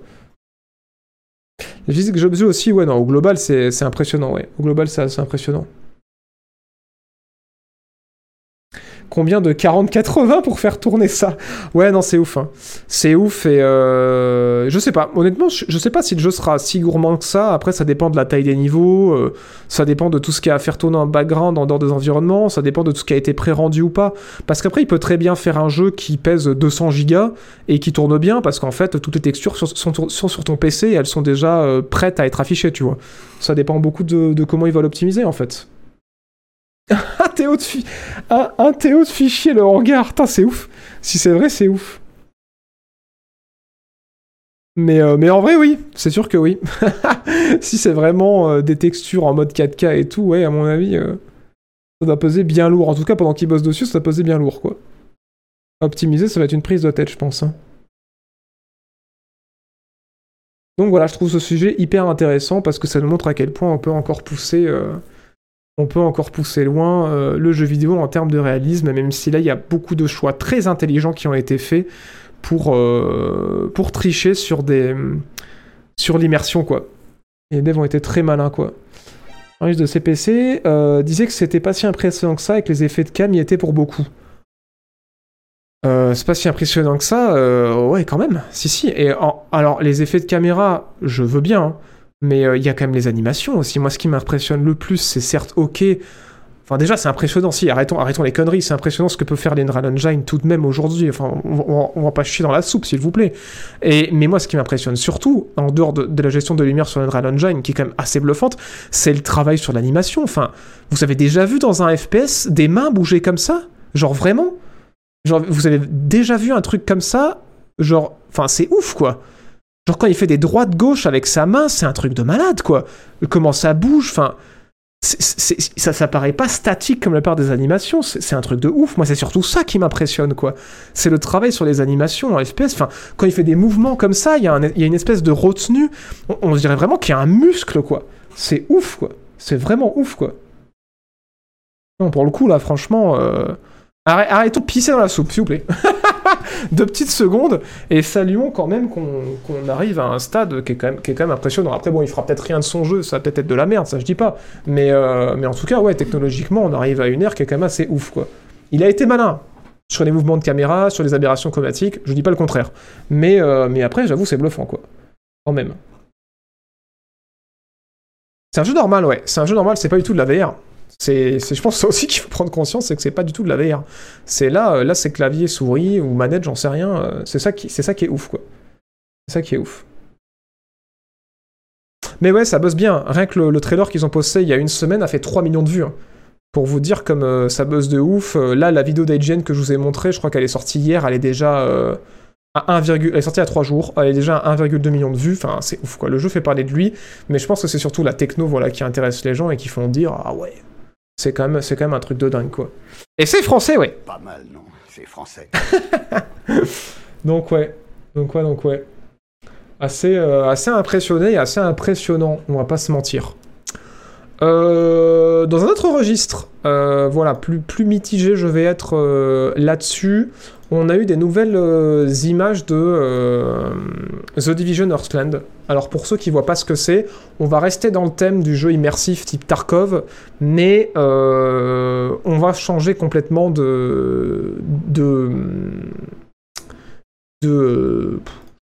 S1: Les physiques Jobs aussi, ouais, non, au global, c'est impressionnant, ouais. Au global, c'est impressionnant. Combien de 40-80 pour faire tourner ça Ouais, non, c'est ouf. hein. C'est ouf et euh, je sais pas. Honnêtement, je, sais pas si le jeu sera si gourmand que ça. Après, ça dépend de la taille des niveaux, euh, ça dépend de tout ce qu'il y a à faire tourner en background en dehors des environnements, ça dépend de tout ce qui a été pré-rendu ou pas. Parce qu'après, il peut très bien faire un jeu qui pèse 200 gigas et qui tourne bien parce qu'en fait, toutes les textures sont, sur ton PC et elles sont déjà euh, prêtes à être affichées, tu vois. Ça dépend beaucoup de, de comment il va l'optimiser en fait. un, Théo de un, fichier, le hangar, c'est ouf. Si c'est vrai, c'est ouf. Mais, euh, en vrai, oui, c'est sûr que oui. si c'est vraiment euh, des textures en mode 4K et tout, ouais, à mon avis, euh, ça doit peser bien lourd. En tout cas, pendant qu'il bosse dessus, ça doit peser bien lourd, quoi. Optimiser, ça va être une prise de tête, je pense. hein. Donc voilà, je trouve ce sujet hyper intéressant parce que ça nous montre à quel point on peut encore pousser, on peut encore pousser loin euh, le jeu vidéo en termes de réalisme, même si là il y a beaucoup de choix très intelligents qui ont été faits pour, euh, tricher sur des sur l'immersion quoi. Les devs ont été très malins quoi. Un de CPC euh, disait que c'était pas si impressionnant que ça et que les effets de cam y étaient pour beaucoup. C'est pas si impressionnant que ça, ouais, quand même. Si, si. Et alors, les effets de caméra, je veux bien, hein, mais euh, il y a quand même les animations aussi. Moi, ce qui m'impressionne le plus, c'est certes ok. Enfin, déjà, c'est impressionnant. Si, arrêtons, arrêtons les conneries. C'est impressionnant ce que peut faire l'Unreal Engine tout de même aujourd'hui. Enfin, on, on- va pas chier dans la soupe, s'il vous plaît. Et, mais moi, ce qui m'impressionne surtout, en dehors de, de la gestion de lumière sur l'Unreal Engine, qui est quand même assez bluffante, c'est le travail sur l'animation. Enfin, vous avez déjà vu dans un FPS des mains bouger comme ça? Genre vraiment? Genre, vous avez déjà vu un truc comme ça? Genre, enfin, c'est ouf, quoi. Genre, quand il fait des droites-gauche avec sa main, c'est un truc de malade, quoi. Comment ça bouge, enfin... ça, ça paraît pas statique comme la part des animations, c'est un truc de ouf. Moi, c'est surtout ça qui m'impressionne, quoi. C'est le travail sur les animations en FPS. Enfin, quand il fait des mouvements comme ça, il y, a une espèce de retenue. On, dirait vraiment qu'il y a un muscle, quoi. C'est ouf, quoi. C'est vraiment ouf, quoi. Non, pour le coup, là, franchement... euh, Arrêtons de pisser dans la soupe, s'il vous plaît. Deux petites secondes, et saluons quand même qu'on arrive à un stade qui est, quand même, impressionnant. Après, bon, il fera peut-être rien de son jeu, ça va peut-être être de la merde, ça je dis pas. Mais, euh, mais en tout cas, ouais, technologiquement, on arrive à une ère qui est quand même assez ouf, quoi. Il a été malin sur les mouvements de caméra, sur les aberrations chromatiques, je dis pas le contraire. Mais, euh, mais après, j'avoue, c'est bluffant, quoi. Quand même. C'est un jeu normal, ouais. C'est un jeu normal, c'est pas du tout de la VR. C'est, je pense c'est aussi qu'il faut prendre conscience, c'est que c'est pas du tout de la VR. C'est là, euh, là c'est clavier, souris ou manette, j'en sais rien. euh, C'est ça qui, c'est ça qui est ouf, quoi. C'est ça qui est ouf. Mais ouais, ça bosse bien. Rien que le, le trailer qu'ils ont posté il y a une semaine a fait 3 millions de vues. hein. Pour vous dire comme euh, ça buzz de ouf. Là, la vidéo d'IGN que je vous ai montrée, je crois qu'elle est sortie hier, elle est déjà à 1, elle est sortie à 3 jours, elle est déjà à 1,2 million de vues. Enfin, c'est ouf quoi. Le jeu fait parler de lui, mais je pense que c'est surtout la techno voilà, qui intéresse les gens et qui font dire Ah ouais, c'est quand, même, c'est quand même un truc de dingue quoi. Et c'est français, ouais.
S8: Pas mal, non C'est français.
S1: Donc ouais, donc ouais, donc ouais. Assez, euh, assez impressionné et assez impressionnant, on va pas se mentir. Euh, dans un autre registre, euh, voilà, plus, mitigé je vais être euh, là-dessus. On a eu des nouvelles images de The Division Heartland. Alors pour ceux qui voient pas ce que c'est, on va rester dans le thème du jeu immersif type Tarkov, mais on va changer complètement de de de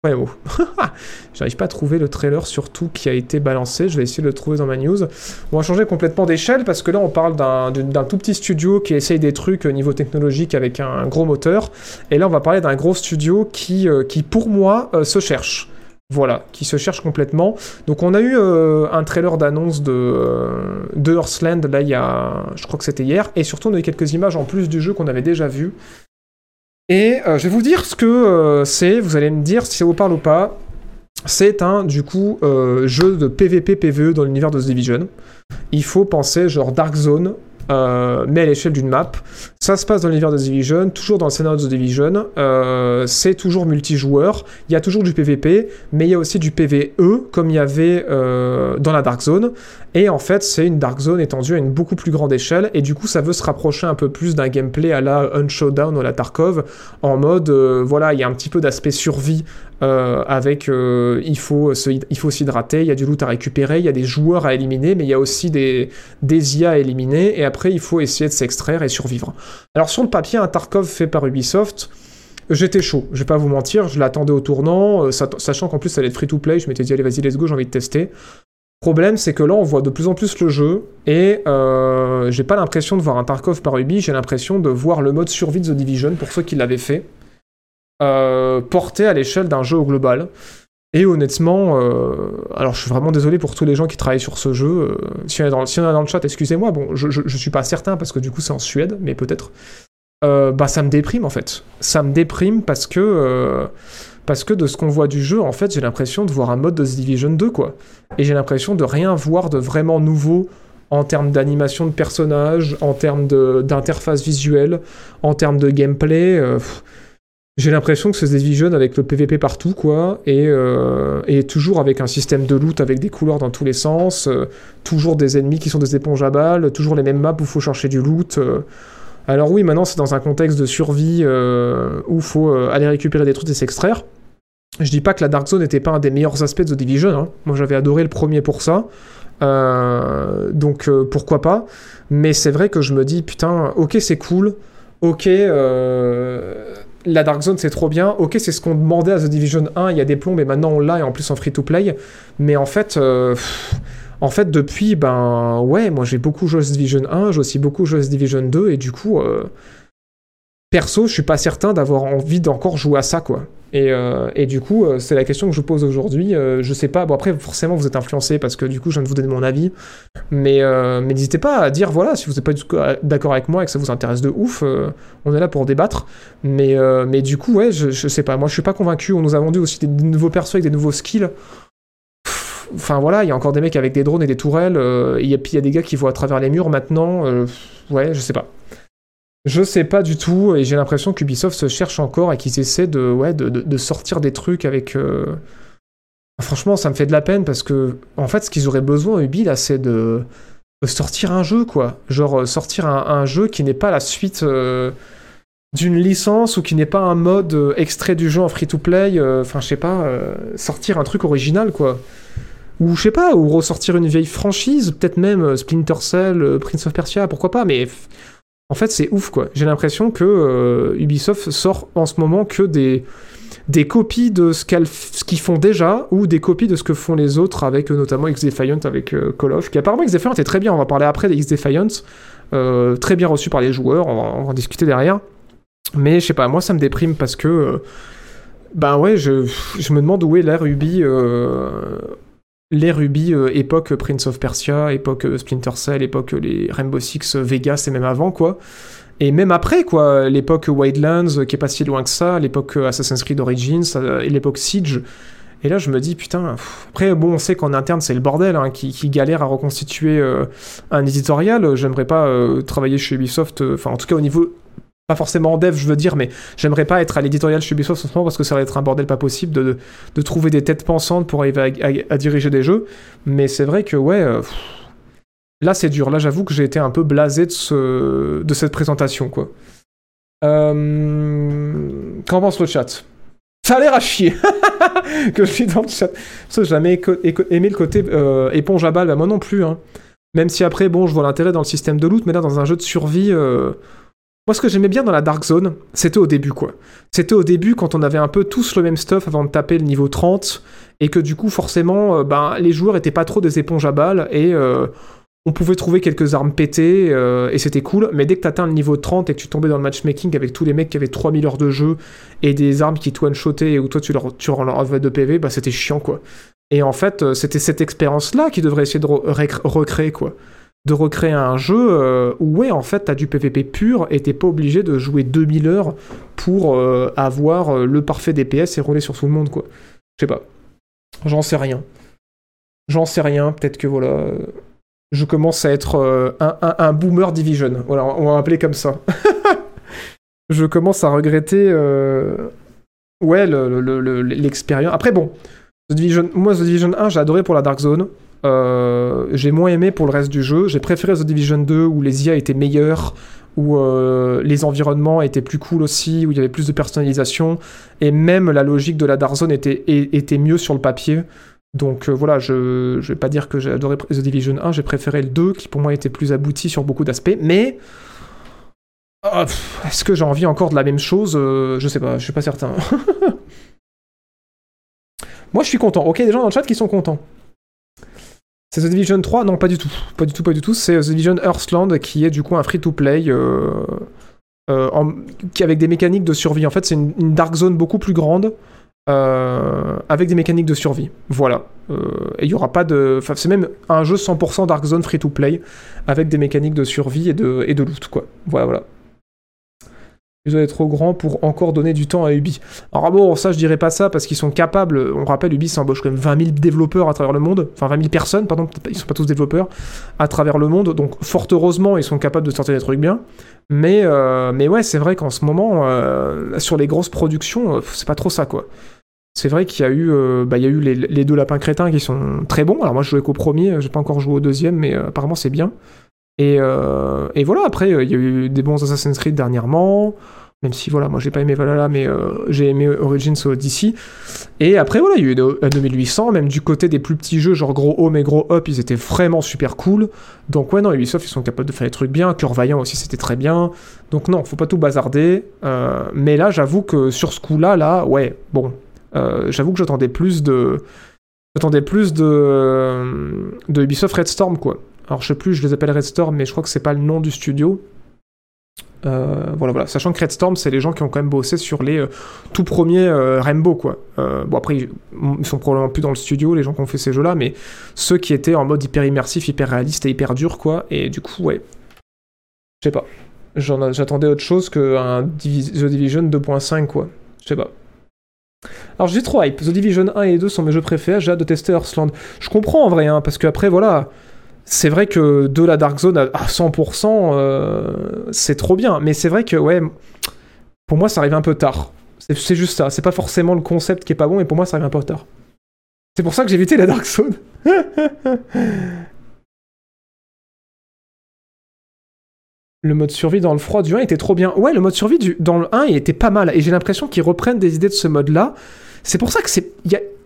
S1: Ouais, mot. J'arrive pas à trouver le trailer surtout qui a été balancé. Je vais essayer de le trouver dans ma news. On va changer complètement d'échelle parce que là on parle d'un tout petit studio qui essaye des trucs au niveau technologique avec un, gros moteur. Et là on va parler d'un gros studio qui, euh, pour moi euh, se cherche. Voilà, qui se cherche complètement. Donc on a eu euh, un trailer d'annonce de, euh, Earthland, là il y a, je crois que c'était hier, et surtout on a eu quelques images en plus du jeu qu'on avait déjà vu. Et euh, je vais vous dire ce que euh, c'est, vous allez me dire si ça vous parle ou pas. C'est un, du coup, euh, jeu de PvP PvE E dans l'univers de The Division. Il faut penser genre Dark Zone, euh, mais à l'échelle d'une map. Ça se passe dans l'univers de The Division, toujours dans le scénario de The Division. Euh, c'est toujours multijoueur. Il y a toujours du PvP, mais il y a aussi du PvE, comme il y avait euh, dans la Dark Zone. Et en fait, c'est une Dark Zone étendue à une beaucoup plus grande échelle. Et du coup, ça veut se rapprocher un peu plus d'un gameplay à la Unshowdown ou à la Tarkov, en mode, voilà, il y a un petit peu d'aspect survie euh, avec euh, il faut il faut s'hydrater, il y a du loot à récupérer, il y a des joueurs à éliminer, mais il y a aussi des, des IA à éliminer, et après il faut essayer de s'extraire et survivre. Alors sur le papier, un Tarkov fait par Ubisoft, j'étais chaud, je vais pas vous mentir, je l'attendais au tournant, euh, sa- sachant qu'en plus ça allait être free to play, je m'étais dit allez vas-y let's go, j'ai envie de tester. Problème, c'est que là, on voit de plus en plus le jeu, et j'ai pas l'impression de voir un Tarkov par Ubi, j'ai l'impression de voir le mode survie de The Division, pour ceux qui l'avaient fait, euh, porté à l'échelle d'un jeu au global. Et honnêtement, euh, alors je suis vraiment désolé pour tous les gens qui travaillent sur ce jeu. euh, si, on est dans, le chat, excusez-moi, bon, je, je, je suis pas certain parce que du coup c'est en Suède, mais peut-être. Euh, bah ça me déprime en fait. Ça me déprime parce que parce que de ce qu'on voit du jeu, en fait, j'ai l'impression de voir un mode de The Division 2 quoi. Et j'ai l'impression de rien voir de vraiment nouveau en termes d'animation de personnages, en termes d'interface visuelle, en termes de gameplay. J'ai l'impression que The Division avec le PVP partout, quoi, et, euh, et toujours avec un système de loot avec des couleurs dans tous les sens, euh, toujours des ennemis qui sont des éponges à balles, toujours les mêmes maps où il faut chercher du loot. euh. Alors oui, maintenant c'est dans un contexte de survie où il faut aller récupérer des trucs et s'extraire. Je dis pas que la Dark Zone n'était pas un des meilleurs aspects de The Division, moi j'avais adoré le premier pour ça, donc pourquoi pas, mais c'est vrai que je me dis, putain, ok c'est cool, ok... la Dark Zone c'est trop bien, ok c'est ce qu'on demandait à The Division 1, il y a des plombs et maintenant on l'a et en plus en free to play, mais en fait, euh, en fait depuis, ben ouais, moi j'ai beaucoup joué à The Division 1, j'ai aussi beaucoup joué à The Division 2 et du coup, euh, perso je suis pas certain d'avoir envie d'encore jouer à ça quoi. Et, euh, et du coup, euh, c'est la question que je pose aujourd'hui. Euh, je sais pas, bon après forcément vous êtes influencé parce que du coup je viens de vous donner mon avis, mais, n'hésitez pas à dire voilà si vous n'êtes pas d'accord avec moi et que ça vous intéresse de ouf, on est là pour débattre. Mais, mais du coup, ouais, je, sais pas. Moi, je suis pas convaincu. On nous a vendu aussi des, nouveaux persos avec des nouveaux skills. Enfin voilà, il y a encore des mecs avec des drones et des tourelles. et puis il y a des gars qui voient à travers les murs maintenant. ouais, je sais pas. Je sais pas du tout. Et j'ai l'impression qu'Ubisoft se cherche encore et qu'ils essaient de, sortir des trucs avec. euh, Franchement, ça me fait de la peine parce que, en fait, ce qu'ils auraient besoin, Ubi, là, c'est de sortir un jeu, quoi. Genre, euh, sortir un, jeu qui n'est pas la suite. euh, d'une licence ou qui n'est pas un mode extrait du jeu en free-to-play, enfin je sais pas, sortir un truc original quoi. Ou je sais pas, ou ressortir une vieille franchise, peut-être même Splinter Cell, Prince of Persia, pourquoi pas, mais en fait c'est ouf quoi. J'ai l'impression que euh, Ubisoft sort en ce moment que des, copies de ce qu'ils font déjà, ou des copies de ce que font les autres avec euh, notamment X-Defiant avec euh, Call of, qui apparemment X-Defiant est très bien, on va parler après des X-Defiant, très bien reçu par les joueurs, on va, en discuter derrière. Mais je sais pas, moi ça me déprime parce que. ben ouais, je, je me demande où est l'ère Ubi. L'ère Ubi euh, époque Prince of Persia, époque euh, Splinter Cell, époque euh, les Rainbow Six Vegas et même avant quoi. Et même après quoi, l'époque Wildlands qui est pas si loin que ça, l'époque Assassin's Creed Origins et l'époque Siege. Et là, je me dis, putain, après, bon, on sait qu'en interne, c'est le bordel, hein, qui, galère à reconstituer un éditorial. J'aimerais pas travailler chez Ubisoft, enfin, en tout cas, au niveau pas forcément en dev, je veux dire, mais j'aimerais pas être à l'éditorial chez Ubisoft en ce moment parce que ça va être un bordel pas possible de, de trouver des têtes pensantes pour arriver à, diriger des jeux. Mais c'est vrai que, ouais, euh, là c'est dur. Là, j'avoue que j'ai été un peu blasé de, ce, de cette présentation, quoi. Euh... Qu'en pense le chat? Ça a l'air à chier que je suis dans le chat. Ça, j'ai jamais aimé le côté euh, éponge à balle, bah, moi non plus. Hein. Même si après, bon, je vois l'intérêt dans le système de loot, mais là, dans un jeu de survie. Moi, ce que j'aimais bien dans la Dark Zone, c'était au début, quoi. C'était au début quand on avait un peu tous le même stuff avant de taper le niveau 30, et que du coup, forcément, euh, ben, les joueurs étaient pas trop des éponges à balles, et euh, on pouvait trouver quelques armes pétées, euh, et c'était cool, mais dès que t'atteins le niveau 30 et que tu tombais dans le matchmaking avec tous les mecs qui avaient 3000 heures de jeu, et des armes qui te one-shotaient, ou toi tu leur, tu leur de PV, bah c'était chiant, quoi. Et en fait, c'était cette expérience-là qui devrait essayer de recréer, quoi de recréer un jeu euh, où, ouais, en fait, t'as du PVP pur et t'es pas obligé de jouer 2000 heures pour euh, avoir euh, le parfait DPS et rouler sur tout le monde, quoi. Je sais pas. J'en sais rien. J'en sais rien. Peut-être que, voilà, je commence à être un, boomer division. Voilà, on va l'appeler comme ça. je commence à regretter, ouais, le- le- le- l'expérience. Après, bon, The Division, moi, The Division 1, j'ai adoré pour la Dark Zone. Euh, j'ai moins aimé pour le reste du jeu. J'ai préféré The Division 2 où les IA étaient meilleurs, où euh, les environnements étaient plus cool aussi, où il y avait plus de personnalisation, et même la logique de la Dark Zone était, était mieux sur le papier. Donc euh, voilà, je, je vais pas dire que j'ai adoré The Division 1, j'ai préféré le 2 qui pour moi était plus abouti sur beaucoup d'aspects, mais ah, est-ce que j'ai envie encore de la même chose? Je sais pas, je suis pas certain. moi je suis content. Ok, des gens dans le chat qui sont contents. C'est The Division 3 Non, pas du tout. Pas du tout, pas du tout. C'est The Division Earthland qui est du coup un free-to-play euh, euh, qui avec des mécaniques de survie. En fait, c'est une, dark zone beaucoup plus grande euh, avec des mécaniques de survie. Voilà. Euh, et il y aura pas de. C'est même un jeu 100% dark zone free-to-play avec des mécaniques de survie et de, et de loot, quoi. Voilà, voilà. Ils doivent être trop grands pour encore donner du temps à Ubi. Alors bon, ça je dirais pas ça parce qu'ils sont capables, on rappelle Ubi s'embauche quand même 20 000 développeurs à travers le monde, enfin 20 000 personnes, pardon, ils sont pas tous développeurs, à travers le monde, donc fort heureusement ils sont capables de sortir des trucs bien. Mais, euh, mais ouais, c'est vrai qu'en ce moment, euh, sur les grosses productions, euh, c'est pas trop ça quoi. C'est vrai qu'il y a eu, bah, il eu les, deux lapins crétins qui sont très bons. Alors moi je jouais qu'au premier, j'ai pas encore joué au deuxième, mais apparemment c'est bien. Et, euh, et voilà, après, euh, il y a eu des bons Assassin's Creed dernièrement, même si, voilà, moi j'ai pas aimé Valhalla, mais euh, j'ai aimé Origins Odyssey. Et après, voilà, il y a eu de- un 2800, même du côté des plus petits jeux, genre gros home et gros up, ils étaient vraiment super cool. Donc, ouais, non, Ubisoft, ils sont capables de faire des trucs bien. Cœur Vaillant aussi, c'était très bien. Donc, non, faut pas tout bazarder. Mais là, j'avoue que sur ce coup-là, là, ouais, bon, j'avoue que j'attendais plus de. J'attendais plus de, de Ubisoft Red Storm, quoi. Alors, je sais plus, je les appelle Red Storm, mais je crois que c'est pas le nom du studio. Euh, voilà, voilà. Sachant que Red Storm, c'est les gens qui ont quand même bossé sur les euh, tout premiers euh, Rainbow, quoi. Bon, après, ils, sont probablement plus dans le studio, les gens qui ont fait ces jeux-là, mais ceux qui étaient en mode hyper immersif, hyper réaliste et hyper dur, quoi. Et du coup, ouais. Je sais pas. J'attendais autre chose qu'un The Division 2.5, quoi. Je sais pas. Alors, j'ai trop hype. The Division 1 et 2 sont mes jeux préférés. J'ai hâte de tester Earthland. Je comprends en vrai, hein, parce qu'après, voilà. C'est vrai que de la Dark Zone à à 100%, euh, c'est trop bien. Mais c'est vrai que, ouais, pour moi, ça arrive un peu tard. C'est juste ça. C'est pas forcément le concept qui est pas bon, mais pour moi, ça arrive un peu tard. C'est pour ça que j'ai évité la Dark Zone. Le mode survie dans le froid du 1 était trop bien. Ouais, le mode survie dans le 1 il était pas mal. Et j'ai l'impression qu'ils reprennent des idées de ce mode-là. C'est pour ça que c'est.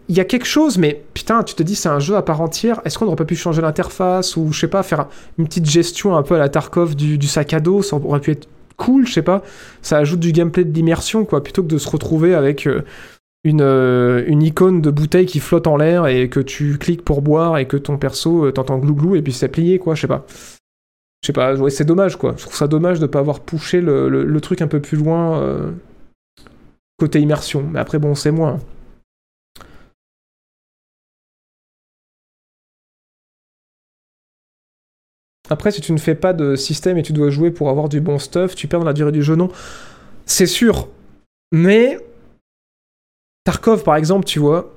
S1: Il y a quelque chose, mais putain, tu te dis c'est un jeu à part entière. Est-ce qu'on aurait pas pu changer l'interface ou je sais pas, faire une petite gestion un peu à la Tarkov du, sac à dos? Ça aurait pu être cool, je sais pas. Ça ajoute du gameplay de l'immersion, quoi, plutôt que de se retrouver avec euh, une, euh, une icône de bouteille qui flotte en l'air et que tu cliques pour boire et que ton perso euh, t'entend glouglou et puis c'est plié, quoi, je sais pas. Je sais pas, c'est dommage, quoi. Je trouve ça dommage de pas avoir poussé le truc un peu plus loin euh, côté immersion. Mais après, bon, c'est moi. hein. Après, si tu ne fais pas de système et tu dois jouer pour avoir du bon stuff, tu perds dans la durée du jeu, non. C'est sûr. Mais. Tarkov, par exemple, tu vois,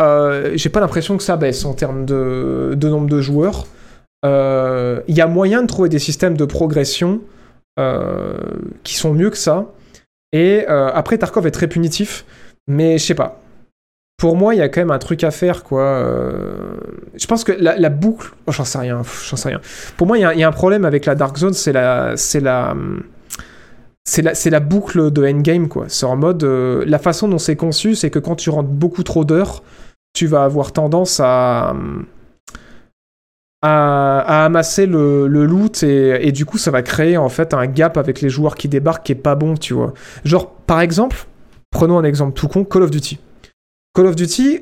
S1: euh, j'ai pas l'impression que ça baisse en termes de, nombre de joueurs. Euh, Il y a moyen de trouver des systèmes de progression euh, qui sont mieux que ça. Et après, Tarkov est très punitif, mais je sais pas. Pour moi, il y a quand même un truc à faire, quoi. Euh, Je pense que la, boucle. Oh, j'en sais rien, j'en sais rien. Pour moi, il y, a- un problème avec la Dark Zone, c'est la. C'est la. C'est la, boucle de endgame, quoi. C'est en mode. euh, la façon dont c'est conçu, c'est que quand tu rentres beaucoup trop d'heures, tu vas avoir tendance à. À, amasser le, loot et, et du coup ça va créer en fait un gap avec les joueurs qui débarquent qui est pas bon tu vois genre par exemple prenons un exemple tout con Call of Duty Call of Duty,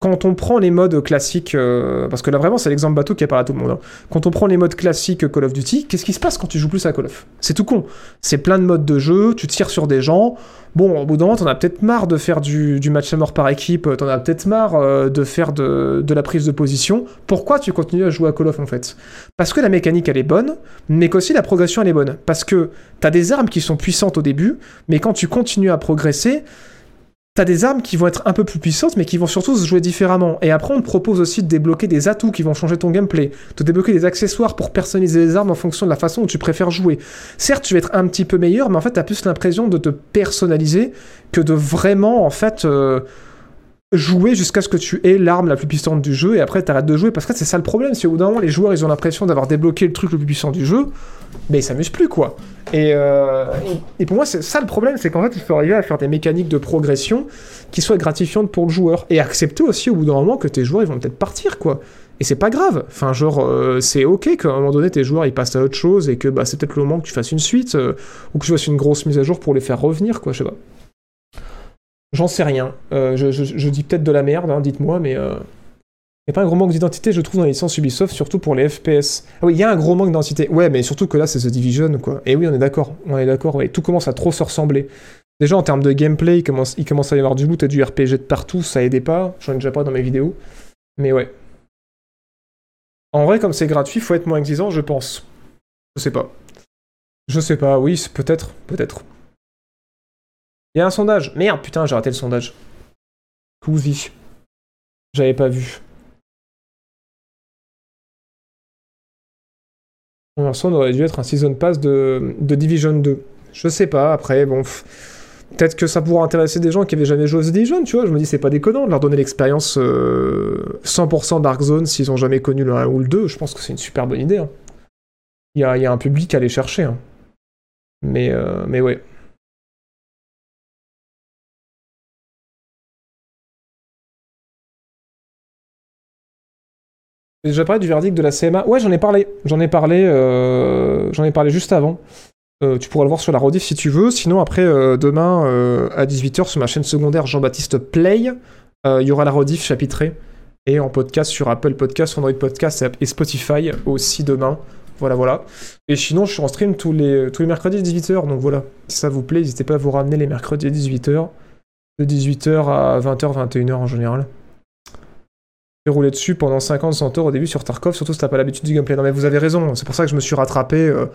S1: quand on prend les modes classiques, euh, parce que là vraiment c'est l'exemple bateau qui a parlé à tout le monde, hein. quand on prend les modes classiques Call of Duty, qu'est-ce qui se passe quand tu joues plus à Call of? C'est tout con. C'est plein de modes de jeu, tu tires sur des gens. Bon, au bout d'un moment, t'en as peut-être marre de faire du, match à mort par équipe, t'en as peut-être marre euh, de faire de, de la prise de position. Pourquoi tu continues à jouer à Call of en fait? Parce que la mécanique elle est bonne, mais qu'aussi la progression elle est bonne. Parce que t'as des armes qui sont puissantes au début, mais quand tu continues à progresser, T'as des armes qui vont être un peu plus puissantes, mais qui vont surtout se jouer différemment. Et après, on te propose aussi de débloquer des atouts qui vont changer ton gameplay, de débloquer des accessoires pour personnaliser les armes en fonction de la façon dont tu préfères jouer. Certes, tu vas être un petit peu meilleur, mais en fait, t'as plus l'impression de te personnaliser que de vraiment, en fait, euh, jouer jusqu'à ce que tu aies l'arme la plus puissante du jeu, et après, t'arrêtes de jouer. Parce que c'est ça le problème, c'est au bout d'un moment, les joueurs, ils ont l'impression d'avoir débloqué le truc le plus puissant du jeu, mais ils s'amusent plus, quoi. Et, euh, et pour moi, c'est ça le problème, c'est qu'en fait, il faut arriver à faire des mécaniques de progression qui soient gratifiantes pour le joueur. Et accepter aussi au bout d'un moment que tes joueurs, ils vont peut-être partir, quoi. Et c'est pas grave. Enfin, genre, euh, c'est ok qu'à un moment donné, tes joueurs, ils passent à autre chose et que bah, c'est peut-être le moment que tu fasses une suite euh, ou que tu fasses une grosse mise à jour pour les faire revenir, quoi, je sais pas. J'en sais rien. Euh, je, dis peut-être de la merde, hein, dites-moi, mais... Euh... Il n'y a pas un gros manque d'identité, je trouve, dans les licences Ubisoft, surtout pour les FPS. Ah oui, il y a un gros manque d'identité. Ouais, mais surtout que là, c'est The Division, quoi. Et oui, on est d'accord. On est d'accord, ouais. Tout commence à trop se ressembler. Déjà, en termes de gameplay, il commence, à y avoir du loot et du RPG de partout, ça aidait pas. J'en ai déjà pas dans mes vidéos. Mais ouais. En vrai, comme c'est gratuit, faut être moins exigeant, je pense. Je sais pas. Je sais pas, oui, peut-être, peut-être. Il y a un sondage. Merde, putain, j'ai raté le sondage. Cousi. J'avais pas vu. Pour l'instant, on aurait dû être un Season Pass de, de Division 2. Je sais pas, après, bon... Peut-être que ça pourra intéresser des gens qui avaient jamais joué The Division, tu vois. Je me dis, c'est pas déconnant de leur donner l'expérience euh, 100% Dark Zone s'ils ont jamais connu le 1 ou le 2. Je pense que c'est une super bonne idée. hein. Il y, a, y a un public à aller chercher. hein. Mais, euh, mais ouais. Déjà parlé du verdict de la CMA. Ouais, j'en ai parlé. J'en ai parlé. euh, J'en ai parlé juste avant. Euh, tu pourras le voir sur la rediff si tu veux. Sinon, après, euh, demain à 18h sur ma chaîne secondaire Jean-Baptiste Play, il y aura la rediff chapitrée. Et en podcast sur Apple Podcast, Android Podcast et Spotify aussi demain. Voilà, voilà. Et sinon, je suis en stream tous les, tous les mercredis à 18h. Donc voilà, si ça vous plaît, n'hésitez pas à vous ramener les mercredis à 18h. De 18h à 20h, 21h en général. Roulé dessus pendant 50, 100 heures au début sur Tarkov, surtout si t'as pas l'habitude du gameplay. Non mais vous avez raison, c'est pour ça que je me suis rattrapé. euh,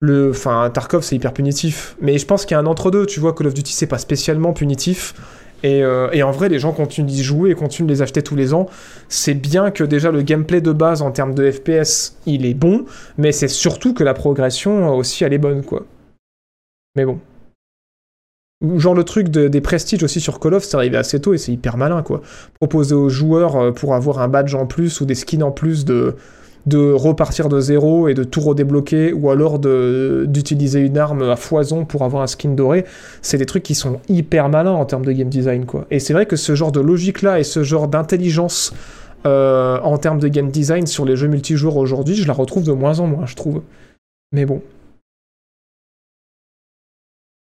S1: le, enfin, Tarkov c'est hyper punitif, mais je pense qu'il y a un entre-deux. Tu vois, Call of Duty c'est pas spécialement punitif. Et, euh, et en vrai, les gens continuent d'y jouer et continuent de les acheter tous les ans. C'est bien que déjà le gameplay de base en termes de FPS, il est bon, mais c'est surtout que la progression aussi, elle est bonne, quoi. Mais bon. Genre le truc de- des prestiges aussi sur Call of, c'est arrivé assez tôt et c'est hyper malin, quoi. Proposer aux joueurs euh, pour avoir un badge en plus ou des skins en plus de, repartir de zéro et de tout redébloquer, ou alors d'utiliser une arme à foison pour avoir un skin doré, c'est des trucs qui sont hyper malins en termes de game design, quoi. Et c'est vrai que ce genre de logique-là et ce genre d'intelligence euh, en termes de game design sur les jeux multijoueurs aujourd'hui, je la retrouve de moins en moins, je trouve. Mais bon.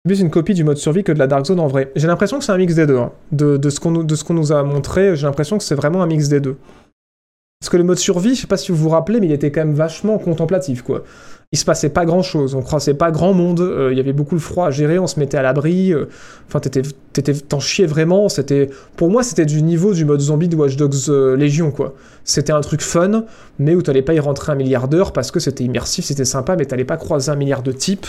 S1: Plus une copie du mode survie que de la Dark Zone en vrai. J'ai l'impression que c'est un mix des deux. hein. De, ce qu'on nous, a montré, j'ai l'impression que c'est vraiment un mix des deux. Parce que le mode survie, je sais pas si vous vous rappelez, mais il était quand même vachement contemplatif, quoi. Il se passait pas grand chose, on croisait pas grand monde, euh, il y avait beaucoup de froid à gérer, on se mettait à l'abri, euh, enfin t'étais, t'en chiais vraiment, c'était, pour moi c'était du niveau du mode zombie de Watch Dogs euh, Légion, quoi. C'était un truc fun, mais où t'allais pas y rentrer un milliard d'heures parce que c'était immersif, c'était sympa, mais t'allais pas croiser un milliard de types,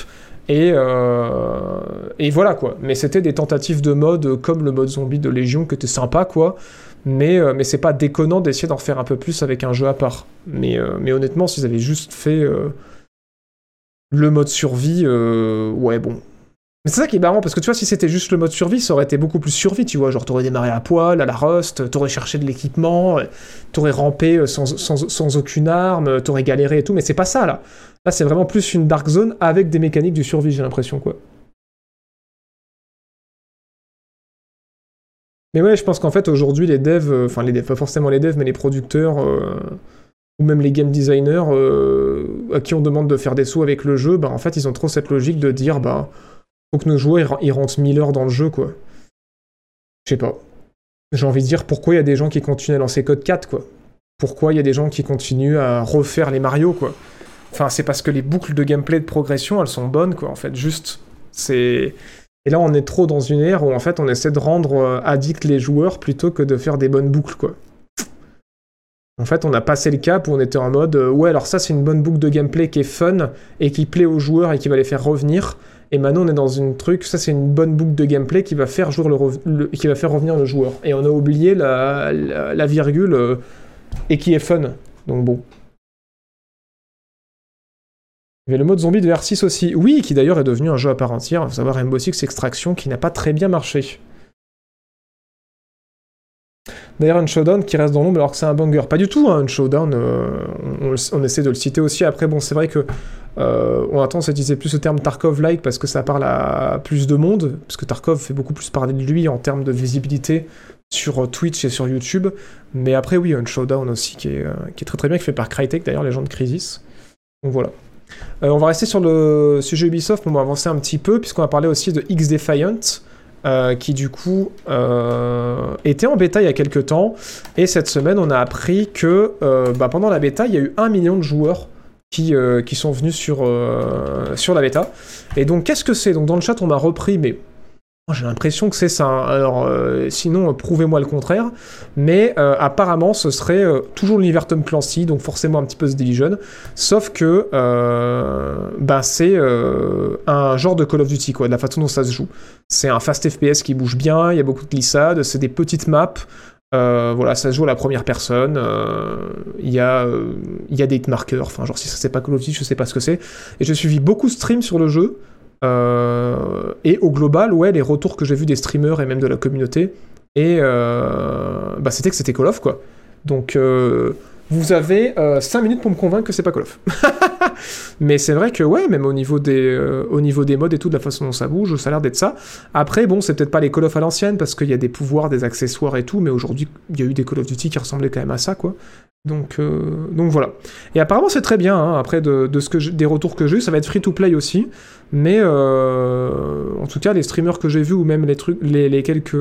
S1: et, euh, et voilà, quoi. Mais c'était des tentatives de mode euh, comme le mode zombie de Légion qui était sympa, quoi. Mais, euh, mais c'est pas déconnant d'essayer d'en faire un peu plus avec un jeu à part. Mais, mais honnêtement, s'ils avaient juste fait le mode survie, ouais, bon. Mais c'est ça qui est marrant, parce que tu vois, si c'était juste le mode survie, ça aurait été beaucoup plus survie, tu vois. Genre, t'aurais démarré à poil, à la rust, t'aurais cherché de l'équipement, t'aurais rampé euh, sans, sans, sans aucune arme, euh, t'aurais galéré et tout, mais c'est pas ça, là. Là, c'est vraiment plus une dark zone avec des mécaniques du survie, j'ai l'impression, quoi. Mais ouais, je pense qu'en fait, aujourd'hui, les devs, euh, enfin, les devs, pas forcément les devs, mais les producteurs, ou même les game designers, à qui on demande de faire des sauts avec le jeu, bah, en fait, ils ont trop cette logique de dire, bah, faut que nos joueurs, ils, rentrent 1000 heures dans le jeu, quoi. Je sais pas. J'ai envie de dire, pourquoi il y a des gens qui continuent à lancer Code 4, quoi? Pourquoi il y a des gens qui continuent à refaire les Mario, quoi? Enfin, c'est parce que les boucles de gameplay de progression, elles sont bonnes, quoi, en fait, juste. C'est... Et là, on est trop dans une ère où, en fait, on essaie de rendre euh, addicts les joueurs plutôt que de faire des bonnes boucles, quoi. En fait, on a passé le cap où on était en mode, euh, ouais, alors ça, c'est une bonne boucle de gameplay qui est fun et qui plaît aux joueurs et qui va les faire revenir. Et maintenant, on est dans une truc, ça, c'est une bonne boucle de gameplay qui va faire, jouer le qui va faire revenir le joueur. Et on a oublié la, virgule euh, et qui est fun. Donc bon. Il y avait le mode zombie de R6 aussi. Oui, qui d'ailleurs est devenu un jeu à part entière. Il savoir Rainbow Six Extraction qui n'a pas très bien marché. D'ailleurs, un showdown qui reste dans l'ombre alors que c'est un banger. Pas du tout, hein, un showdown. euh, on essaie de le citer aussi. Après, bon, c'est vrai que euh, on a tendance à utiliser plus le terme Tarkov-like parce que ça parle à plus de monde. Parce que Tarkov fait beaucoup plus parler de lui en termes de visibilité sur euh, Twitch et sur YouTube. Mais après, oui, un showdown aussi qui est, euh, qui est très très bien, qui fait par Crytek d'ailleurs, les gens de Crisis. Donc voilà. On va rester sur le sujet Ubisoft, on va avancer un petit peu, puisqu'on va parler aussi de X Defiant, euh, qui du coup était en bêta il y a quelques temps. Et cette semaine, on a appris que bah, pendant la bêta, il y a eu un million de joueurs qui, euh, qui sont venus sur, euh, sur la bêta. Et donc, qu'est-ce que c'est? Donc, dans le chat, on m'a repris, mais j'ai l'impression que c'est ça. hein. Alors, euh, sinon, prouvez-moi le contraire. Mais apparemment, ce serait toujours l'univers Tom Clancy, donc forcément un petit peu The Division. Sauf que bah, c'est un genre de Call of Duty, quoi, de la façon dont ça se joue. C'est un fast FPS qui bouge bien, il y a beaucoup de glissades, c'est des petites maps. Euh, voilà, ça se joue à la première personne. euh, Il y, a, euh, il y a des hitmarkers. Enfin, genre, si ça c'est pas Call of Duty, je sais pas ce que c'est. Et j'ai suivi beaucoup de streams sur le jeu. et au global, ouais, les retours que j'ai vus des streamers et même de la communauté, et bah, c'était que c'était Call of, quoi. Donc, vous avez 5 minutes pour me convaincre que c'est pas Call of. Mais c'est vrai que, ouais, même au niveau, des, euh, au niveau des modes et tout, de la façon dont ça bouge, ça a l'air d'être ça. Après, bon, c'est peut-être pas les Call of à l'ancienne, parce qu'il y a des pouvoirs, des accessoires et tout, mais aujourd'hui, il y a eu des Call of Duty qui ressemblaient quand même à ça, quoi. Donc, euh, donc voilà. Et apparemment, c'est très bien, hein, après, de, ce que des retours que j'ai eu, ça va être free-to-play aussi. Mais euh, en tout cas, les streamers que j'ai vus, ou même les, trucs, les, quelques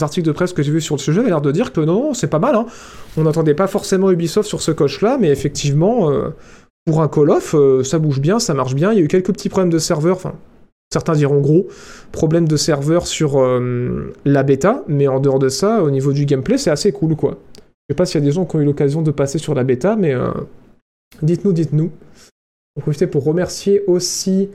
S1: articles de presse que j'ai vus sur le sujet, avaient l'air de dire que non, c'est pas mal. Hein. On n'entendait pas forcément Ubisoft sur ce coche-là, mais effectivement, euh, pour un Call of, euh, ça bouge bien, ça marche bien. Il y a eu quelques petits problèmes de serveur, enfin, certains diront gros, problèmes de serveur sur la bêta, mais en dehors de ça, au niveau du gameplay, c'est assez cool, quoi. Je sais pas s'il y a des gens qui ont eu l'occasion de passer sur la bêta, mais euh, dites-nous, dites-nous. Va profiter pour remercier aussi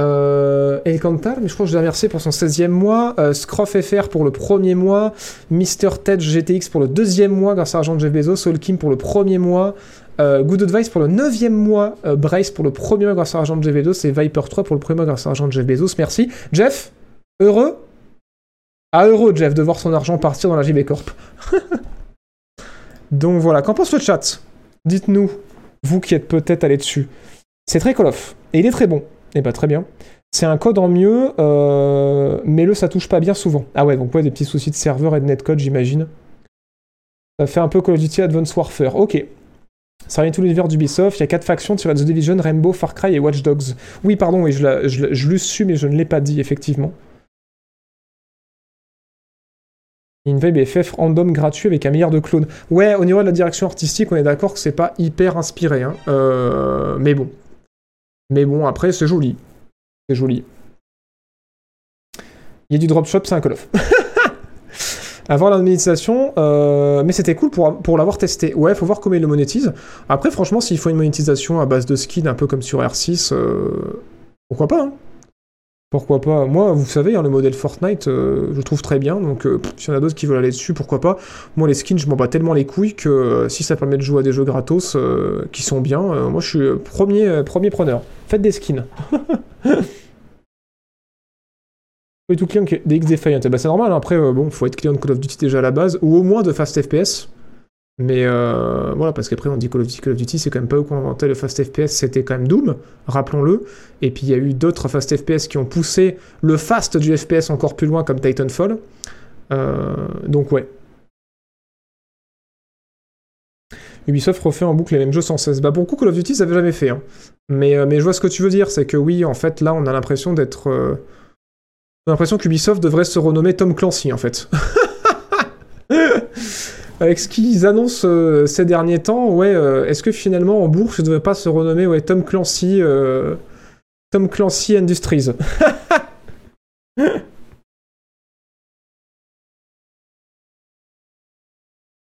S1: euh, El Cantar, mais je crois que je l'ai remercié pour son 16e mois, euh, Scroff FR pour le premier mois, Mister Ted GTX pour le deuxième mois grâce à l'argent de Jeff Bezos, Soul Kim pour le premier mois, Good Advice pour le neuvième mois, Bryce pour le premier mois grâce à l'argent de Jeff Bezos et Viper 3 pour le premier mois grâce à l'argent de Jeff Bezos. Merci. Jeff, heureux? Ah, heureux, Jeff, de voir son argent partir dans la JB Corp. Donc voilà, qu'en pense le chat? Dites-nous. Vous qui êtes peut-être allé dessus. C'est très Call. Et il est très bon. Et bah très bien. C'est un code en mieux, euh, mais le ça touche pas bien souvent. Ah ouais, donc ouais, des petits soucis de serveur et de netcode, j'imagine. Ça fait un peu Call of Duty Advanced Warfare. Ok. Ça revient tout l'univers d'Ubisoft. Il y a quatre factions tirées de The Division, Rainbow, Far Cry et Watch Dogs. Oui, pardon, oui, je l'ai su, mais je ne l'ai pas dit, effectivement. Une vibe FF random gratuit avec un milliard de clones. Ouais, au niveau de la direction artistique, on est d'accord que c'est pas hyper inspiré. Hein. Euh, mais bon. Mais bon, après, c'est joli. C'est joli. Il y a du dropshop, c'est un Call of. Avant la monétisation, euh, mais c'était cool pour, pour l'avoir testé. Ouais, faut voir comment il le monétise. Après, franchement, s'il faut une monétisation à base de skins, un peu comme sur R6, euh, pourquoi pas hein Pourquoi pas? Moi, vous savez, hein, le modèle Fortnite, euh, je trouve très bien. Donc, euh, s'il y en a d'autres qui veulent aller dessus, pourquoi pas? Moi, les skins, je m'en bats tellement les couilles que euh, si ça permet de jouer à des jeux gratos euh, qui sont bien, moi, je suis premier, premier preneur. Faites des skins. Oui, tout client des X Defiant. Bah, c'est normal, hein. après, bon, faut être client de Call of Duty déjà à la base, ou au moins de Fast FPS. Mais euh, voilà, parce qu'après on dit Call of Duty, Call of Duty, c'est quand même pas eux qui ont inventé le Fast FPS, c'était quand même Doom, rappelons-le. Et puis il y a eu d'autres Fast FPS qui ont poussé le Fast du FPS encore plus loin, comme Titanfall. Euh, donc ouais. Ubisoft refait en boucle les mêmes jeux sans cesse. Bah pour le coup, Call of Duty, ça avait jamais fait. hein. Mais, euh, mais je vois ce que tu veux dire, c'est que oui, en fait, là, on a l'impression d'être... on a l'impression qu'Ubisoft devrait se renommer Tom Clancy, en fait. Avec ce qu'ils annoncent euh, ces derniers temps, ouais, euh, est-ce que finalement en bourse, ne devrait pas se renommer ouais, Tom Clancy, euh, Tom Clancy Industries?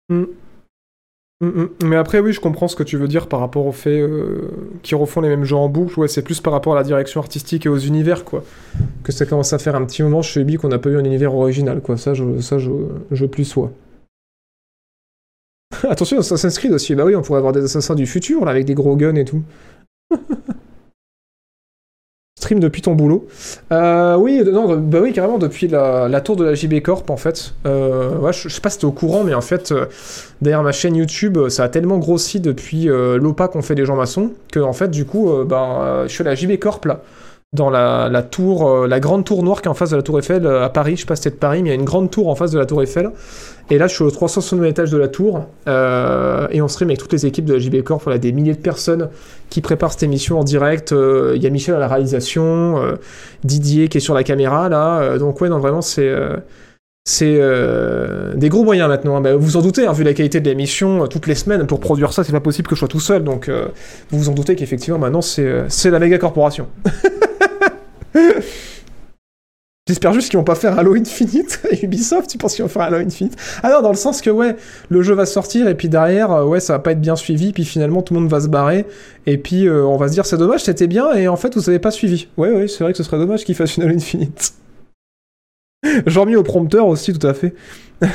S1: Hmm. Hmm, hmm. Mais après, oui, je comprends ce que tu veux dire par rapport au fait qu'ils refont les mêmes jeux en boucle. Ouais, c'est plus par rapport à la direction artistique et aux univers, quoi. Que ça commence à faire un petit moment chez Ubi qu'on n'a pas eu un univers original, quoi. Ça, je, ça, je plus sois. Attention, Assassin's Creed aussi. Bah oui, on pourrait avoir des assassins du futur, là, avec des gros guns et tout. Stream depuis ton boulot. Euh, oui, non, bah oui, carrément, depuis la, tour de la JB Corp, en fait. Euh, ouais, je, sais pas si t'es au courant, mais en fait, euh, derrière ma chaîne YouTube, ça a tellement grossi depuis l'OPA qu'on fait des gens maçons, que, en fait, du coup, euh, je suis à la JB Corp, là. Dans la, la tour, euh, la grande tour noire qui est en face de la tour Eiffel euh, à Paris. Je sais pas si c'était Paris, mais il y a une grande tour en face de la tour Eiffel. Et là, je suis au 360 étage de la tour. euh, et on stream avec toutes les équipes de la JB Corp. Voilà, des milliers de personnes qui préparent cette émission en direct. Euh, Il y a Michel à la réalisation, euh, Didier qui est sur la caméra, là. Euh, donc, ouais, non, vraiment, c'est. c'est euh, des gros moyens maintenant. hein. Bah, vous vous en doutez, hein, vu la qualité de l'émission, toutes les semaines, pour produire ça, c'est pas possible que je sois tout seul. Donc, euh, vous vous en doutez qu'effectivement, maintenant, c'est la méga corporation. J'espère juste qu'ils vont pas faire Halo Infinite. Ubisoft, tu penses qu'ils vont faire Halo Infinite? Ah non, dans le sens que, ouais, le jeu va sortir, et puis derrière, euh, ouais, ça va pas être bien suivi, puis finalement, tout le monde va se barrer, et puis euh, on va se dire, c'est dommage, c'était bien, et en fait, vous avez pas suivi. Ouais, ouais, c'est vrai que ce serait dommage qu'ils fassent une Halo Infinite. J'en mis au prompteur aussi, tout à fait.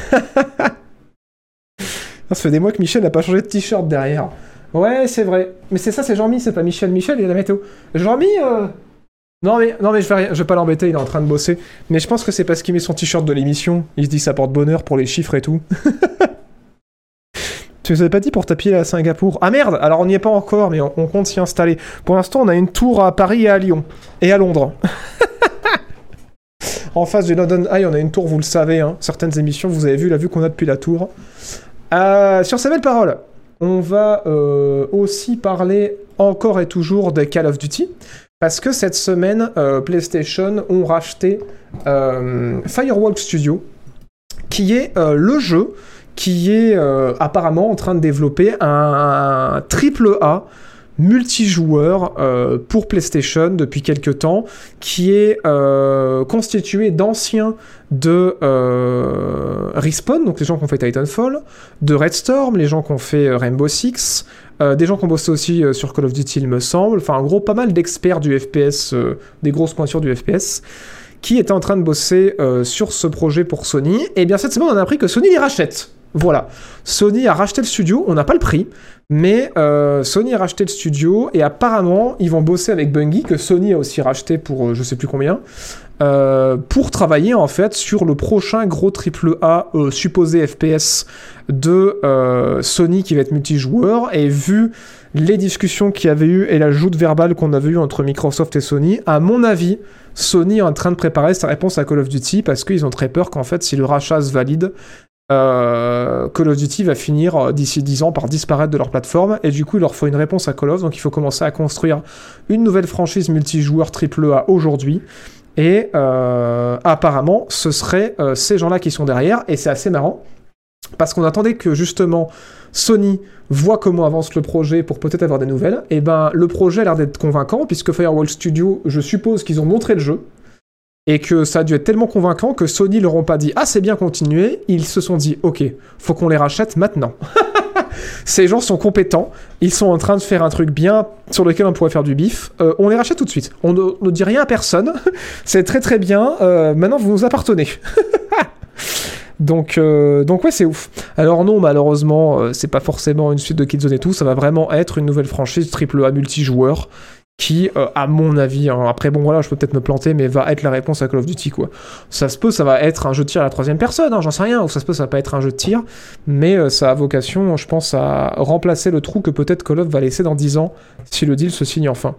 S1: Ça fait des mois que Michel n'a pas changé de t-shirt derrière. Ouais, c'est vrai. Mais c'est ça, c'est Jean-Mi, c'est pas Michel. Michel, il a la météo. Jean-Mi, euh... Non mais, non mais je vais, pas l'embêter, il est en train de bosser. Mais je pense que c'est parce qu'il met son t-shirt de l'émission. Il se dit ça porte bonheur pour les chiffres et tout. tu nous avais pas dit pour taper à Singapour Ah merde Alors on n'y est pas encore, mais on, compte s'y installer. Pour l'instant, on a une tour à Paris et à Lyon. Et à Londres. en face du London Eye, on a une tour, vous le savez. hein. Certaines émissions, vous avez vu la vue qu'on a depuis la tour. Euh, sur ces belles paroles, on va euh, aussi parler encore et toujours de Call of Duty. Parce que cette semaine, euh, PlayStation ont racheté euh, Firewalk Studio, qui est euh, le jeu qui est apparemment en train de développer un, triple A multijoueur pour PlayStation depuis quelques temps, qui est constitué d'anciens de Respawn, donc les gens qui ont fait Titanfall, de Red Storm, les gens qui ont fait Rainbow Six, des gens qui ont bossé aussi euh, sur Call of Duty, il me semble. Enfin, en gros, pas mal d'experts du FPS, euh, des grosses pointures du FPS, qui étaient en train de bosser euh, sur ce projet pour Sony. Et bien, cette semaine, on a appris que Sony les rachète. Voilà. Sony a racheté le studio, on n'a pas le prix, mais euh, Sony a racheté le studio et apparemment, ils vont bosser avec Bungie, que Sony a aussi racheté pour euh, je sais plus combien. Euh, pour travailler en fait sur le prochain gros triple A euh, supposé FPS de euh, Sony qui va être multijoueur. Et vu les discussions qu'il y avait eu et la joute verbale qu'on avait eu entre Microsoft et Sony, à mon avis, Sony est en train de préparer sa réponse à Call of Duty parce qu'ils ont très peur qu'en fait, si le rachat se valide, Call of Duty va finir d'ici 10 ans par disparaître de leur plateforme. Et du coup il leur faut une réponse à Call of. Donc il faut commencer à construire une nouvelle franchise multijoueur AAA aujourd'hui et euh, apparemment ce serait euh, ces gens-là qui sont derrière. Et c'est assez marrant parce qu'on attendait que justement Sony voit comment avance le projet pour peut-être avoir des nouvelles. Et ben le projet a l'air d'être convaincant puisque Firewall Studio je suppose qu'ils ont montré le jeu. Et que ça a dû être tellement convaincant que Sony leur ont pas dit ah c'est bien continuer, ils se sont dit ok, faut qu'on les rachète maintenant. Ces gens sont compétents, ils sont en train de faire un truc bien sur lequel on pourrait faire du bif. Euh, on les rachète tout de suite. On ne, dit rien à personne. c'est très très bien. Euh, maintenant vous nous appartenez. Donc, euh, donc ouais, c'est ouf. Alors non, malheureusement, c'est pas forcément une suite de Killzone et tout. Ça va vraiment être une nouvelle franchise triple A multijoueur qui, euh, à mon avis, hein, après bon voilà, je peux peut-être me planter, mais va être la réponse à Call of Duty quoi. Ça se peut, ça va être un jeu de tir à la troisième personne, hein, j'en sais rien, ou ça se peut, ça va pas être un jeu de tir, mais euh, ça a vocation, je pense, à remplacer le trou que peut-être Call of va laisser dans 10 ans si le deal se signe enfin.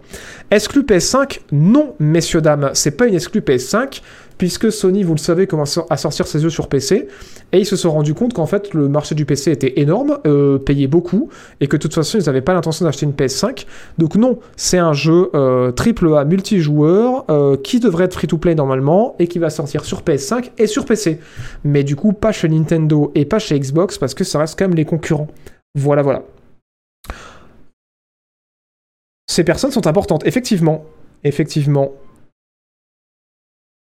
S1: Exclu PS5 Non, messieurs dames, c'est pas une exclu PS5 puisque Sony, vous le savez, commence à sortir ses jeux sur PC, et ils se sont rendus compte qu'en fait le marché du PC était énorme, euh, payait beaucoup, et que de toute façon ils n'avaient pas l'intention d'acheter une PS5. Donc non, c'est un jeu euh, triple A multijoueur euh, qui devrait être free-to-play normalement, et qui va sortir sur PS5 et sur PC. Mais du coup pas chez Nintendo et pas chez Xbox, parce que ça reste quand même les concurrents. Voilà, voilà. Ces personnes sont importantes, effectivement. Effectivement.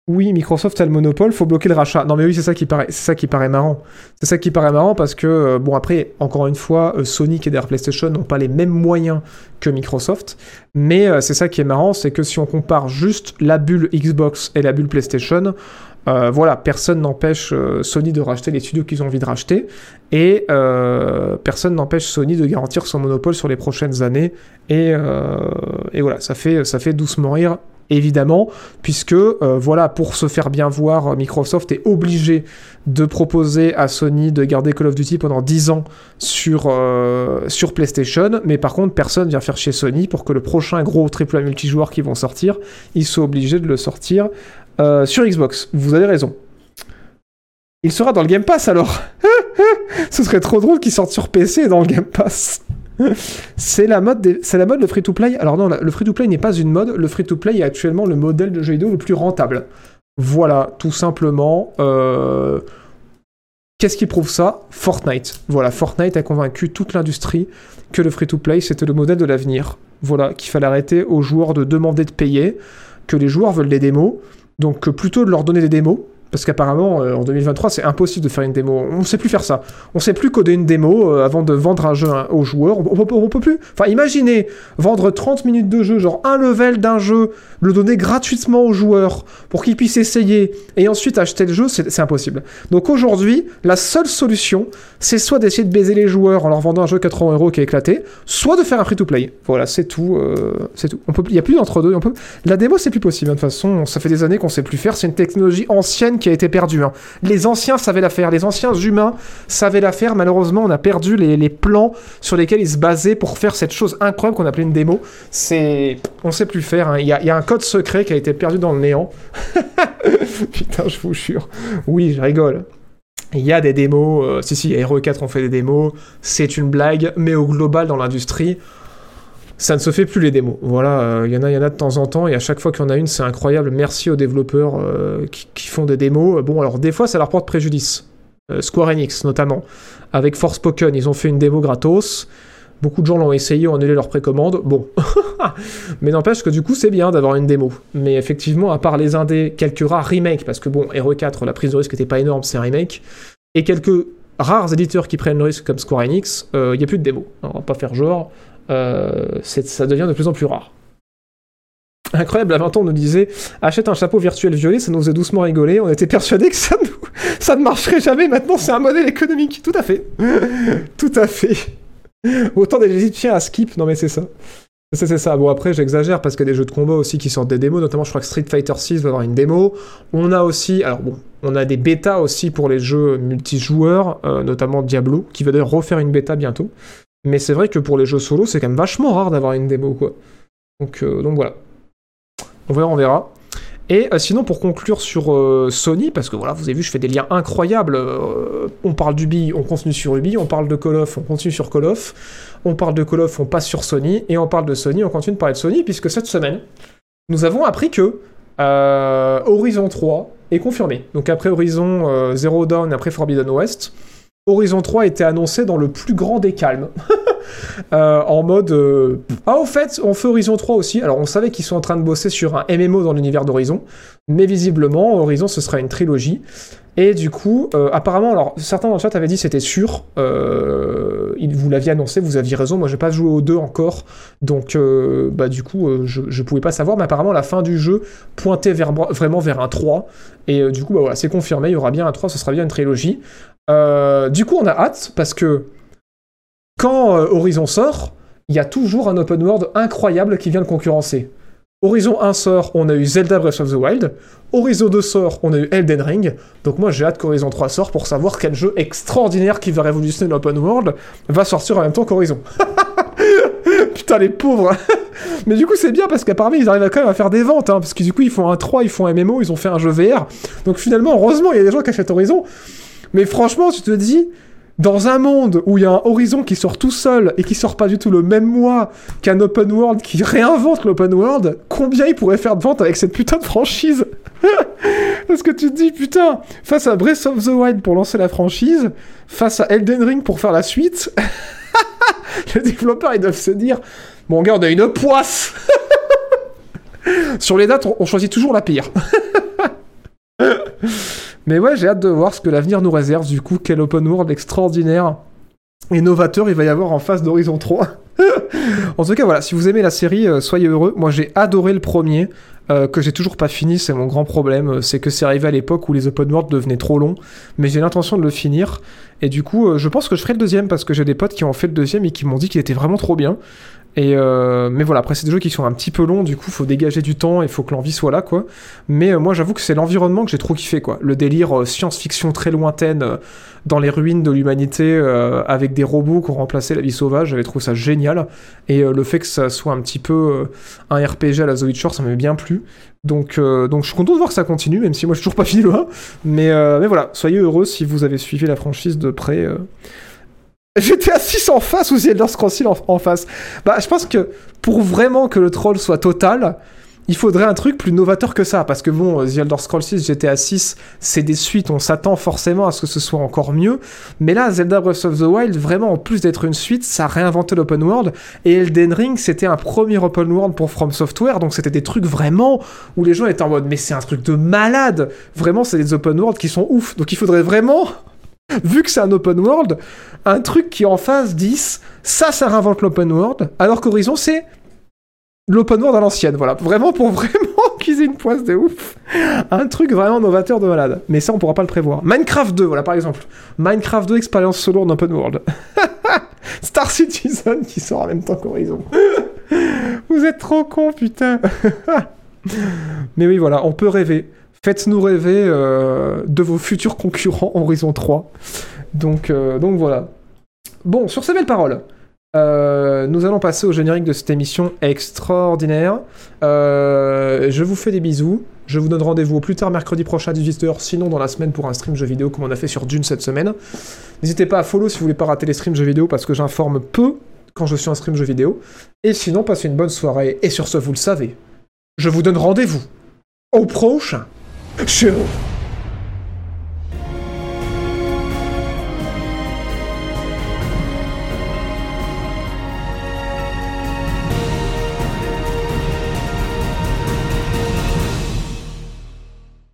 S1: Oui, Microsoft a le monopole, faut bloquer le rachat. Non mais oui, c'est ça qui paraît, marrant. C'est ça qui paraît marrant parce que euh, bon après, encore une fois, euh, Sony et derrière PlayStation n'ont pas les mêmes moyens que Microsoft, mais euh, c'est ça qui est marrant, c'est que si on compare juste la bulle Xbox et la bulle PlayStation, voilà, personne n'empêche Sony de racheter les studios qu'ils ont envie de racheter, et personne n'empêche Sony de garantir son monopole sur les prochaines années. Et, voilà, ça fait doucement rire évidemment, puisque euh, voilà, pour se faire bien voir, Microsoft est obligé de proposer à Sony de garder Call of Duty pendant 10 ans sur, euh, sur PlayStation, mais par contre, personne vient faire chez Sony pour que le prochain gros AAA multijoueur qui vont sortir, ils soient obligés de le sortir euh, sur Xbox. Vous avez raison. Il sera dans le Game Pass alors Ce serait trop drôle qu'il sorte sur PC dans le Game Pass c'est la mode, c'est la mode le free-to-play. Alors non, le free-to-play n'est pas une mode. Le free-to-play est actuellement le modèle de jeu vidéo le plus rentable. Voilà, tout simplement. Euh, Qu'est-ce qui prouve ça? Fortnite. Voilà, Fortnite a convaincu toute l'industrie que le free-to-play c'était le modèle de l'avenir. Voilà, qu'il fallait arrêter aux joueurs de demander de payer, que les joueurs veulent des démos. Donc euh, plutôt de leur donner des démos. Parce qu'apparemment, euh, en 2023, c'est impossible de faire une démo. On ne sait plus faire ça. On sait plus coder une démo euh, avant de vendre un jeu hein, aux joueurs. On, on peut- plus. Enfin, imaginez vendre 30 minutes de jeu, genre un level d'un jeu, le donner gratuitement aux joueurs pour qu'ils puissent essayer et ensuite acheter le jeu, c'est impossible. Donc aujourd'hui, la seule solution, c'est soit d'essayer de baiser les joueurs en leur vendant un jeu 80 euros qui est éclaté, soit de faire un free-to-play. Voilà, c'est tout. euh, c'est tout. Il y a plus d'entre-deux. On peut. La démo, c'est plus possible. hein, De toute façon, ça fait des années qu'on sait plus faire. C'est une technologie ancienne qui a été perdue. hein. Les anciens savaient la faire. Les anciens humains savaient la faire. Malheureusement, on a perdu les, plans sur lesquels ils se basaient pour faire cette chose incroyable qu'on appelait une démo. C'est, on sait plus faire. hein. Il y, a, un code secret qui a été perdu dans le néant. Putain, je vous jure. Oui, je rigole. Il y a des démos, euh, si si, RE4 ont fait des démos, c'est une blague, mais au global dans l'industrie, ça ne se fait plus les démos. Voilà, euh, il y en a, y en a de temps en temps, et à chaque fois qu'il y en a une, c'est incroyable. Merci aux développeurs euh, qui, font des démos. Bon, alors des fois, ça leur porte préjudice. Euh, Square Enix notamment, avec Forspoken, ils ont fait une démo gratos. Beaucoup de gens l'ont essayé, ont annulé leur précommande. Bon, mais n'empêche que du coup, c'est bien d'avoir une démo. Mais effectivement, à part les indés, quelques rares remakes, parce que bon, RE4, la prise de risque n'était pas énorme, c'est un remake, et quelques rares éditeurs qui prennent le risque comme Square Enix, il n'y a plus de démo. On va pas faire genre, euh, ça devient de plus en plus rare. Incroyable, à 20 ans, on nous disait achète un chapeau virtuel violet, ça nous faisait doucement rigoler. On était persuadés que ça, ne marcherait jamais. Maintenant, c'est un modèle économique. Tout à fait. Tout à fait. Autant des Égyptiens à skip, non mais c'est ça. C'est ça. Bon, après, j'exagère parce qu'il y a des jeux de combat aussi qui sortent des démos. Notamment, je crois que Street Fighter 6 va avoir une démo. On a aussi, alors bon, on a des bêtas aussi pour les jeux multijoueurs, euh, notamment Diablo, qui va d'ailleurs refaire une bêta bientôt. Mais c'est vrai que pour les jeux solo, c'est quand même vachement rare d'avoir une démo, quoi. Donc, euh, donc voilà. On verra, on verra. Et euh, sinon, pour conclure sur euh, Sony, parce que voilà, vous avez vu, je fais des liens incroyables. on parle d'Ubi, on continue sur Ubi. On parle de Call of, on continue sur Call of. On parle de Call of, on passe sur Sony. Et on parle de Sony, on continue de parler de Sony, puisque cette semaine, nous avons appris que Horizon 3 est confirmé. Donc après Horizon Zero Dawn, après Forbidden West, Horizon 3 était annoncé dans le plus grand des calmes. Euh, en mode euh, ah au fait on fait Horizon 3 aussi. Alors on savait qu'ils sont en train de bosser sur un MMO dans l'univers d'Horizon mais visiblement Horizon ce sera une trilogie. Et du coup euh, apparemment alors certains dans le chat avaient dit c'était sûr. Vous l'aviez annoncé vous aviez raison. Moi j'ai pas joué aux deux encore. Donc bah du coup je, je pouvais pas savoir. Mais apparemment la fin du jeu pointait vers, vraiment vers un 3 et du coup bah voilà c'est confirmé. Il y aura bien un 3 ce sera bien une trilogie. Du coup on a hâte parce que quand euh, Horizon sort, il y a toujours un open world incroyable qui vient le concurrencer. Horizon 1 sort, on a eu Zelda Breath of the Wild. Horizon 2 sort, on a eu Elden Ring. Donc moi j'ai hâte qu'Horizon 3 sort pour savoir quel jeu extraordinaire qui va révolutionner l'open world va sortir en même temps qu'Horizon. Putain les pauvres Mais du coup c'est bien parce qu'apparemment ils arrivent quand même à faire des ventes, hein, parce que du coup ils font un 3, ils font un MMO, ils ont fait un jeu VR. Donc finalement heureusement il y a des gens qui achètent Horizon. Mais franchement tu te dis, dans un monde où il y a un Horizon qui sort tout seul et qui sort pas du tout le même mois qu'un open world qui réinvente l'open world, combien il pourrait faire de ventes avec cette putain de franchise Parce que tu te dis, putain, face à Breath of the Wild pour lancer la franchise, face à Elden Ring pour faire la suite, les développeurs ils doivent se dire, bon gars, on a une poisse Sur les dates, on choisit toujours la pire. Mais ouais, j'ai hâte de voir ce que l'avenir nous réserve. Du coup, quel open world extraordinaire et novateur il va y avoir en face d'Horizon 3. en tout cas, voilà, si vous aimez la série, euh, soyez heureux. Moi, j'ai adoré le premier, euh, que j'ai toujours pas fini, c'est mon grand problème. euh, C'est que c'est arrivé à l'époque où les open world devenaient trop longs, mais j'ai l'intention de le finir. Et du coup, je pense que je ferai le deuxième parce que j'ai des potes qui ont fait le deuxième et qui m'ont dit qu'il était vraiment trop bien. Et euh, mais voilà, après c'est des jeux qui sont un petit peu longs, du coup faut dégager du temps, il faut que l'envie soit là quoi. Mais euh, moi j'avoue que c'est l'environnement que j'ai trop kiffé quoi. Le délire euh, science-fiction très lointaine dans les ruines de l'humanité avec des robots qui ont remplacé la vie sauvage, j'avais trouvé ça génial. Et le fait que ça soit un petit peu un RPG à la The Witcher, ça m'avait bien plu. Donc, donc je suis content de voir que ça continue, même si moi je suis toujours pas fini le 1. Mais, mais voilà, soyez heureux si vous avez suivi la franchise de près. J'étais à 6 en face ou The Elder Scrolls 6 en, face Bah, je pense que pour vraiment que le troll soit total, il faudrait un truc plus novateur que ça. Parce que bon, The Elder Scrolls 6, GTA 6, c'est des suites, on s'attend forcément à ce que ce soit encore mieux. Mais là, Zelda Breath of the Wild, vraiment, en plus d'être une suite, ça a réinventé l'open world. Et Elden Ring, c'était un premier open world pour From Software, donc c'était des trucs vraiment où les gens étaient en mode, mais c'est un truc de malade. Vraiment, c'est des open world qui sont ouf. Donc il faudrait vraiment vu que c'est un open world, un truc qui en phase 10, ça, ça réinvente l'open world, alors qu'Horizon, c'est l'open world à l'ancienne, voilà. Vraiment, pour vraiment qu'ils une poisse de ouf. Un truc vraiment novateur de malade. Mais ça, on pourra pas le prévoir. Minecraft 2, voilà, par exemple. Minecraft 2, expérience solo en open world. Star Citizen qui sort en même temps qu'Horizon. Vous êtes trop cons, putain. Mais oui, voilà, on peut rêver. Faites-nous rêver euh, de vos futurs concurrents Horizon 3. Donc, euh, donc voilà. Bon, sur ces belles paroles, euh, nous allons passer au générique de cette émission extraordinaire. Je vous fais des bisous. Je vous donne rendez-vous plus tard mercredi prochain à 18h, sinon dans la semaine pour un stream jeu vidéo comme on a fait sur Dune cette semaine. N'hésitez pas à follow si vous voulez pas rater les streams jeux vidéo parce que j'informe peu quand je suis en stream jeu vidéo. Et sinon, passez une bonne soirée. Et sur ce, vous le savez, je vous donne rendez-vous au prochain Shoot.